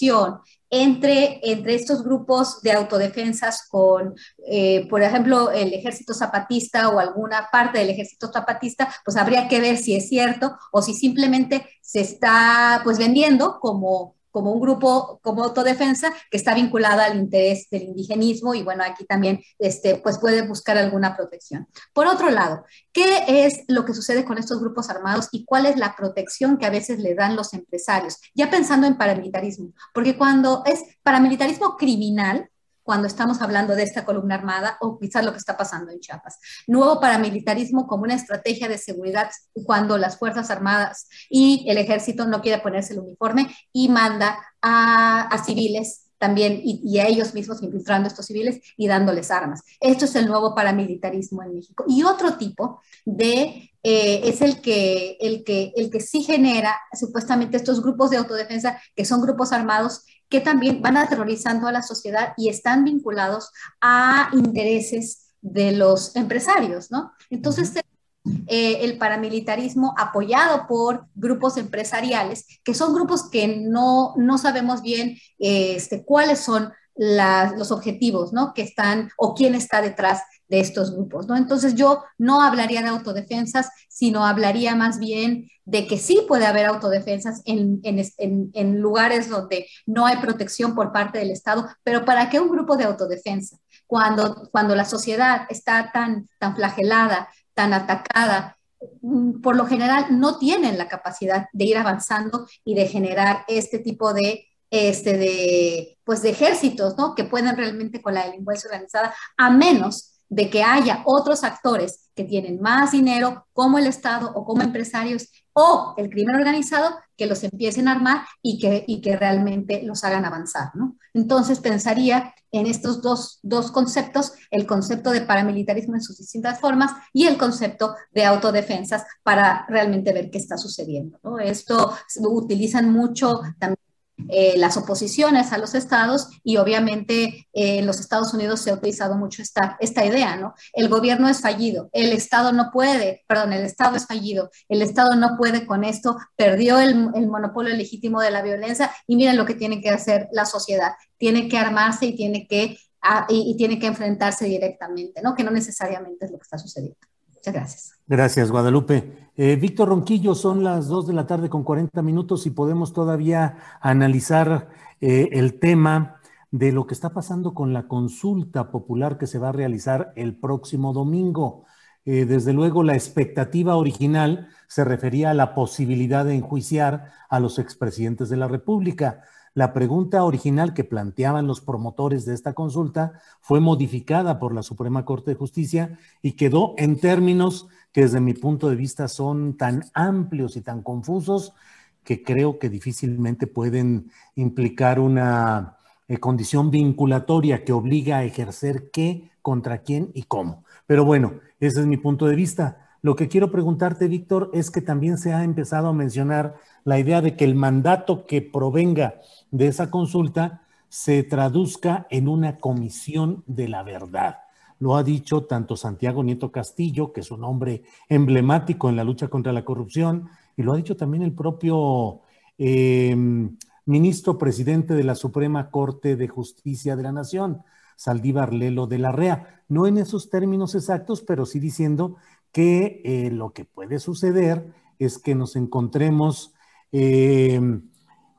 entre, entre estos grupos de autodefensas con, eh, por ejemplo, el ejército zapatista o alguna parte del ejército zapatista, pues habría que ver si es cierto o si simplemente se está pues vendiendo como como un grupo como autodefensa que está vinculada al interés del indigenismo y bueno, aquí también este, pues puede buscar alguna protección. Por otro lado, ¿qué es lo que sucede con estos grupos armados y cuál es la protección que a veces le dan los empresarios? Ya pensando en paramilitarismo, porque cuando es paramilitarismo criminal, cuando estamos hablando de esta columna armada o quizás lo que está pasando en Chiapas. Nuevo paramilitarismo como una estrategia de seguridad cuando las Fuerzas Armadas y el ejército no quiere ponerse el uniforme y manda a, civiles también y, a ellos mismos infiltrando estos civiles y dándoles armas. Esto es el nuevo paramilitarismo en México. Y otro tipo de eh, es el que, el, que, el que sí genera supuestamente estos grupos de autodefensa, que son grupos armados que también van aterrorizando a la sociedad y están vinculados a intereses de los empresarios, ¿no? Entonces, eh, el paramilitarismo apoyado por grupos empresariales, que son grupos que no, no sabemos bien este, cuáles son los objetivos, ¿no? Que están o quién está detrás de estos grupos, ¿no? Entonces yo no hablaría de autodefensas, sino hablaría más bien de que sí puede haber autodefensas en, en, en, lugares donde no hay protección por parte del Estado, pero ¿para qué un grupo de autodefensa? Cuando, cuando la sociedad está tan, tan flagelada, tan atacada, mm, por lo general no tienen la capacidad de ir avanzando y de generar este tipo de este de pues de ejércitos, ¿no? Que pueden realmente con la delincuencia organizada, a menos de que haya otros actores que tienen más dinero, como el Estado o como empresarios o el crimen organizado, que los empiecen a armar y que, y que realmente los hagan avanzar. ¿no? Entonces pensaría en estos dos, dos conceptos, el concepto de paramilitarismo en sus distintas formas y el concepto de autodefensas para realmente ver qué está sucediendo. ¿no? Esto utilizan mucho también eh, las oposiciones a los estados y obviamente eh, en los Estados Unidos se ha utilizado mucho esta, esta idea, ¿no? El gobierno es fallido, el estado no puede, perdón, el estado es fallido, el estado no puede con esto, perdió el, el monopolio legítimo de la violencia y miren lo que tiene que hacer la sociedad, tiene que armarse y tiene que, ah, y tiene que enfrentarse directamente, ¿no? Que no necesariamente es lo que está sucediendo. Muchas gracias. Gracias, Guadalupe. Eh, Víctor Ronquillo, son las 2 de la tarde con 40 minutos y podemos todavía analizar eh, el tema de lo que está pasando con la consulta popular que se va a realizar el próximo domingo. Eh, desde luego, la expectativa original se refería a la posibilidad de enjuiciar a los expresidentes de la República. La pregunta original que planteaban los promotores de esta consulta fue modificada por la Suprema Corte de Justicia y quedó en términos que desde mi punto de vista son tan amplios y tan confusos que creo que difícilmente pueden implicar una eh, condición vinculatoria que obliga a ejercer qué, contra quién y cómo. Pero bueno, ese es mi punto de vista. Lo que quiero preguntarte, Víctor, es que también se ha empezado a mencionar la idea de que el mandato que provenga de esa consulta se traduzca en una comisión de la verdad. Lo ha dicho tanto Santiago Nieto Castillo, que es un hombre emblemático en la lucha contra la corrupción, y lo ha dicho también el propio em, ministro presidente de la Suprema Corte de Justicia de la Nación, Saldívar Lelo de la REA. No en esos términos exactos, pero sí diciendo que eh, lo que puede suceder es que nos encontremos em,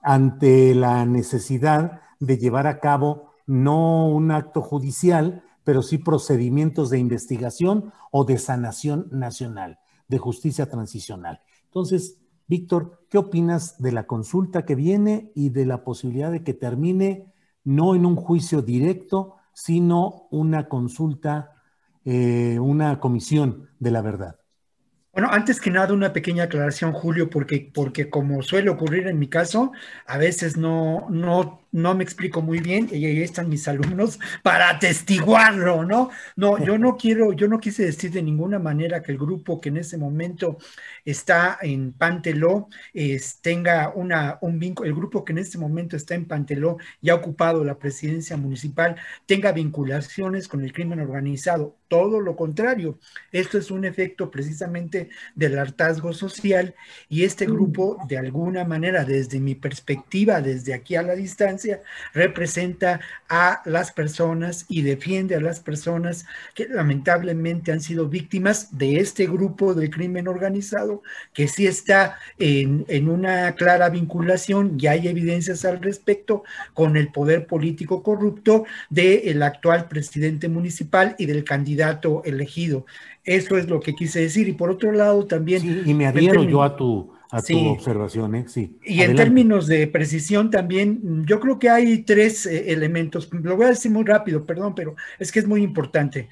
ante la necesidad de llevar a cabo no un acto judicial, pero sí procedimientos de investigación o de sanación nacional, de justicia transicional. Entonces, Víctor, ¿qué opinas de la consulta que viene y de la posibilidad de que termine no en un juicio directo, sino una consulta, eh, una comisión de la verdad? Bueno, antes que nada, una pequeña aclaración, Julio, porque, porque como suele ocurrir en mi caso, a veces no, no no me explico muy bien y ahí están mis alumnos para atestiguarlo, ¿no? No, yo no quiero, yo no quise decir de ninguna manera que el grupo que en ese momento está en Panteló tenga una, un vínculo, el grupo que en este momento está en Panteló y ha ocupado la presidencia municipal tenga vinculaciones con el crimen organizado. Todo lo contrario, esto es un efecto precisamente del hartazgo social y este grupo de alguna manera, desde mi perspectiva, desde aquí a la distancia, representa a las personas y defiende a las personas que lamentablemente han sido víctimas de este grupo de crimen organizado, que sí está en, una clara vinculación y hay evidencias al respecto con el poder político corrupto del actual presidente municipal y del candidato elegido. Eso es lo que quise decir. Y por otro lado también... y me adhiero yo a tu a tu observación, ¿eh? sí. Y en términos de precisión también, yo creo que hay tres eh, elementos. Lo voy a decir muy rápido, perdón, pero es que es muy importante.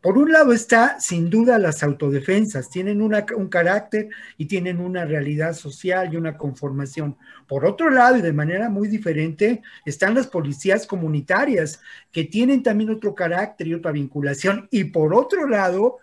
Por un lado está, sin duda, las autodefensas. Tienen una, un carácter y tienen una realidad social y una conformación. Por otro lado, y de manera muy diferente, están las policías comunitarias, que tienen también otro carácter y otra vinculación. Y por otro lado,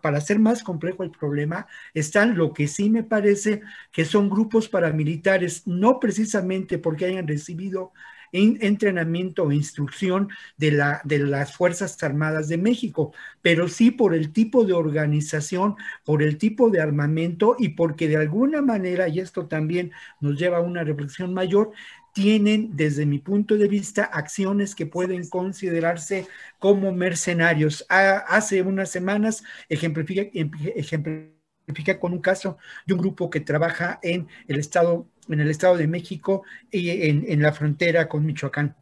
para, hacer más complejo el problema, están lo que sí me parece que son grupos paramilitares, no precisamente porque hayan recibido entrenamiento o instrucción de las Fuerzas Armadas de México, pero sí por el tipo de organización, por el tipo de armamento y porque de alguna manera, y esto también nos lleva a una reflexión mayor, tienen, desde mi punto de vista, acciones que pueden considerarse como mercenarios. hace unas semanas ejemplifica, ejemplifica con un caso de un grupo que trabaja en el estado, en el estado de México y en, en la frontera con Michoacán.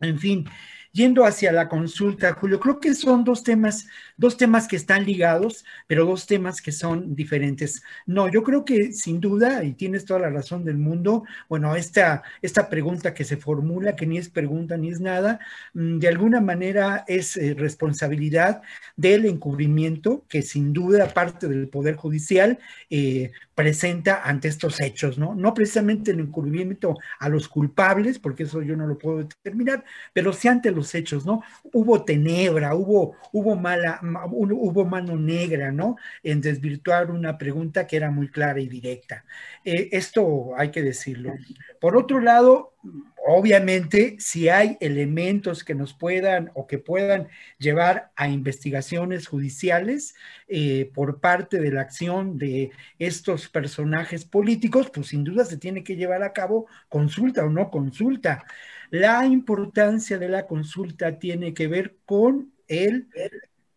En fin, yendo hacia la consulta, Julio, creo que son dos temas, dos temas que están ligados, pero dos temas que son diferentes. No, yo creo que sin duda, y tienes toda la razón del mundo, bueno, esta, esta pregunta que se formula, que ni es pregunta ni es nada, mm, de alguna manera es eh, responsabilidad del encubrimiento que sin duda parte del Poder Judicial eh, presenta ante estos hechos, ¿no? No precisamente el encubrimiento a los culpables, porque eso yo no lo puedo determinar, pero sí ante los hechos, ¿no? Hubo tenebra, hubo, hubo mala, hubo mano negra, ¿no? En desvirtuar una pregunta que era muy clara y directa. Eh, esto hay que decirlo. Por otro lado, obviamente, si hay elementos que nos puedan o que puedan llevar a investigaciones judiciales eh, por parte de la acción de estos personajes políticos, pues sin duda se tiene que llevar a cabo consulta o no consulta. La importancia de la consulta tiene que ver con el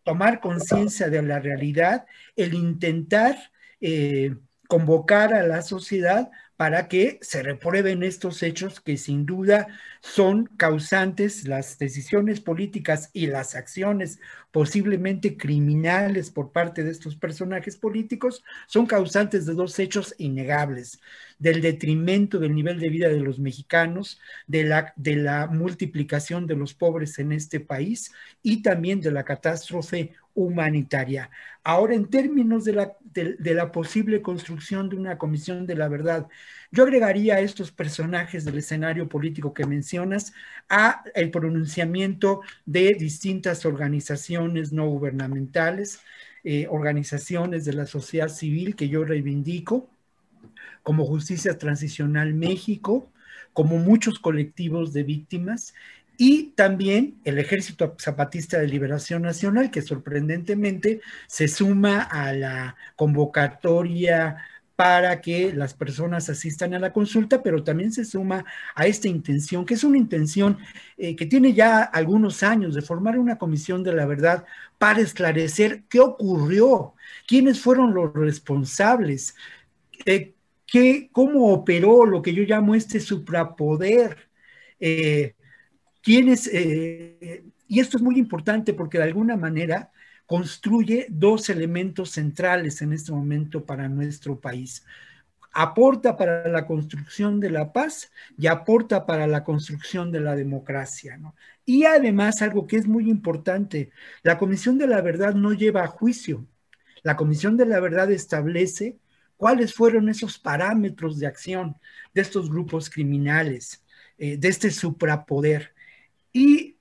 tomar conciencia de la realidad, el intentar eh, convocar a la sociedad para que se reprueben estos hechos que sin duda son causantes, las decisiones políticas y las acciones posiblemente criminales por parte de estos personajes políticos, son causantes de dos hechos innegables, del detrimento del nivel de vida de los mexicanos, de la, de la multiplicación de los pobres en este país y también de la catástrofe humanitaria. Ahora, en términos de la, posible construcción de una comisión de la verdad, yo agregaría a estos personajes del escenario político que mencionas a el pronunciamiento de distintas organizaciones no gubernamentales, eh, organizaciones de la sociedad civil que yo reivindico, como Justicia Transicional México, como muchos colectivos de víctimas y también el Ejército Zapatista de Liberación Nacional, que sorprendentemente se suma a la convocatoria para que las personas asistan a la consulta, pero también se suma a esta intención, que es una intención eh, que tiene ya algunos años de formar una comisión de la verdad para esclarecer qué ocurrió, quiénes fueron los responsables, eh, qué, cómo operó lo que yo llamo este suprapoder, eh, quiénes, y esto es muy importante porque de alguna manera construye dos elementos centrales en este momento para nuestro país. Aporta para la construcción de la paz y aporta para la construcción de la democracia. Y además, algo que es muy importante, la Comisión de la Verdad no lleva a juicio. La Comisión de la Verdad establece cuáles fueron esos parámetros de acción de estos grupos criminales, eh, de este suprapoder. Y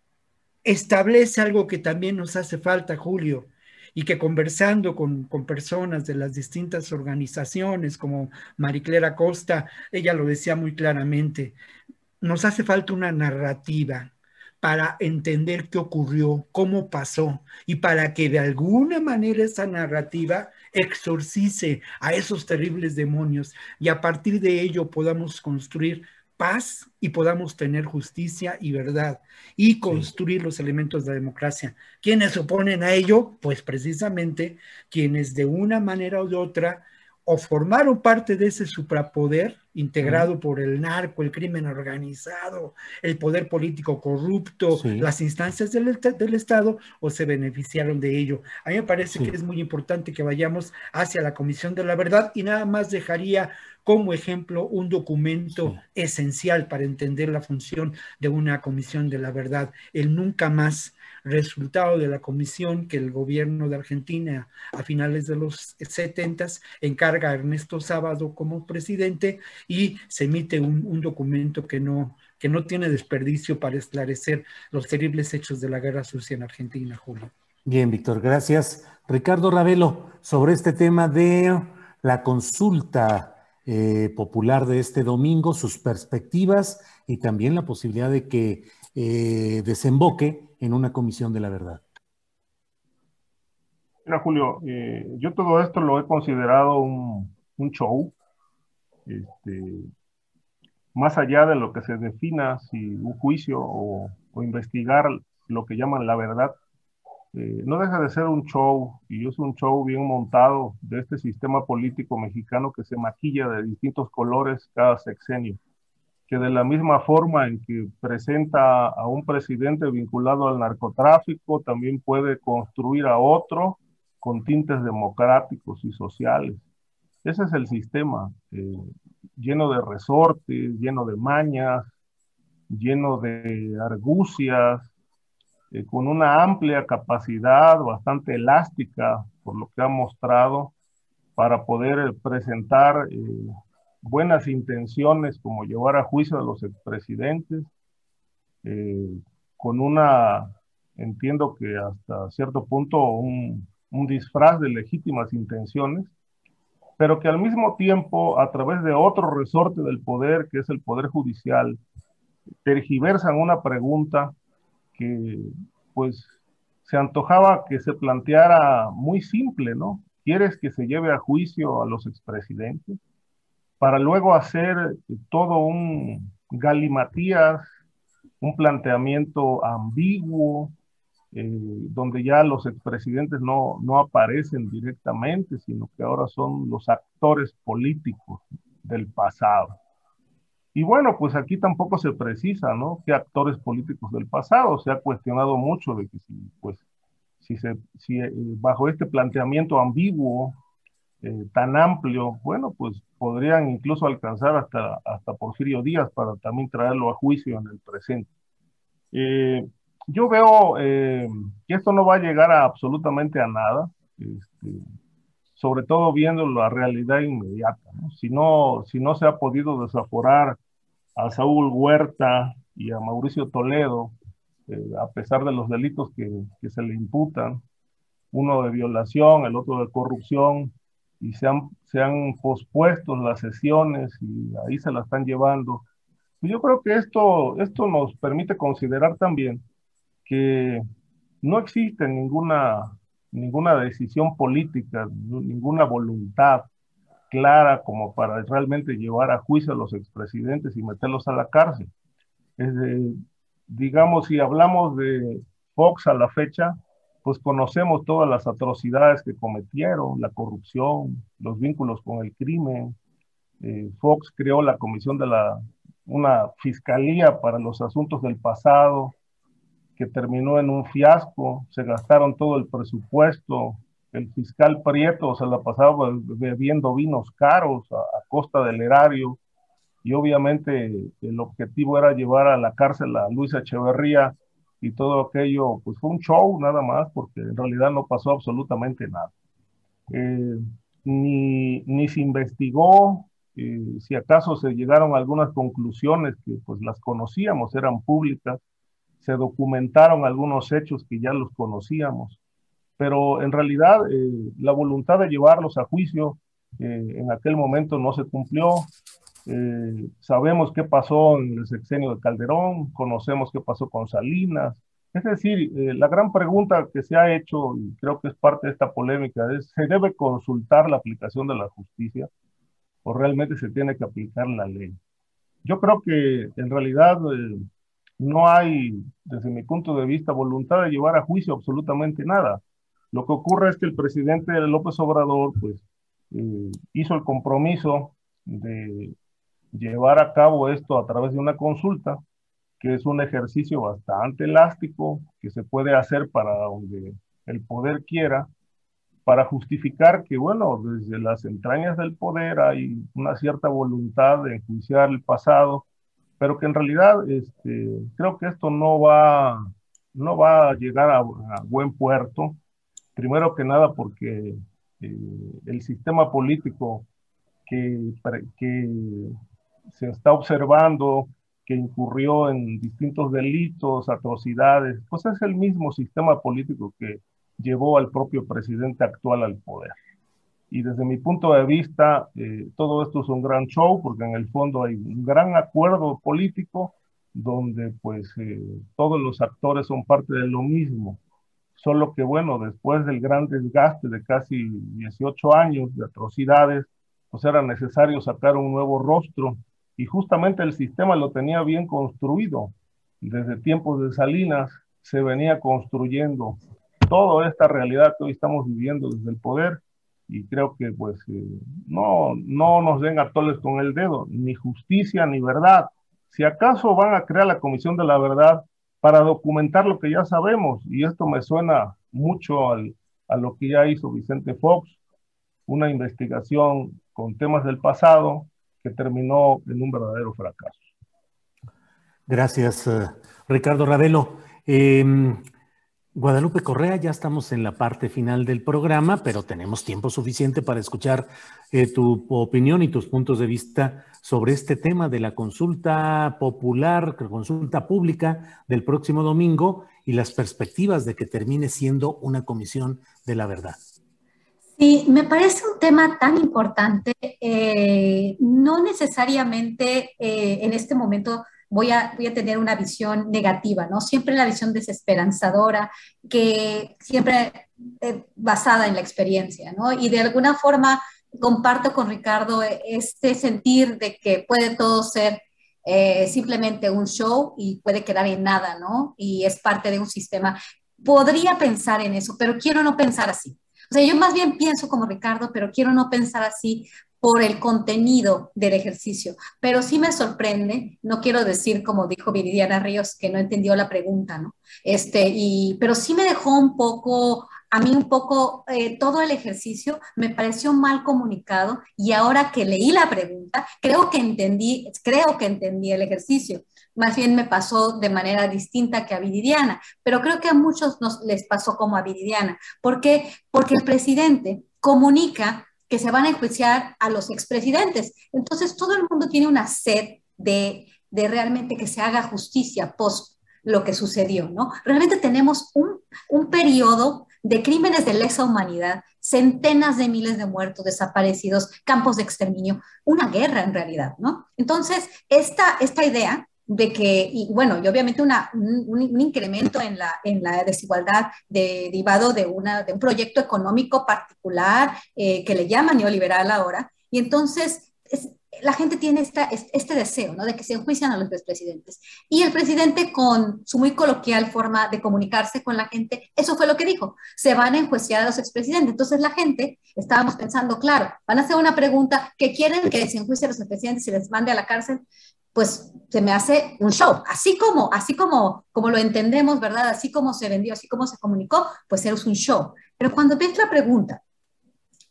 establece algo que también nos hace falta, Julio, y que conversando con, personas de las distintas organizaciones, como Mariclera Costa, ella lo decía muy claramente, nos hace falta una narrativa para entender qué ocurrió, cómo pasó, y para que de alguna manera esa narrativa exorcice a esos terribles demonios y a partir de ello podamos construir paz y podamos tener justicia y verdad y construir los elementos de la democracia. ¿Quiénes se oponen a ello? Pues precisamente quienes de una manera u otra o formaron parte de ese suprapoder integrado por el narco, el crimen organizado, el poder político corrupto, las instancias del, del, Estado, o se beneficiaron de ello. A mí me parece que es muy importante que vayamos hacia la Comisión de la Verdad y nada más dejaría como ejemplo un documento esencial para entender la función de una comisión de la verdad, el nunca más resultado de la comisión que el gobierno de Argentina a finales de los 70 encarga a Ernesto Sábado como presidente y se emite un, documento que no, que no tiene desperdicio para esclarecer los terribles hechos de la guerra sucia en Argentina, Julio. Bien, Víctor, gracias. Ricardo Ravelo, sobre este tema de la consulta eh, popular de este domingo, sus perspectivas y también la posibilidad de que eh, desemboque en una comisión de la verdad. Mira, Julio, eh, yo todo esto lo he considerado un, show, este, más allá de lo que se defina si un juicio o investigar lo que llaman la verdad, eh, no deja de ser un show, y es un show bien montado de este sistema político mexicano que se maquilla de distintos colores cada sexenio, que de la misma forma en que presenta a un presidente vinculado al narcotráfico, también puede construir a otro con tintes democráticos y sociales. Ese es el sistema, eh, lleno de resortes, lleno de mañas, lleno de argucias, eh, con una amplia capacidad, bastante elástica, por lo que ha mostrado, para poder eh, presentar eh, buenas intenciones como llevar a juicio a los expresidentes, con una, entiendo que hasta cierto punto, un, un disfraz de legítimas intenciones, pero que al mismo tiempo, a través de otro resorte del poder, que es el poder judicial, tergiversan una pregunta que pues se antojaba que se planteara muy simple, ¿no? ¿Quieres que se lleve a juicio a los expresidentes? Para luego hacer todo un galimatías, un planteamiento ambiguo, eh, donde ya los expresidentes no, no aparecen directamente, sino que ahora son los actores políticos del pasado. Y bueno, pues aquí tampoco se precisa, ¿no? ¿Qué actores políticos del pasado? Se ha cuestionado mucho de que si, pues, si, se, si eh, bajo este planteamiento ambiguo, eh, tan amplio, bueno, pues podrían incluso alcanzar hasta, hasta Porfirio Díaz para también traerlo a juicio en el presente. Eh, yo veo que esto no va a llegar a absolutamente a nada, este, sobre todo viendo la realidad inmediata. ¿no? Si, no, si no se ha podido desaforar a Saúl Huerta y a Mauricio Toledo, eh, a pesar de los delitos que, que, se le imputan, uno de violación, el otro de corrupción, y se han, se han pospuesto las sesiones y ahí se la están llevando. Yo creo que esto, esto nos permite considerar también que no existe ninguna, ninguna decisión política, ninguna voluntad clara como para realmente llevar a juicio a los expresidentes y meterlos a la cárcel. digamos, si hablamos de Fox a la fecha, pues conocemos todas las atrocidades que cometieron, la corrupción, los vínculos con el crimen. Eh, Fox creó la comisión de la, una fiscalía para los asuntos del pasado, que terminó en un fiasco, se gastaron todo el presupuesto, el fiscal Prieto se la pasaba bebiendo vinos caros a, costa del erario. Y obviamente el objetivo era llevar a la cárcel a Luis Echeverría y todo aquello, pues fue un show nada más porque en realidad no pasó absolutamente nada. Eh, ni, ni, se investigó, eh, si acaso se llegaron a algunas conclusiones que pues las conocíamos, eran públicas, se documentaron algunos hechos que ya los conocíamos, pero en realidad eh, la voluntad de llevarlos a juicio en aquel momento no se cumplió. Eh, sabemos qué pasó en el sexenio de Calderón, conocemos qué pasó con Salinas. Es decir, la gran pregunta que se ha hecho, y creo que es parte de esta polémica, es, ¿se debe consultar la aplicación de la justicia o realmente se tiene que aplicar la ley? Yo creo que en realidad no hay, desde mi punto de vista, voluntad de llevar a juicio absolutamente nada. Lo que ocurre es que el presidente López Obrador, pues, eh, hizo el compromiso de llevar a cabo esto a través de una consulta, que es un ejercicio bastante elástico, que se puede hacer para donde el poder quiera, para justificar que, bueno, desde las entrañas del poder hay una cierta voluntad de enjuiciar el pasado, pero que en realidad este, creo que esto no va, no va a llegar a buen puerto. Primero que nada porque eh, el sistema político que, que se está observando, que incurrió en distintos delitos, atrocidades, pues es el mismo sistema político que llevó al propio presidente actual al poder. Y desde mi punto de vista, eh, todo esto es un gran show porque en el fondo hay un gran acuerdo político donde pues eh, todos los actores son parte de lo mismo solo que bueno, después del gran desgaste de casi 18 años de atrocidades, pues era necesario sacar un nuevo rostro y justamente el sistema lo tenía bien construido. Desde tiempos de Salinas se venía construyendo toda esta realidad que hoy estamos viviendo desde el poder y creo que pues eh, no, no nos den atoles con el dedo, ni justicia ni verdad. Si acaso van a crear la Comisión de la Verdad, para documentar lo que ya sabemos. Y esto me suena mucho a lo que ya hizo Vicente Fox, una investigación con temas del pasado que terminó en un verdadero fracaso. Gracias, eh, Ricardo Ravelo. Em, Guadalupe Correa, ya estamos en la parte final del programa, pero tenemos tiempo suficiente para escuchar eh, tu opinión y tus puntos de vista sobre este tema de la consulta popular, consulta pública del próximo domingo y las perspectivas de que termine siendo una comisión de la verdad. Sí, me parece un tema tan importante, eh, no necesariamente eh, en este momento voy a, voy a tener una visión negativa, ¿no? Siempre la visión desesperanzadora, que siempre eh, basada en la experiencia, ¿no? Y de alguna forma comparto con Ricardo este sentir de que puede todo ser eh, simplemente un show y puede quedar en nada, ¿no? Y es parte de un sistema. Podría pensar en eso, pero quiero no pensar así. O sea, yo más bien pienso como Ricardo, pero quiero no pensar así por el contenido del ejercicio. Pero sí me sorprende, no quiero decir como dijo Viridiana Ríos que no entendió la pregunta, ¿no? Este, y, pero sí me dejó un poco, a mí un poco, eh, todo el ejercicio me pareció mal comunicado y ahora que leí la pregunta, creo que entendí, creo que entendí el ejercicio. Más bien me pasó de manera distinta que a Viridiana, pero creo que a muchos nos les pasó como a Viridiana. ¿Por qué? Porque el presidente comunica que se van a enjuiciar a los expresidentes. Entonces, todo el mundo tiene una sed de, de realmente que se haga justicia post lo que sucedió, ¿no? Realmente tenemos un, un periodo de crímenes de lesa humanidad, centenas de miles de muertos, desaparecidos, campos de exterminio, una guerra en realidad, ¿no? Entonces, esta, esta idea de que, y bueno, y obviamente una, un, incremento en la, en la desigualdad derivado de, una, de un proyecto económico particular eh, que le llaman neoliberal ahora, Y entonces la gente tiene esta, este deseo, ¿no? De que se enjuician a los expresidentes. Y el presidente, con su muy coloquial forma de comunicarse con la gente, eso fue lo que dijo, se van a enjuiciar a los expresidentes. Entonces la gente, estábamos pensando, claro, van a hacer una pregunta, que quieren que se enjuicien a los expresidentes y les mande a la cárcel? Pues se me hace un show, así como, así como, como lo entendemos, ¿verdad? Así como se vendió, así como se comunicó, pues es un show. Pero cuando ves la pregunta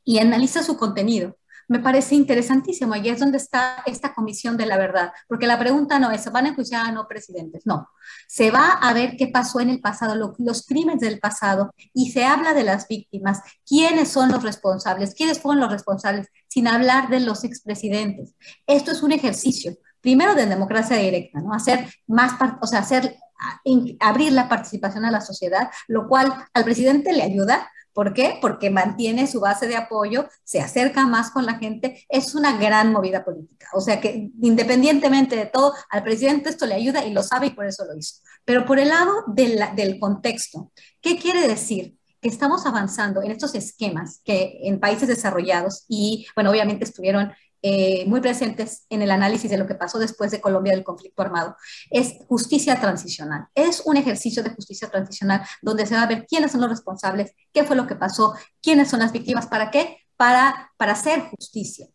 y analiza su contenido, me parece interesantísimo. Y es donde está esta comisión de la verdad, porque la pregunta no es, ¿se van a enjuiciar a no presidentes? No, se va a ver qué pasó en el pasado, los crímenes del pasado, y se habla de las víctimas, quiénes son los responsables, quiénes fueron los responsables, sin hablar de los expresidentes. Esto es un ejercicio, primero de democracia directa, ¿no? Hacer más, o sea, hacer abrir la participación a la sociedad, lo cual al presidente le ayuda ¿Por qué? Porque mantiene su base de apoyo, se acerca más con la gente, es una gran movida política. O sea que independientemente de todo, al presidente esto le ayuda y lo sabe y por eso lo hizo. Pero por el lado del contexto, ¿qué quiere decir? Que estamos avanzando en estos esquemas que en países desarrollados y, bueno, obviamente estuvieron eh, muy presentes en el análisis de lo que pasó después de Colombia del conflicto armado, es justicia transicional. Es un ejercicio de justicia transicional donde se va a ver quiénes son los responsables, qué fue lo que pasó, quiénes son las víctimas, para qué, para, para hacer justicia.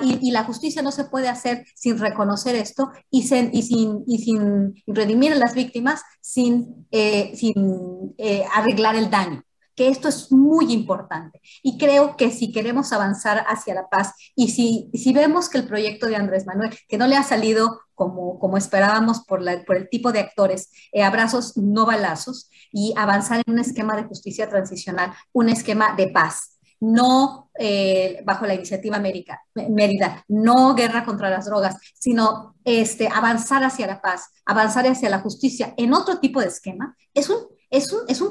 y, la justicia no se puede hacer sin reconocer esto y, sin, y sin redimir a las víctimas, sin, eh, sin eh, arreglar el daño que esto es muy importante. Y creo que si queremos avanzar hacia la paz y si, si vemos que el proyecto de Andrés Manuel, que no le ha salido como, como esperábamos por, la, por el tipo de actores, eh, abrazos, no balazos, y avanzar en un esquema de justicia transicional, un esquema de paz, no eh, bajo la iniciativa América, Mérida, no guerra contra las drogas, sino este, avanzar hacia la paz, avanzar hacia la justicia en otro tipo de esquema, es un es un, es un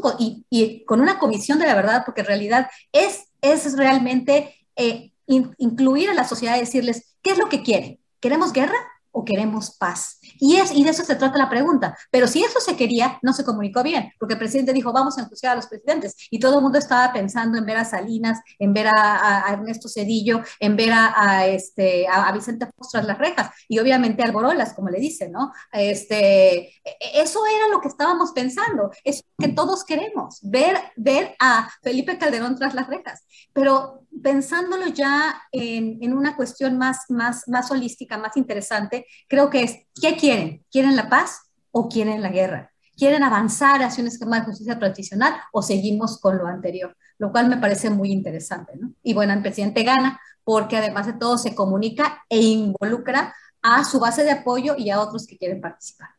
y, con una comisión de la verdad, porque en realidad es, es realmente eh, incluir a la sociedad y decirles, ¿qué es lo que quieren? ¿Queremos guerra? o queremos paz? Y, es, y de eso se trata la pregunta. Pero si eso se quería, no se comunicó bien, porque el presidente dijo, vamos a enjuiciar a los presidentes. Y todo el mundo estaba pensando en ver a Salinas, en ver a, Ernesto Cedillo, en ver a, este, a, Vicente Fox tras las rejas. Y obviamente Alborolas, como le dicen, ¿no? Este, e, eso era lo que estábamos pensando. Es lo que todos queremos, ver, ver a Felipe Calderón tras las rejas. Pero pensándolo ya en, una cuestión más, más, más holística, más interesante, creo que es, ¿qué quieren? ¿Quieren la paz o quieren la guerra? ¿Quieren avanzar hacia un esquema de justicia tradicional o seguimos con lo anterior? Lo cual me parece muy interesante, ¿no? Y bueno, el presidente gana porque además de todo se comunica e involucra a su base de apoyo y a otros que quieren participar.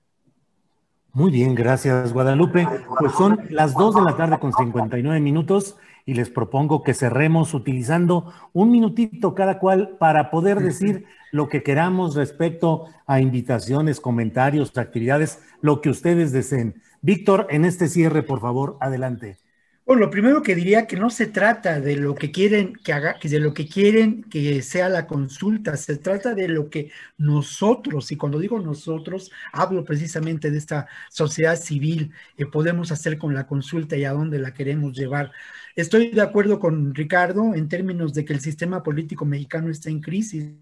Muy bien, gracias Guadalupe. Pues son las 2 de la tarde con 59 minutos y les propongo que cerremos utilizando un minutito cada cual para poder decir lo que queramos respecto a invitaciones, comentarios, actividades, lo que ustedes deseen. Víctor, en este cierre, por favor, adelante. Bueno, lo primero que diría que no se trata de lo que quieren que haga, de lo que quieren que sea la consulta, se trata de lo que nosotros, y cuando digo nosotros, hablo precisamente de esta sociedad civil, que podemos hacer con la consulta y a dónde la queremos llevar. Estoy de acuerdo con Ricardo en términos de que el sistema político mexicano está en crisis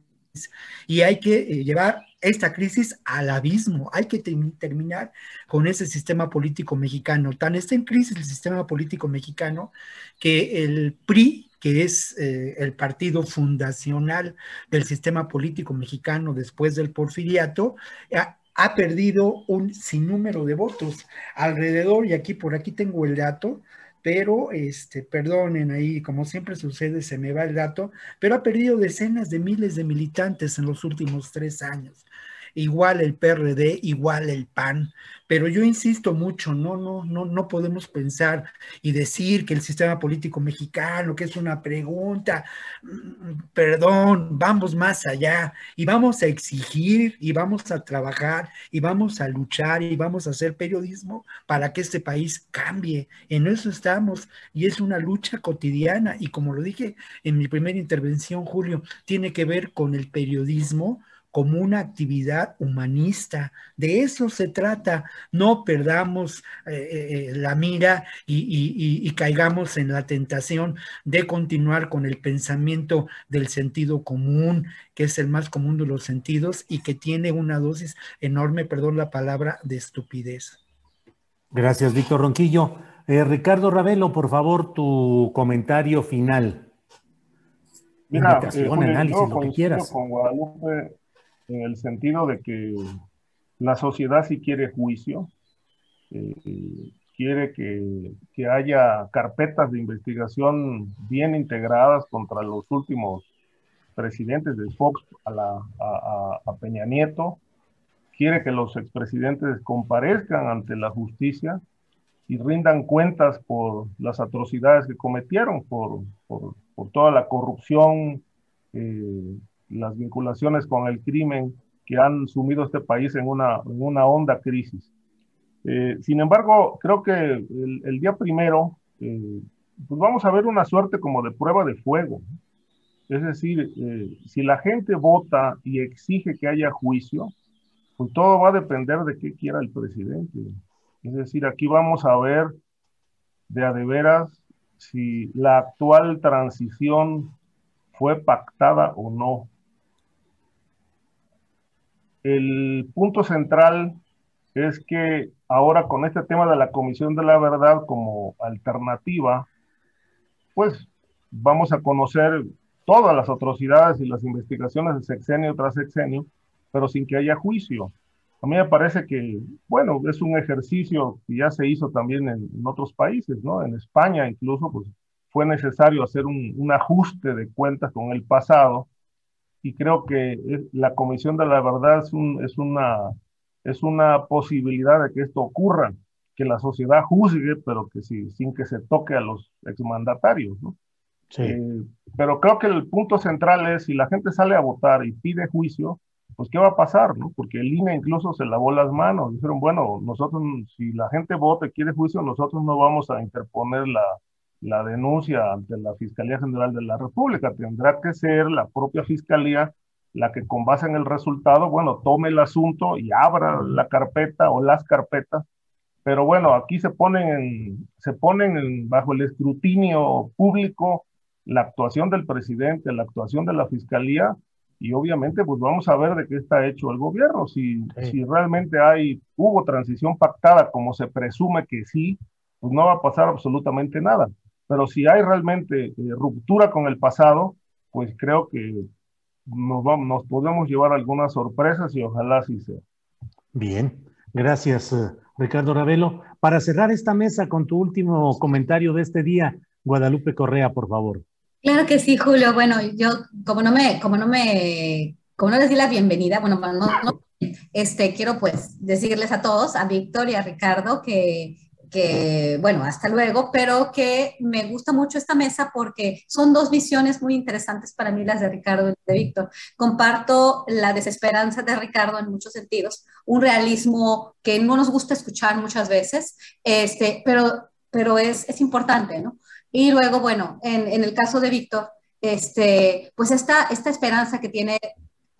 y hay que eh, llevar esta crisis al abismo. Hay que terminar con ese sistema político mexicano. Tan está en crisis el sistema político mexicano que el PRI, que es eh, el partido fundacional del sistema político mexicano después del porfiriato, ha, ha perdido un sinnúmero de votos alrededor, y aquí por aquí tengo el dato, pero este, perdonen ahí, como siempre sucede, se me va el dato, pero ha perdido decenas de miles de militantes en los últimos tres años igual el PRD, igual el PAN. Pero yo insisto mucho, no, no, no, no podemos pensar y decir que el sistema político mexicano, que es una pregunta, mm, perdón, vamos más allá y vamos a exigir y vamos a trabajar y vamos a luchar y vamos a hacer periodismo para que este país cambie. En eso estamos y es una lucha cotidiana y como lo dije en mi primera intervención, Julio, tiene que ver con el periodismo como una actividad humanista. De eso se trata. No perdamos eh, eh, eh, la mira y, y, caigamos en la tentación de continuar con el pensamiento del sentido común, que es el más común de los sentidos y que tiene una dosis enorme, perdón la palabra, de estupidez. Gracias, Víctor Ronquillo. Ricardo Ravelo, por favor, tu comentario final. Mira, eh, análisis, lo que quieras. Con Guadalupe en el sentido de que la sociedad sí quiere juicio, eh, quiere que, que, haya carpetas de investigación bien integradas contra los últimos presidentes de Fox a, Peña Nieto, quiere que los expresidentes comparezcan ante la justicia y rindan cuentas por las atrocidades que cometieron, por, por por toda la corrupción, eh, las vinculaciones con el crimen que han sumido este país en una, en una honda crisis. Eh, sin embargo, creo que el, día primero, eh, pues vamos a ver una suerte como de prueba de fuego. Es decir, si la gente vota y exige que haya juicio, pues todo va a depender de qué quiera el presidente. Es decir, aquí vamos a ver de a de veras si la actual transición fue pactada o no. El punto central es que ahora con este tema de la Comisión de la Verdad como alternativa, pues vamos a conocer todas las atrocidades y las investigaciones de sexenio tras sexenio, pero sin que haya juicio. A mí me parece que, bueno, es un ejercicio que ya se hizo también en, otros países, ¿no? En España incluso, pues fue necesario hacer un, ajuste de cuentas con el pasado y creo que la Comisión de la Verdad es, es, una, es una posibilidad de que esto ocurra, que la sociedad juzgue, pero que sí, sin que se toque a los exmandatarios, ¿no? Sí. Eh, pero creo que el punto central es si la gente sale a votar y pide juicio, pues ¿qué va a pasar? ¿no? Porque el INE incluso se lavó las manos. Dijeron, bueno, nosotros, si la gente vota y quiere juicio, nosotros no vamos a interponer la, la denuncia ante la Fiscalía General de la República. Tendrá que ser la propia Fiscalía la que con base en el resultado, bueno, tome el asunto y abra la carpeta o las carpetas. Pero bueno, aquí se ponen, se ponen bajo el escrutinio público la actuación del presidente, la actuación de la Fiscalía y obviamente pues vamos a ver de qué está hecho el gobierno, si, si realmente hay, hubo transición pactada como se presume que sí, pues no va a pasar absolutamente nada. Pero si hay realmente eh, ruptura con el pasado, pues creo que nos, vamos, nos podemos llevar algunas sorpresas y ojalá así sea. Bien, gracias eh, Ricardo Ravelo. Para cerrar esta mesa con tu último comentario de este día, Guadalupe Correa, por favor. Claro que sí, Julio. Bueno, yo como no me, como no me, como no les di la bienvenida, bueno, no, este, quiero pues decirles a todos, a Víctor y a Ricardo, que, que, bueno, hasta luego, pero que me gusta mucho esta mesa porque son dos visiones muy interesantes para mí, las de Ricardo y de Víctor. Comparto la desesperanza de Ricardo en muchos sentidos, un realismo que no nos gusta escuchar muchas veces, este, pero, pero es, es importante, ¿no? Y luego, bueno, en, en el caso de Víctor, este, pues esta, esta esperanza que tiene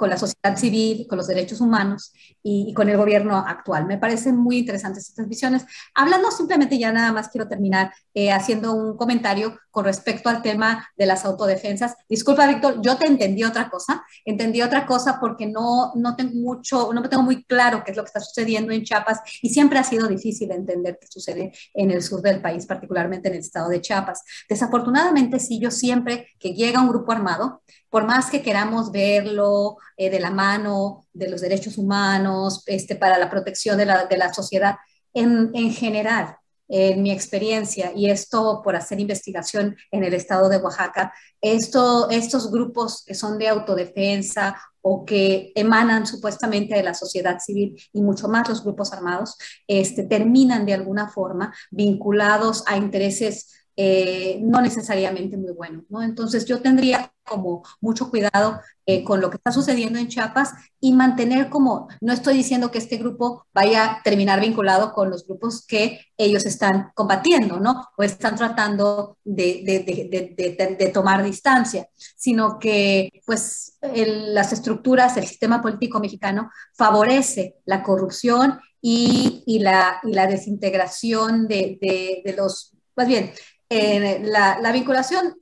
con la sociedad civil, con los derechos humanos y, con el gobierno actual. Me parecen muy interesantes estas visiones. Hablando simplemente, ya nada más quiero terminar eh, haciendo un comentario con respecto al tema de las autodefensas. Disculpa, Víctor, yo te entendí otra cosa. Entendí otra cosa porque no, no tengo mucho, no tengo muy claro qué es lo que está sucediendo en Chiapas y siempre ha sido difícil entender qué sucede en el sur del país, particularmente en el estado de Chiapas. Desafortunadamente, sí, yo siempre que llega un grupo armado, por más que queramos verlo eh, de la mano de los derechos humanos, este, para la protección de la, de la sociedad, en, en, general, en mi experiencia, y esto por hacer investigación en el estado de Oaxaca, esto, estos grupos que son de autodefensa o que emanan supuestamente de la sociedad civil y mucho más los grupos armados, este, terminan de alguna forma vinculados a intereses eh, no necesariamente muy buenos. ¿no? Entonces yo tendría como mucho cuidado eh, con lo que está sucediendo en Chiapas y mantener como, no estoy diciendo que este grupo vaya a terminar vinculado con los grupos que ellos están combatiendo, ¿no? O están tratando de, tomar distancia, sino que pues las estructuras, el sistema político mexicano favorece la corrupción y, la, y la, desintegración de, los, más bien, eh, la, la, vinculación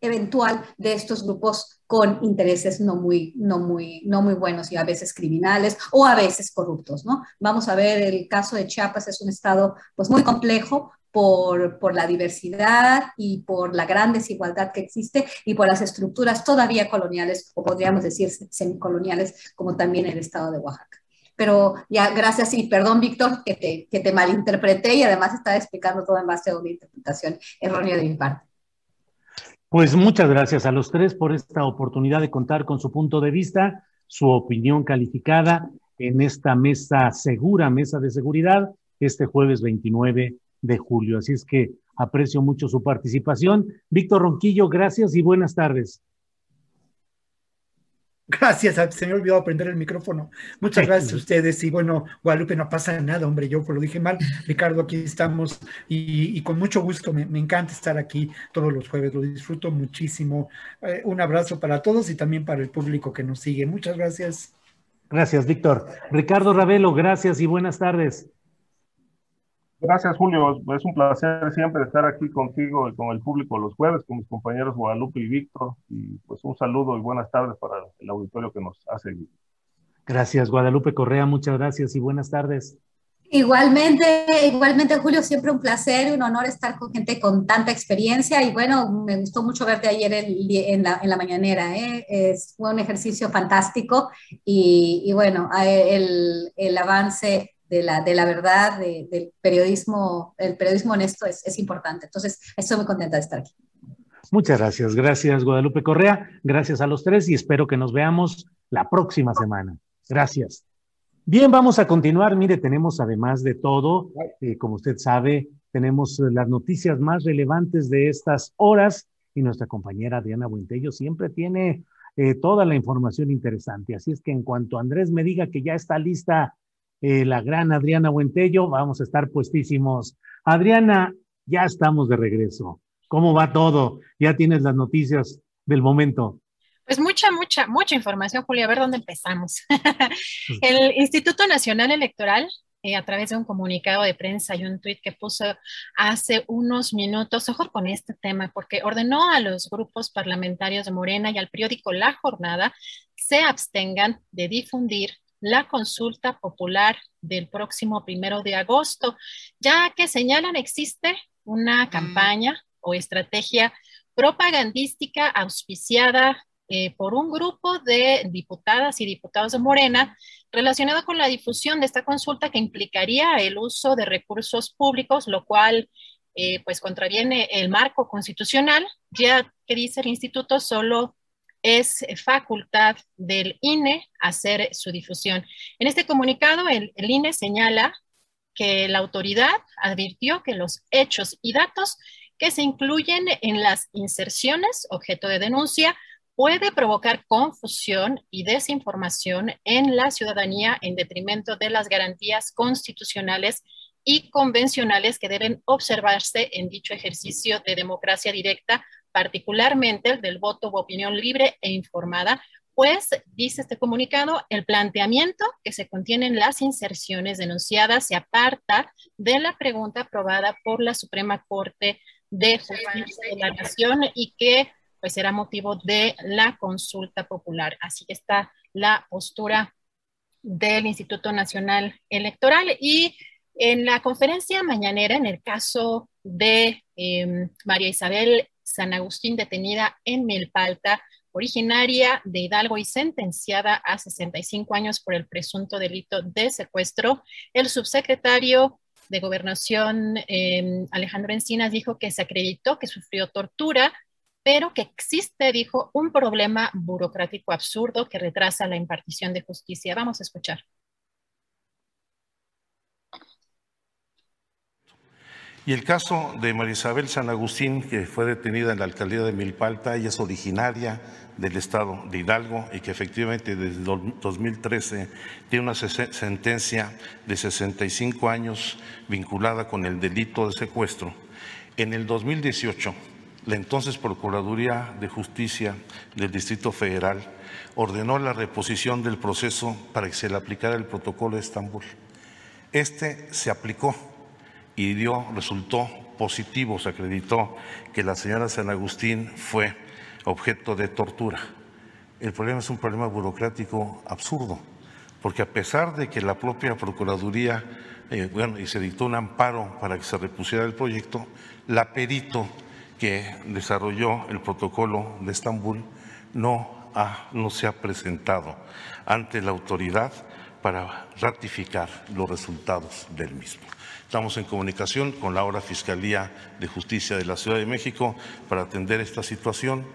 eventual de estos grupos con intereses no muy, no, muy, no muy buenos y a veces criminales o a veces corruptos, ¿no? Vamos a ver, el caso de Chiapas es un estado pues muy complejo por, por, la diversidad y por la gran desigualdad que existe y por las estructuras todavía coloniales o podríamos decir semicoloniales como también el estado de Oaxaca pero ya gracias y perdón, Víctor, que te, que te malinterpreté y además estaba explicando todo en base a una interpretación errónea de mi parte. Pues muchas gracias a los tres por esta oportunidad de contar con su punto de vista, su opinión calificada en esta mesa segura, mesa de seguridad, este jueves 29 de julio. Así es que aprecio mucho su participación. Víctor Ronquillo, gracias y buenas tardes. Gracias, se me olvidó prender el micrófono. Muchas gracias a ustedes. Y bueno, Guadalupe, no pasa nada, hombre, yo lo dije mal. Ricardo, aquí estamos y, con mucho gusto, me, encanta estar aquí todos los jueves, lo disfruto muchísimo. Eh, un abrazo para todos y también para el público que nos sigue. Muchas gracias. Gracias, Víctor. Ricardo Ravelo, gracias y buenas tardes. Gracias, Julio. Es un placer siempre estar aquí contigo y con el público los jueves, con mis compañeros Guadalupe y Víctor. Y pues un saludo y buenas tardes para el auditorio que nos ha seguido. Gracias, Guadalupe Correa. Muchas gracias y buenas tardes. Igualmente, igualmente, Julio, siempre un placer, un honor estar con gente con tanta experiencia y bueno, me gustó mucho verte ayer en, la, en la, mañanera, ¿eh? es, fue un ejercicio fantástico y, y bueno, el, el avance de la, de la verdad, del periodismo, el periodismo honesto es, es importante. Entonces, estoy muy contenta de estar aquí. Muchas gracias. Gracias, Guadalupe Correa. Gracias a los tres y espero que nos veamos la próxima semana. Gracias. Bien, vamos a continuar. Mire, tenemos además de todo, eh, como usted sabe, tenemos las noticias más relevantes de estas horas y nuestra compañera Diana Buentello siempre tiene eh, toda la información interesante. Así es que en cuanto Andrés me diga que ya está lista eh, la gran Adriana Buentello, vamos a estar puestísimos. Adriana, ya estamos de regreso. ¿Cómo va todo? Ya tienes las noticias del momento. Pues mucha, mucha, mucha información, Julia. A ver dónde empezamos. El Instituto Nacional Electoral, eh, a través de un comunicado de prensa y un tuit que puso hace unos minutos, ojo con este tema, porque ordenó a los grupos parlamentarios de Morena y al periódico La Jornada se abstengan de difundir la consulta popular del próximo primero de agosto, ya que señalan existe una mm. campaña o estrategia propagandística auspiciada eh, por un grupo de diputadas y diputados de Morena relacionado con la difusión de esta consulta que implicaría el uso de recursos públicos, lo cual eh, pues contraviene el marco constitucional, ya que dice el instituto solo es facultad del INE hacer su difusión. En este comunicado, el, INE señala que la autoridad advirtió que los hechos y datos que se incluyen en las inserciones objeto de denuncia puede provocar confusión y desinformación en la ciudadanía en detrimento de las garantías constitucionales y convencionales que deben observarse en dicho ejercicio de democracia directa particularmente el del voto o opinión libre e informada, pues, dice este comunicado, el planteamiento que se contiene en las inserciones denunciadas se aparta de la pregunta aprobada por la Suprema Corte de Justicia de la Nación y que pues será motivo de la consulta popular. Así está la postura del Instituto Nacional Electoral y en la conferencia mañanera, en el caso de em, María Isabel San Agustín, detenida en Milpalta, originaria de Hidalgo y sentenciada a 65 años por el presunto delito de secuestro. El subsecretario de Gobernación, em, Alejandro Encinas, dijo que se acreditó que sufrió tortura, pero que existe, dijo, un problema burocrático absurdo que retrasa la impartición de justicia. Vamos a escuchar. Y el caso de Marisabel San Agustín, que fue detenida en la alcaldía de Milpalta, ella es originaria del estado de Hidalgo y que efectivamente desde 2013 tiene una sentencia de 65 años vinculada con el delito de secuestro. En el 2018, la entonces Procuraduría de Justicia del Distrito Federal ordenó la reposición del proceso para que se le aplicara el protocolo de Estambul. Este se aplicó y dio, resultó positivo, se acreditó que la señora San Agustín fue objeto de tortura. El problema es un problema burocrático absurdo, porque a pesar de que la propia Procuraduría, eh, bueno, y se dictó un amparo para que se repusiera el proyecto, la perito que desarrolló el protocolo de Estambul no, no se ha presentado ante la autoridad para ratificar los resultados del mismo. Estamos en comunicación con la ahora Fiscalía de Justicia de la Ciudad de México para atender esta situación.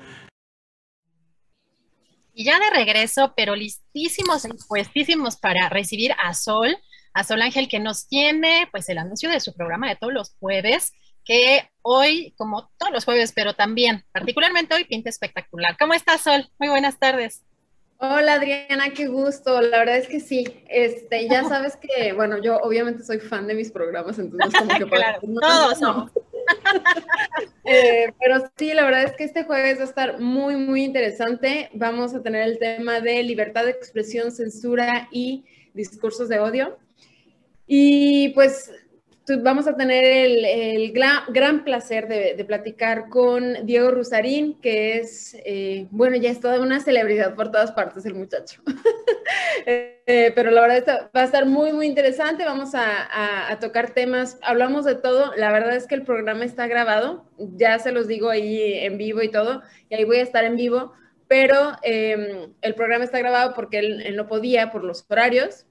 Y ya de regreso, pero listísimos, puestísimos para recibir a Sol, a Sol Ángel, que nos tiene pues el anuncio de su programa de todos los jueves, que hoy, como todos los jueves, pero también, particularmente hoy, pinta espectacular. ¿Cómo estás, Sol? Muy buenas tardes. Hola Adriana, qué gusto. La verdad es que sí. Este, ya sabes que, bueno, yo obviamente soy fan de mis programas, entonces como que claro, todos somos. Eh, pero sí, la verdad es que este jueves va a estar muy, muy interesante. Vamos a tener el tema de libertad de expresión, censura y discursos de odio. Y pues vamos a tener el, gran, placer de, platicar con Diego Rusarín, que es, eh, bueno, ya es toda una celebridad por todas partes el muchacho. Eh, pero la verdad va a estar muy, muy interesante. Vamos a, tocar temas, hablamos de todo. La verdad es que el programa está grabado, ya se los digo ahí en vivo y todo, y ahí voy a estar en vivo, pero em, el programa está grabado porque él no podía por los horarios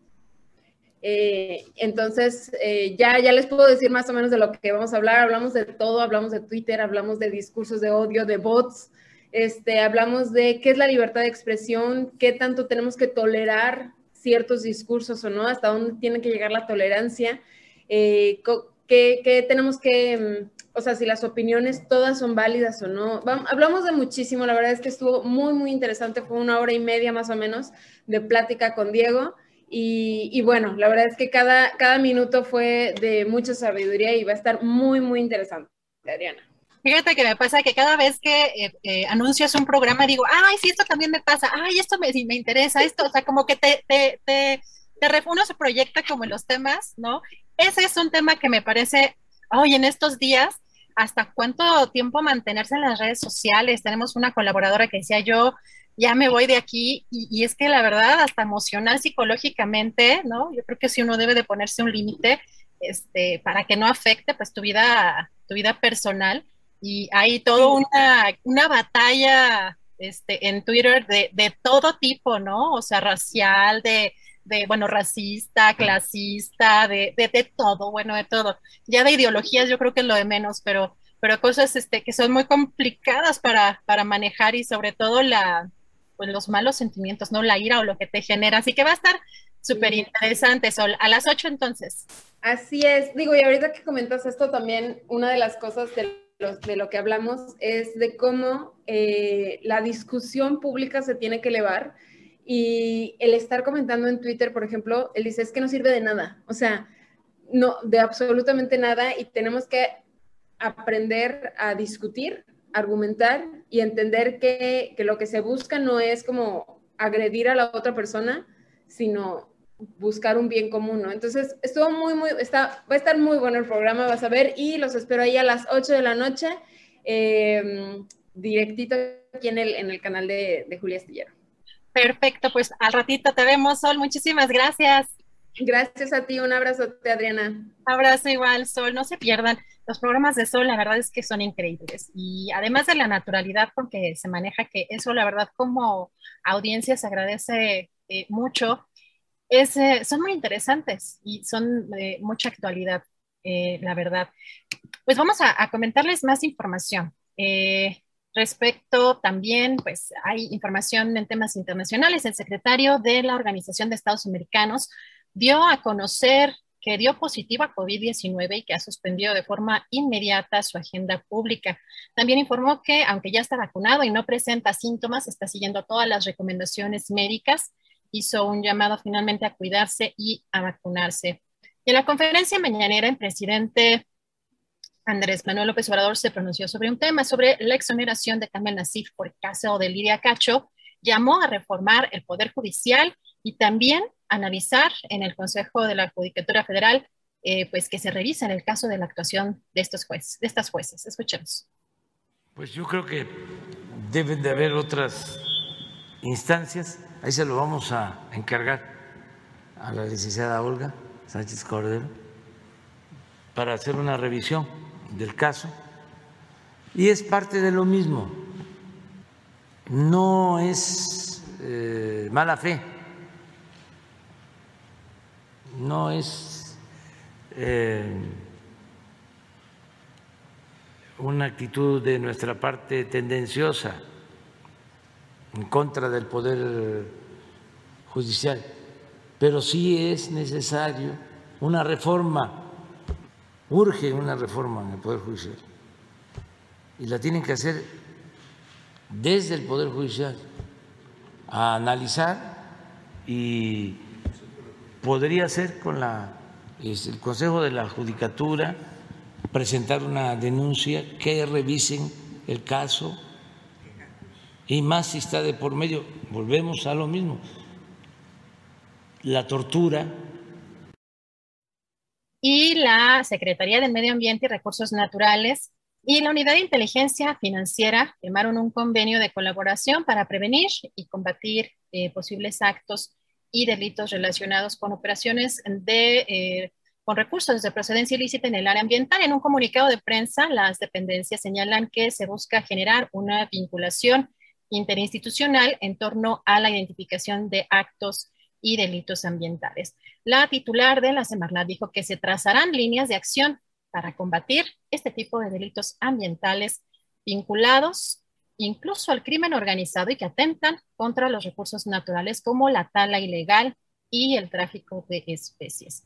eh, entonces, eh, ya, ya les puedo decir más o menos de lo que vamos a hablar. Hablamos de todo, hablamos de Twitter, hablamos de discursos de odio, de bots, este, hablamos de qué es la libertad de expresión, qué tanto tenemos que tolerar ciertos discursos o no, hasta dónde tiene que llegar la tolerancia, eh, qué, tenemos que, mm, o sea, si las opiniones todas son válidas o no. hablamos de muchísimo, la verdad es que estuvo muy, muy interesante, fue una hora y media más o menos de plática con Diego. Y, bueno, la verdad es que cada, cada minuto fue de mucha sabiduría y va a estar muy, muy interesante, Adriana. Fíjate que me pasa que cada vez que eh, eh, anuncias un programa digo, ay, sí, esto también me pasa, ay, esto me, me interesa, esto, o sea, como que te, te, te, te uno se proyecta como los temas, ¿no? Ese es un tema que me parece, hoy en estos días, hasta cuánto tiempo mantenerse en las redes sociales. Tenemos una colaboradora que decía yo, ya me voy de aquí y, es que la verdad, hasta emocional, psicológicamente, ¿no? Yo creo que si uno debe de ponerse un límite este, para que no afecte pues tu vida, tu vida personal y hay toda una, una batalla este, en Twitter de, de, todo tipo, ¿no? O sea, racial, de, de bueno, racista, clasista, de, de, de, todo, bueno, de todo. Ya de ideologías yo creo que es lo de menos, pero, pero cosas este, que son muy complicadas para, para manejar y sobre todo la, pues, los malos sentimientos, ¿no? La ira o lo que te genera. Así que va a estar súper interesante, Sol. A las 8 entonces. Así es. Digo, y ahorita que comentas esto también, una de las cosas de, de lo que hablamos es de cómo eh, la discusión pública se tiene que elevar y el estar comentando en Twitter, por ejemplo, él dice, es que no sirve de nada. O sea, no, de absolutamente nada y tenemos que aprender a discutir argumentar y entender que, lo que se busca no es como agredir a la otra persona, sino buscar un bien común, ¿no? Entonces, estuvo muy, muy, está, va a estar muy bueno el programa, vas a ver, y los espero ahí a las 8 de la noche, em, directito aquí en el, en el canal de, de Julia Estillero. Perfecto, pues al ratito te vemos, Sol, muchísimas gracias. Gracias a ti, un abrazo, Adriana. Abrazo igual, Sol, no se pierdan. Los programas de Sol, la verdad es que son increíbles. Y además de la naturalidad con que se maneja, que eso, la verdad, como audiencia se agradece eh, mucho, es, eh, son muy interesantes y son de mucha actualidad, eh, la verdad. Pues vamos a, a comentarles más información. Respecto también, pues hay información en temas internacionales. El secretario de la Organización de Estados Americanos dio a conocer que dio positivo a COVID-19 y que ha suspendido de forma inmediata su agenda pública. También informó que, aunque ya está vacunado y no presenta síntomas, está siguiendo todas las recomendaciones médicas. Hizo un llamado finalmente a cuidarse y a vacunarse. Y en la conferencia mañanera, el presidente Andrés Manuel López Obrador se pronunció sobre un tema, sobre la exoneración de Kamel Nasif por caso de Lidia Cacho, llamó a reformar el Poder Judicial y también analizar en el Consejo de la Judicatura Federal, eh, pues que se revise en el caso de la actuación de estos jueces, de estas jueces. Escuchemos. Pues yo creo que deben de haber otras instancias. Ahí se lo vamos a encargar a la licenciada Olga Sánchez Cordero para hacer una revisión del caso. Y es parte de lo mismo. No es eh, mala fe no es eh, una actitud de nuestra parte tendenciosa en contra del Poder Judicial, pero sí es necesario una reforma, urge una reforma en el Poder Judicial, y la tienen que hacer desde el Poder Judicial, a analizar y podría ser con la, el Consejo de la Judicatura presentar una denuncia que revisen el caso y más si está de por medio, volvemos a lo mismo, la tortura. Y la Secretaría del Medio Ambiente y Recursos Naturales y la Unidad de Inteligencia Financiera firmaron un convenio de colaboración para prevenir y combatir eh, posibles actos y delitos relacionados con operaciones de, eh, con recursos de procedencia ilícita en el área ambiental. En un comunicado de prensa, las dependencias señalan que se busca generar una vinculación interinstitucional en torno a la identificación de actos y delitos ambientales. La titular de la Semarnat dijo que se trazarán líneas de acción para combatir este tipo de delitos ambientales vinculados incluso al crimen organizado y que atentan contra los recursos naturales como la tala ilegal y el tráfico de especies.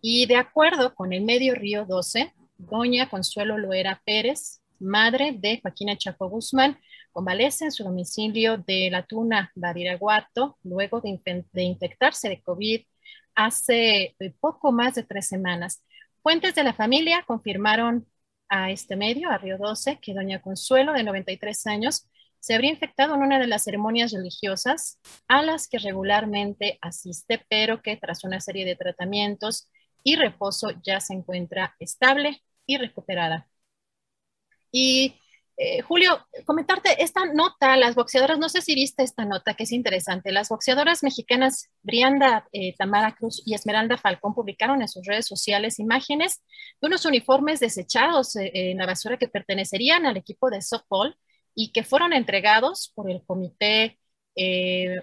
Y de acuerdo con el medio Río 12, doña Consuelo Loera Pérez, madre de Joaquín Chaco Guzmán, convalece en su domicilio de La Tuna, Badiraguato, luego de, de infectarse de COVID hace poco más de tres semanas. Fuentes de la familia confirmaron a este medio, a Río 12, que doña Consuelo, de 93 años, se habría infectado en una de las ceremonias religiosas a las que regularmente asiste, pero que tras una serie de tratamientos y reposo ya se encuentra estable y recuperada. Y eh, Julio, comentarte esta nota, las boxeadoras, no sé si viste esta nota que es interesante, las boxeadoras mexicanas Brianda eh, Tamara Cruz y Esmeralda Falcón publicaron en sus redes sociales imágenes de unos uniformes desechados eh, en la basura que pertenecerían al equipo de softball y que fueron entregados por el comité,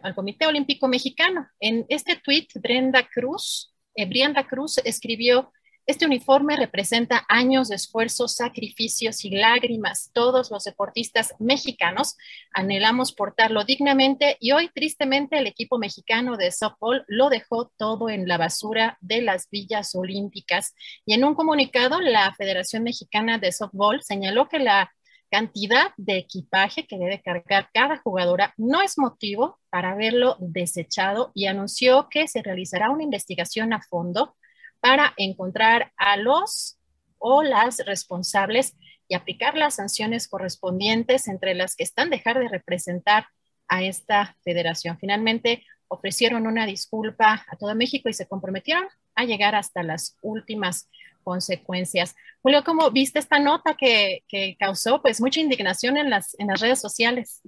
al Comité Olímpico Mexicano. En este tweet, Brenda Cruz, Brianda Cruz escribió este uniforme representa años de esfuerzo, sacrificios y lágrimas. Todos los deportistas mexicanos anhelamos portarlo dignamente y hoy tristemente el equipo mexicano de softball lo dejó todo en la basura de las villas olímpicas. Y en un comunicado, la Federación Mexicana de Softball señaló que la cantidad de equipaje que debe cargar cada jugadora no es motivo para haberlo desechado y anunció que se realizará una investigación a fondo para encontrar a los o las responsables y aplicar las sanciones correspondientes entre las que están dejar de representar a esta federación. Finalmente ofrecieron una disculpa a todo México y se comprometieron a llegar hasta las últimas consecuencias. Julio, ¿cómo viste esta nota que, causó pues mucha indignación en las, en las redes sociales?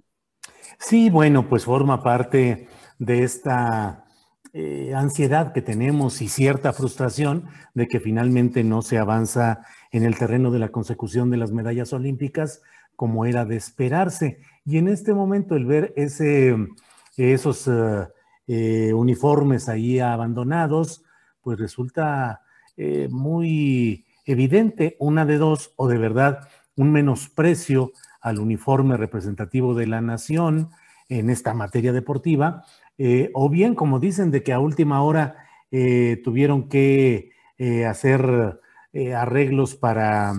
Sí, bueno, pues forma parte de esta eh, ansiedad que tenemos y cierta frustración de que finalmente no se avanza en el terreno de la consecución de las medallas olímpicas como era de esperarse. Y en este momento el ver ese, esos eh, eh, uniformes ahí abandonados, pues resulta muy evidente, una de dos, o de verdad un menosprecio al uniforme representativo de la nación en esta materia deportiva, eh, o bien, como dicen, de que a última hora eh, tuvieron que eh, hacer eh, arreglos para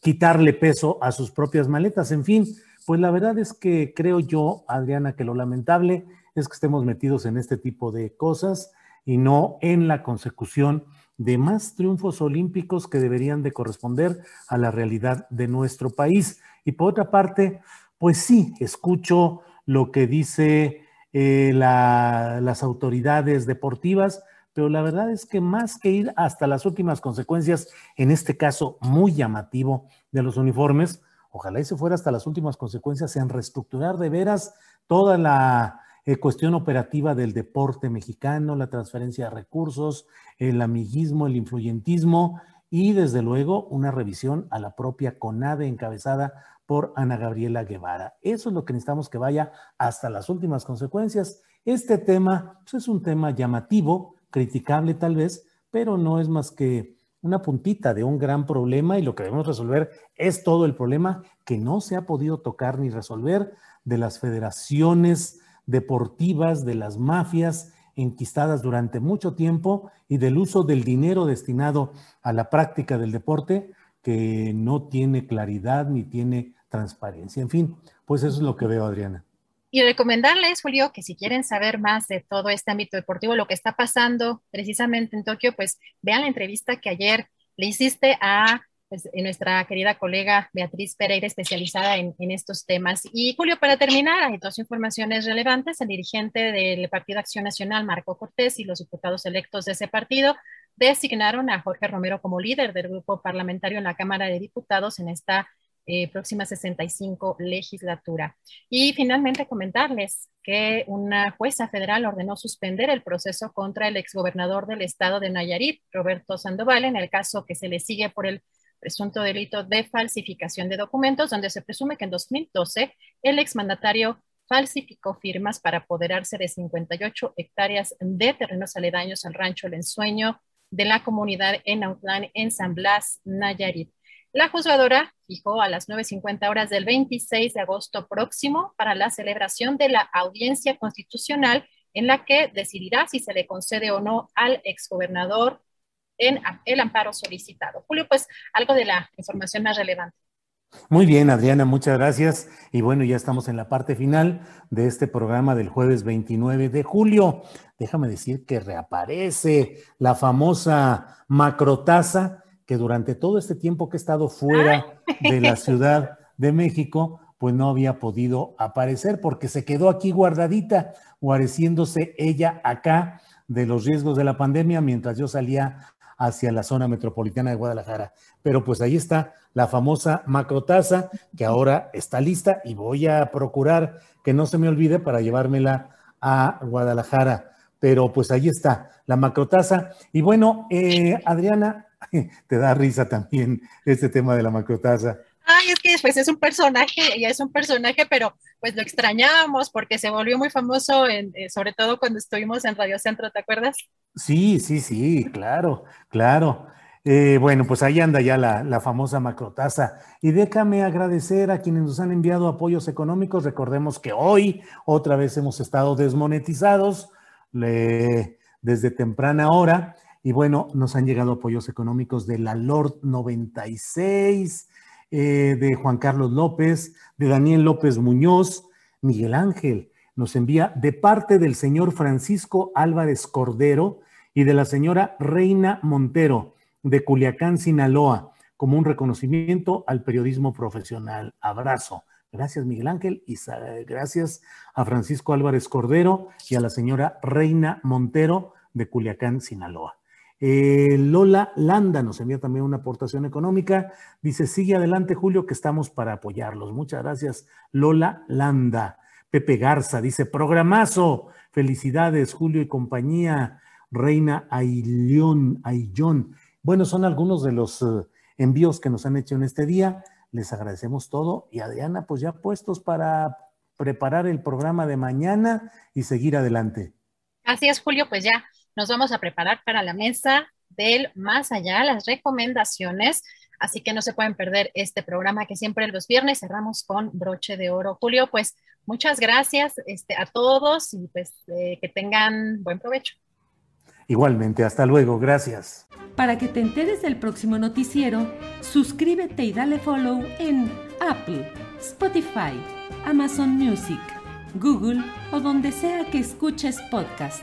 quitarle peso a sus propias maletas. En fin, pues la verdad es que creo yo, Adriana, que lo lamentable es que estemos metidos en este tipo de cosas y no en la consecución de más triunfos olímpicos que deberían de corresponder a la realidad de nuestro país. Y por otra parte, pues sí, escucho lo que dice eh, las autoridades deportivas, pero la verdad es que más que ir hasta las últimas consecuencias, en este caso muy llamativo de los uniformes, ojalá y se fuera hasta las últimas consecuencias en reestructurar de veras toda la eh, cuestión operativa del deporte mexicano, la transferencia de recursos, el amiguismo, el influyentismo y desde luego una revisión a la propia CONADE encabezada por Ana Gabriela Guevara. Eso es lo que necesitamos que vaya hasta las últimas consecuencias. Este tema pues, es un tema llamativo, criticable tal vez, pero no es más que una puntita de un gran problema y lo que debemos resolver es todo el problema que no se ha podido tocar ni resolver de las federaciones deportivas, de las mafias enquistadas durante mucho tiempo y del uso del dinero destinado a la práctica del deporte que no tiene claridad ni tiene transparencia. En fin, pues eso es lo que veo, Adriana. Y recomendarles, Julio, que si quieren saber más de todo este ámbito deportivo, lo que está pasando precisamente en Tokio, pues vean la entrevista que ayer le hiciste a pues, nuestra querida colega Beatriz Pereira, especializada en, estos temas. Y Julio, para terminar, hay dos informaciones relevantes. El dirigente del Partido Acción Nacional, Marco Cortés, y los diputados electos de ese partido designaron a Jorge Romero como líder del grupo parlamentario en la Cámara de Diputados en esta eh, próxima 65 legislatura. Y finalmente comentarles que una jueza federal ordenó suspender el proceso contra el exgobernador del estado de Nayarit, Roberto Sandoval, en el caso que se le sigue por el presunto delito de falsificación de documentos, donde se presume que en 2012 el exmandatario falsificó firmas para apoderarse de 58 hectáreas de terrenos aledaños al rancho El Ensueño de la comunidad en Autlán, en San Blas, Nayarit. La juzgadora fijó a las 9.50 horas del 26 de agosto próximo para la celebración de la audiencia constitucional en la que decidirá si se le concede o no al exgobernador en el amparo solicitado. Julio, pues algo de la información más relevante. Muy bien, Adriana, muchas gracias. Y bueno, ya estamos en la parte final de este programa del jueves 29 de julio. Déjame decir que reaparece la famosa macrotaza que durante todo este tiempo que he estado fuera de la Ciudad de México, pues no había podido aparecer porque se quedó aquí guardadita, guareciéndose ella acá de los riesgos de la pandemia mientras yo salía hacia la zona metropolitana de Guadalajara. Pero pues ahí está la famosa macrotaza que ahora está lista y voy a procurar que no se me olvide para llevármela a Guadalajara. Pero pues ahí está la macrotaza. Y bueno, eh, Adriana, te da risa también este tema de la macrotaza. Ay, es que pues es un personaje, ya es un personaje, pero pues lo extrañábamos porque se volvió muy famoso, en, eh, sobre todo cuando estuvimos en Radio Centro, ¿te acuerdas? Sí, sí, sí, claro, claro. Eh, bueno, pues ahí anda ya la, famosa macrotaza. Y déjame agradecer a quienes nos han enviado apoyos económicos. Recordemos que hoy otra vez hemos estado desmonetizados desde temprana hora. Y bueno, nos han llegado apoyos económicos de la Lord 96, eh, de Juan Carlos López, de Daniel López Muñoz, Miguel Ángel. Nos envía de parte del señor Francisco Álvarez Cordero y de la señora Reina Montero de Culiacán, Sinaloa, como un reconocimiento al periodismo profesional. Abrazo. Gracias, Miguel Ángel, y gracias a Francisco Álvarez Cordero y a la señora Reina Montero de Culiacán, Sinaloa. Eh, Lola Landa nos envía también una aportación económica. Dice, sigue adelante Julio, que estamos para apoyarlos. Muchas gracias, Lola Landa. Pepe Garza dice, programazo. Felicidades, Julio y compañía. Reina Ailión, Aillón. Bueno, son algunos de los eh, envíos que nos han hecho en este día. Les agradecemos todo. Y Adriana, pues ya puestos para preparar el programa de mañana y seguir adelante. Así es, Julio, pues ya nos vamos a preparar para la mesa del más allá, las recomendaciones. Así que no se pueden perder este programa que siempre los viernes cerramos con broche de oro. Julio, pues muchas gracias este, a todos y pues eh, que tengan buen provecho. Igualmente, hasta luego, gracias. Para que te enteres del próximo noticiero, suscríbete y dale follow en Apple, Spotify, Amazon Music, Google o donde sea que escuches podcast.